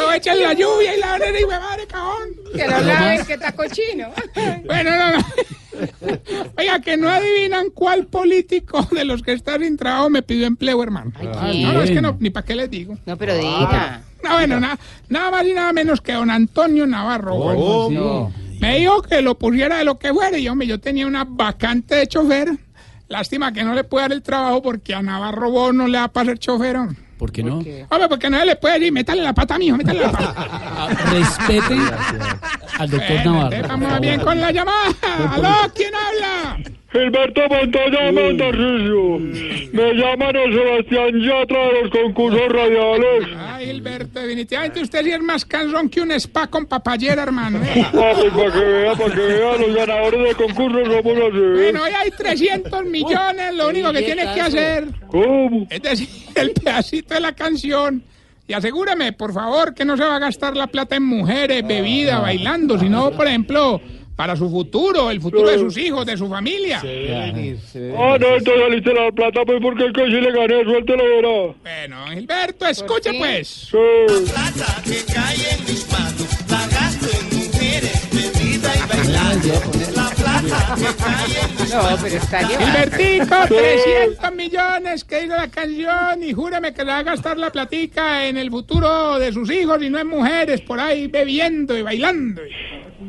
Que aprovechen la lluvia y laven ese hijo de madre cajón. Que lo laven, que está cochino. Bueno, no, no. Oiga, que no adivinan cuál político de los que está sin trabajo me pidió empleo, hermano. ¿quién? no, no, es que no, ni para qué les digo. No, pero diga. No, bueno, nada, nada más y nada menos que don Antonio Navarro. ¿Cómo? güey. Me dijo que lo pusiera de lo que fuera y hombre, yo tenía una vacante de chofer. Lástima que no le puede dar el trabajo porque a Navarro vos no le da para ser chofer. ¿Por qué no? Hombre, porque no le puede decir, métale la pata, mijo, métale la pata. Respete al doctor Bueno, Navarro. Vamos bien con la llamada. ¿Aló? ¿Quién habla? Gilberto Montoya Montarrillo. Me llaman el Sebastián Yatra de los concursos radiales. Ay, Gilberto, definitivamente usted sí es más cansón que un spa con papayera, hermano. ¿eh? Ah, pues para que vea, para que vea, los ganadores de concursos somos así. Bueno, hoy hay 300 millones, lo único que tiene que hacer ¿Cómo? es decir el pedacito de la canción. Y asegúreme, por favor, que no se va a gastar la plata en mujeres, bebida, bailando, sino, por ejemplo, para su futuro, el futuro de sus hijos, de su familia. Ah, no, entonces saliste la plata, pues porque es que si le gané, suéltelo, verá. Bueno, Gilberto, escuche pues. Sí. que cae en mis manos, la gasto en mujeres, bebida y bailando. La plata que cae en mis No, pero está llevando. Gilbertico, 300 millones que hizo la canción y júrame que le va a gastar la platica en el futuro de sus hijos y no en mujeres por ahí bebiendo y bailando.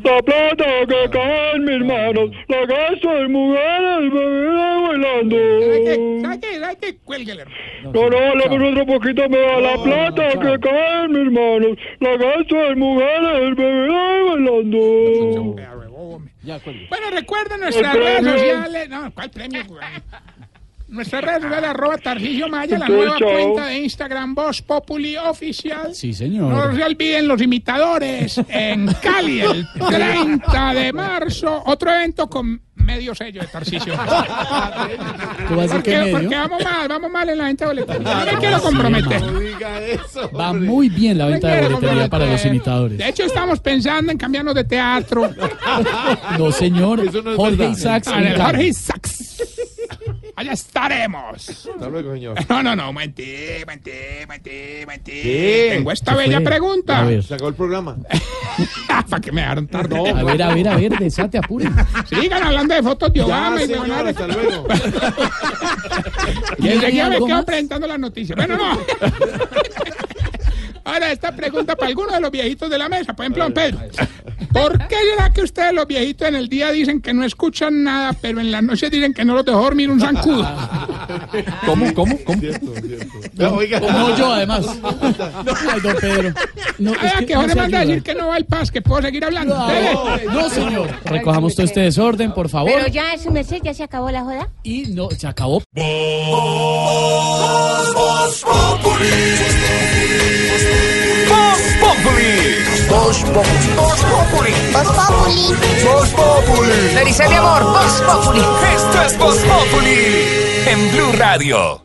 La plata que cae en mis manos, la gasto en mujeres, bebida y bailando. ¿Sabe qué? ¿Sabe qué? ¿Sabe qué? Cuélguele, hermano. No, no, hablemos otro poquito, me da la plata que cae en mis manos, la gasto en mujeres, bebida y bailando. Bueno, recuerden nuestras redes sociales. No, ¿cuál premio? Güey? Nuestras redes sociales, arroba Tarcisio Maya, la nueva cuenta de Instagram, Voz Populi Oficial. Sí, No señor. se olviden los imitadores en Cali el 30 de marzo. Otro evento con medio sello de Tarcisio. ¿Cómo va a Porque, que medio? porque vamos mal, vamos mal en la venta de boletería. No me quiero comprometer. Va muy bien la venta de boletería para los imitadores. De hecho, estamos pensando en cambiarnos de teatro. No, señor. Eso no es Jorge. Isaacs. Jorge Isaacs. Allá estaremos. Hasta luego, señor. No, no, no, mentí, mentí, mentí, mentí. ¿Qué? Tengo esta ¿Qué bella fue? pregunta. A ver. Se acabó el programa. ¿Para que me dejaron tarde? A ver, a ver, a ver, desate, apure. Sigan hablando de fotos de Ya, Obama y de señor, Donald. hasta luego. Y enseguida me ¿Algo quedo más? presentando las noticias. Bueno, no. Ahora, esta pregunta para alguno de los viejitos de la mesa. Por ejemplo, don Pedro. ¿Por qué será que ustedes, los viejitos, en el día dicen que no escuchan nada, pero en la noche dicen que no los dejó dormir un zancudo? ¿Cómo, cómo, cómo? Cierto, cierto. No, oiga. No yo, además. Ay, don Pedro. No, Ah, es que Jorge no se manda a decir que no va al paz, que puedo seguir hablando. No, no, señor. Recojamos todo este desorden, por favor. Pero ya, su merced, ya se acabó la joda. Y no, se acabó. Voz Populi. Voz Populi. Voz Populi. Voz Populi. Voz Populi. Mi amor, Voz Populi. Esto es Voz Populi en Blue Radio.